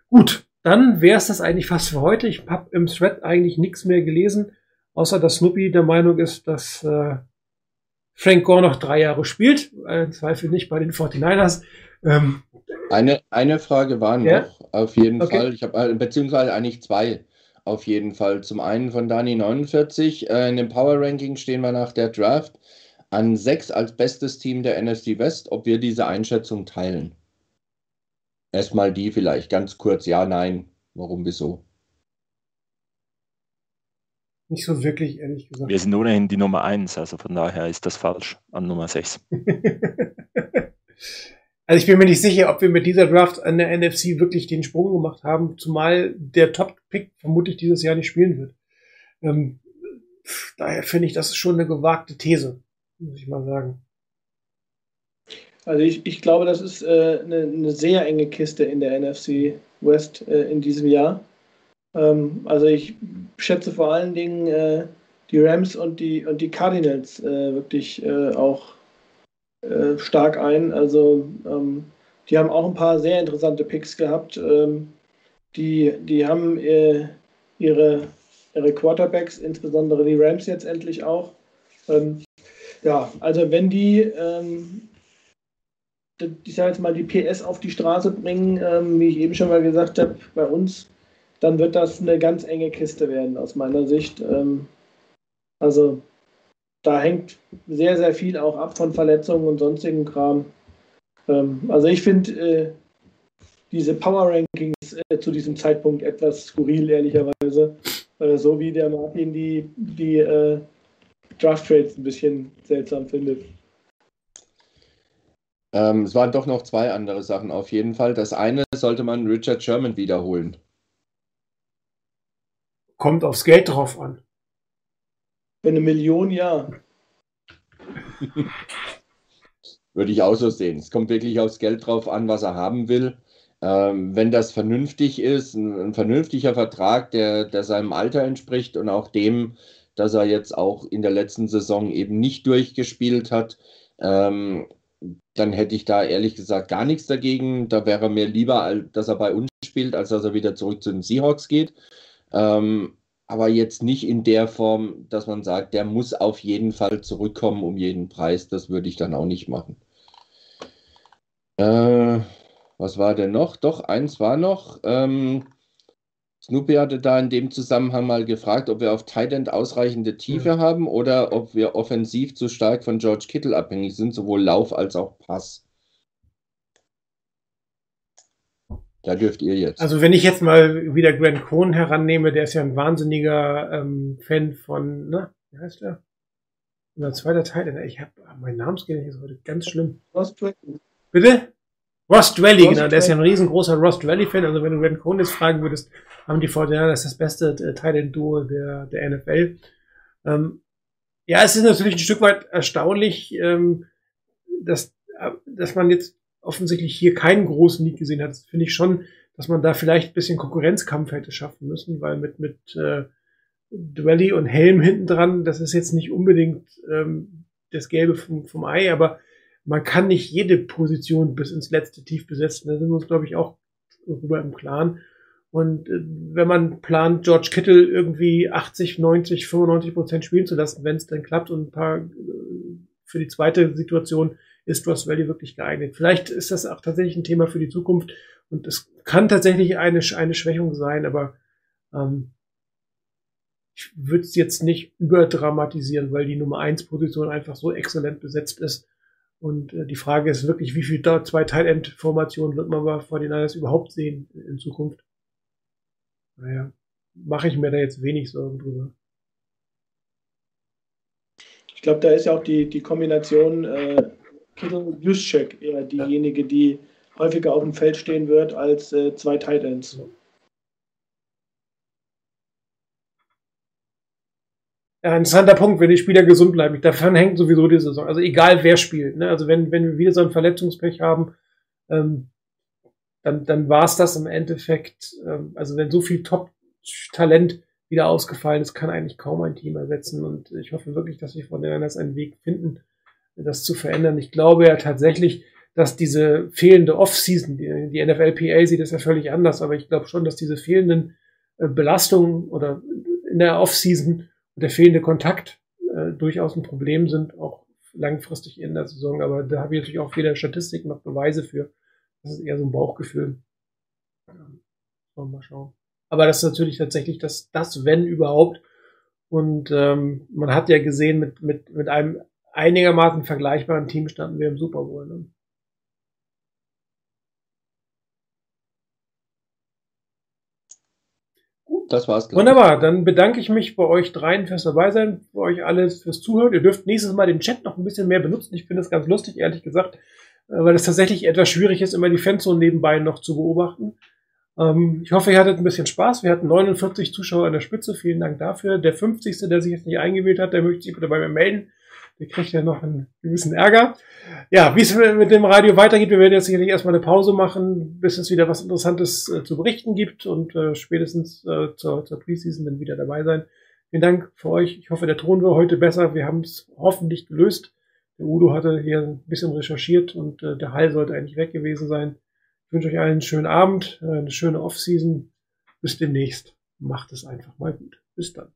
Speaker 6: Gut, dann wäre es das eigentlich fast für heute. Ich habe im Thread eigentlich nichts mehr gelesen, außer dass Snoopy der Meinung ist, dass äh, Frank Gore noch drei Jahre spielt. Äh, Zweifel nicht bei den 49ers. Ähm,
Speaker 4: eine, eine Frage war noch,
Speaker 6: Ja?
Speaker 4: auf jeden
Speaker 6: Okay.
Speaker 4: Fall. Ich habe beziehungsweise eigentlich zwei auf jeden Fall. Zum einen von Dani 49. Äh, in dem Power Ranking stehen wir nach der Draft an sechs als bestes Team der NFC West, ob wir diese Einschätzung teilen. Erstmal die vielleicht ganz kurz, ja, nein. Warum, wieso?
Speaker 6: nicht so wirklich, ehrlich gesagt.
Speaker 3: Wir sind ohnehin die Nummer 1, also von daher ist das falsch an Nummer 6.
Speaker 6: Also ich bin mir nicht sicher, ob wir mit dieser Draft an der NFC wirklich den Sprung gemacht haben, zumal der Top-Pick vermutlich dieses Jahr nicht spielen wird. Ähm, pff, daher finde ich, das ist schon eine gewagte These, muss ich mal sagen.
Speaker 5: Also ich, ich glaube, das ist äh, eine, eine sehr enge Kiste in der NFC West äh, in diesem Jahr. Ähm, also ich schätze vor allen Dingen äh, die Rams und die, und die Cardinals äh, wirklich äh, auch äh, stark ein. Also ähm, die haben auch ein paar sehr interessante Picks gehabt. Ähm, die, die haben ihre, ihre Quarterbacks, insbesondere die Rams jetzt endlich auch. Ähm, ja, also wenn die ähm, ich sage jetzt mal, die PS auf die Straße bringen, ähm, wie ich eben schon mal gesagt habe, bei uns, dann wird das eine ganz enge Kiste werden, aus meiner Sicht. Ähm, also da hängt sehr, sehr viel auch ab von Verletzungen und sonstigen Kram. Ähm, also ich finde äh, diese Power Rankings äh, zu diesem Zeitpunkt etwas skurril, ehrlicherweise. Äh, so wie der Martin die, die äh, Draft Trades ein bisschen seltsam findet.
Speaker 4: Ähm, es waren doch noch zwei andere Sachen auf jeden Fall. Das eine sollte man Richard Sherman wiederholen.
Speaker 6: Kommt aufs Geld drauf an.
Speaker 5: Für eine Million, ja.
Speaker 4: Würde ich auch so sehen. Es kommt wirklich aufs Geld drauf an, was er haben will. Ähm, wenn das vernünftig ist, ein, ein vernünftiger Vertrag, der, der seinem Alter entspricht und auch dem, dass er jetzt auch in der letzten Saison eben nicht durchgespielt hat, ähm, dann hätte ich da ehrlich gesagt gar nichts dagegen. Da wäre mir lieber, dass er bei uns spielt, als dass er wieder zurück zu den Seahawks geht. Ähm, aber jetzt nicht in der Form, dass man sagt, der muss auf jeden Fall zurückkommen um jeden Preis. Das würde ich dann auch nicht machen. Äh, was war denn noch? Doch, eins war noch. Ähm, Snoopy hatte da in dem Zusammenhang mal gefragt, ob wir auf Tight End ausreichende Tiefe haben oder ob wir offensiv zu stark von George Kittle abhängig sind, sowohl Lauf als auch Pass. Da dürft ihr jetzt.
Speaker 6: Also wenn ich jetzt mal wieder Grant Cohn herannehme, der ist ja ein wahnsinniger ähm, Fan von, ne, wie heißt der? Unser zweiter Teil, ich habe mein Namensgedächtnis ist heute ganz schlimm. Bitte? Ross Dwelly,
Speaker 5: Ross
Speaker 6: genau, der ist ja ein riesengroßer Ross Dwelly-Fan. Also wenn du Cohn jetzt fragen würdest, haben die Fortinanders das ist das beste äh, Tight-End-Duo der, der NFL. Ähm, ja, es ist natürlich ein Stück weit erstaunlich, ähm, dass, äh, dass man jetzt offensichtlich hier keinen großen Lead gesehen hat. Das finde ich schon, dass man da vielleicht ein bisschen Konkurrenzkampf hätte schaffen müssen, weil mit, mit äh, Dwelly und Helm hinten dran, das ist jetzt nicht unbedingt ähm, das Gelbe vom, vom Ei, aber man kann nicht jede Position bis ins letzte tief besetzen. Da sind wir uns, glaube ich, auch darüber im Klaren. Und äh, wenn man plant, George Kittle irgendwie 80, 90, 95 Prozent spielen zu lassen, wenn es dann klappt und ein paar äh, für die zweite Situation ist Ross Valley wirklich geeignet. Vielleicht ist das auch tatsächlich ein Thema für die Zukunft und es kann tatsächlich eine, eine Schwächung sein, aber ähm, ich würde es jetzt nicht überdramatisieren, weil die Nummer 1 Position einfach so exzellent besetzt ist. Und äh, die Frage ist wirklich, wie viel da zwei Tight End Formationen wird man bei 49ers überhaupt sehen in Zukunft? Naja, mache ich mir da jetzt wenig Sorgen drüber.
Speaker 5: Ich glaube, da ist ja auch die, die Kombination äh, Kittel Juszczyk eher diejenige, die häufiger auf dem Feld stehen wird als äh, zwei Tight Ends.
Speaker 6: Ja, ein interessanter Punkt, wenn die Spieler gesund bleiben. Davon hängt sowieso die Saison. Also egal wer spielt. Ne? Also wenn, wenn wir wieder so ein Verletzungspech haben, ähm, dann, dann war es das im Endeffekt. Ähm, also wenn so viel Top-Talent wieder ausgefallen ist, kann eigentlich kaum ein Team ersetzen. Und ich hoffe wirklich, dass wir von den Niners einen Weg finden, das zu verändern. Ich glaube ja tatsächlich, dass diese fehlende Off-Season, die, die NFLPA sieht das ja völlig anders, aber ich glaube schon, dass diese fehlenden äh, Belastungen oder in der Off-Season der fehlende Kontakt äh, durchaus ein Problem sind, auch langfristig in der Saison. Aber da habe ich natürlich auch weder Statistiken noch Beweise für. Das ist eher so ein Bauchgefühl. Ja, mal schauen. Aber das ist natürlich tatsächlich das, das wenn überhaupt. Und ähm, man hat ja gesehen, mit, mit, mit einem einigermaßen vergleichbaren Team standen wir im Super Bowl. Ne? Das war's. Wunderbar, dann bedanke ich mich bei euch dreien fürs Dabeisein, bei euch alles fürs Zuhören. Ihr dürft nächstes Mal den Chat noch ein bisschen mehr benutzen. Ich finde das ganz lustig, ehrlich gesagt, äh, weil es tatsächlich etwas schwierig ist, immer die Fanzone nebenbei noch zu beobachten. Ähm, ich hoffe, ihr hattet ein bisschen Spaß. Wir hatten 49 Zuschauer an der Spitze. Vielen Dank dafür. Der 50. der sich jetzt nicht eingewählt hat, der möchte sich bitte bei mir melden. Der kriegt ja noch einen gewissen Ärger. Ja, wie es mit dem Radio weitergeht, wir werden jetzt sicherlich erstmal eine Pause machen, bis es wieder was Interessantes äh, zu berichten gibt und äh, spätestens äh, zur, zur Preseason dann wieder dabei sein. Vielen Dank für euch. Ich hoffe, der Ton war heute besser. Wir haben es hoffentlich gelöst. Der Udo hatte hier ein bisschen recherchiert und äh, der Hall sollte eigentlich weg gewesen sein. Ich wünsche euch allen einen schönen Abend, äh, eine schöne Offseason. Bis demnächst. Macht es einfach mal gut. Bis dann.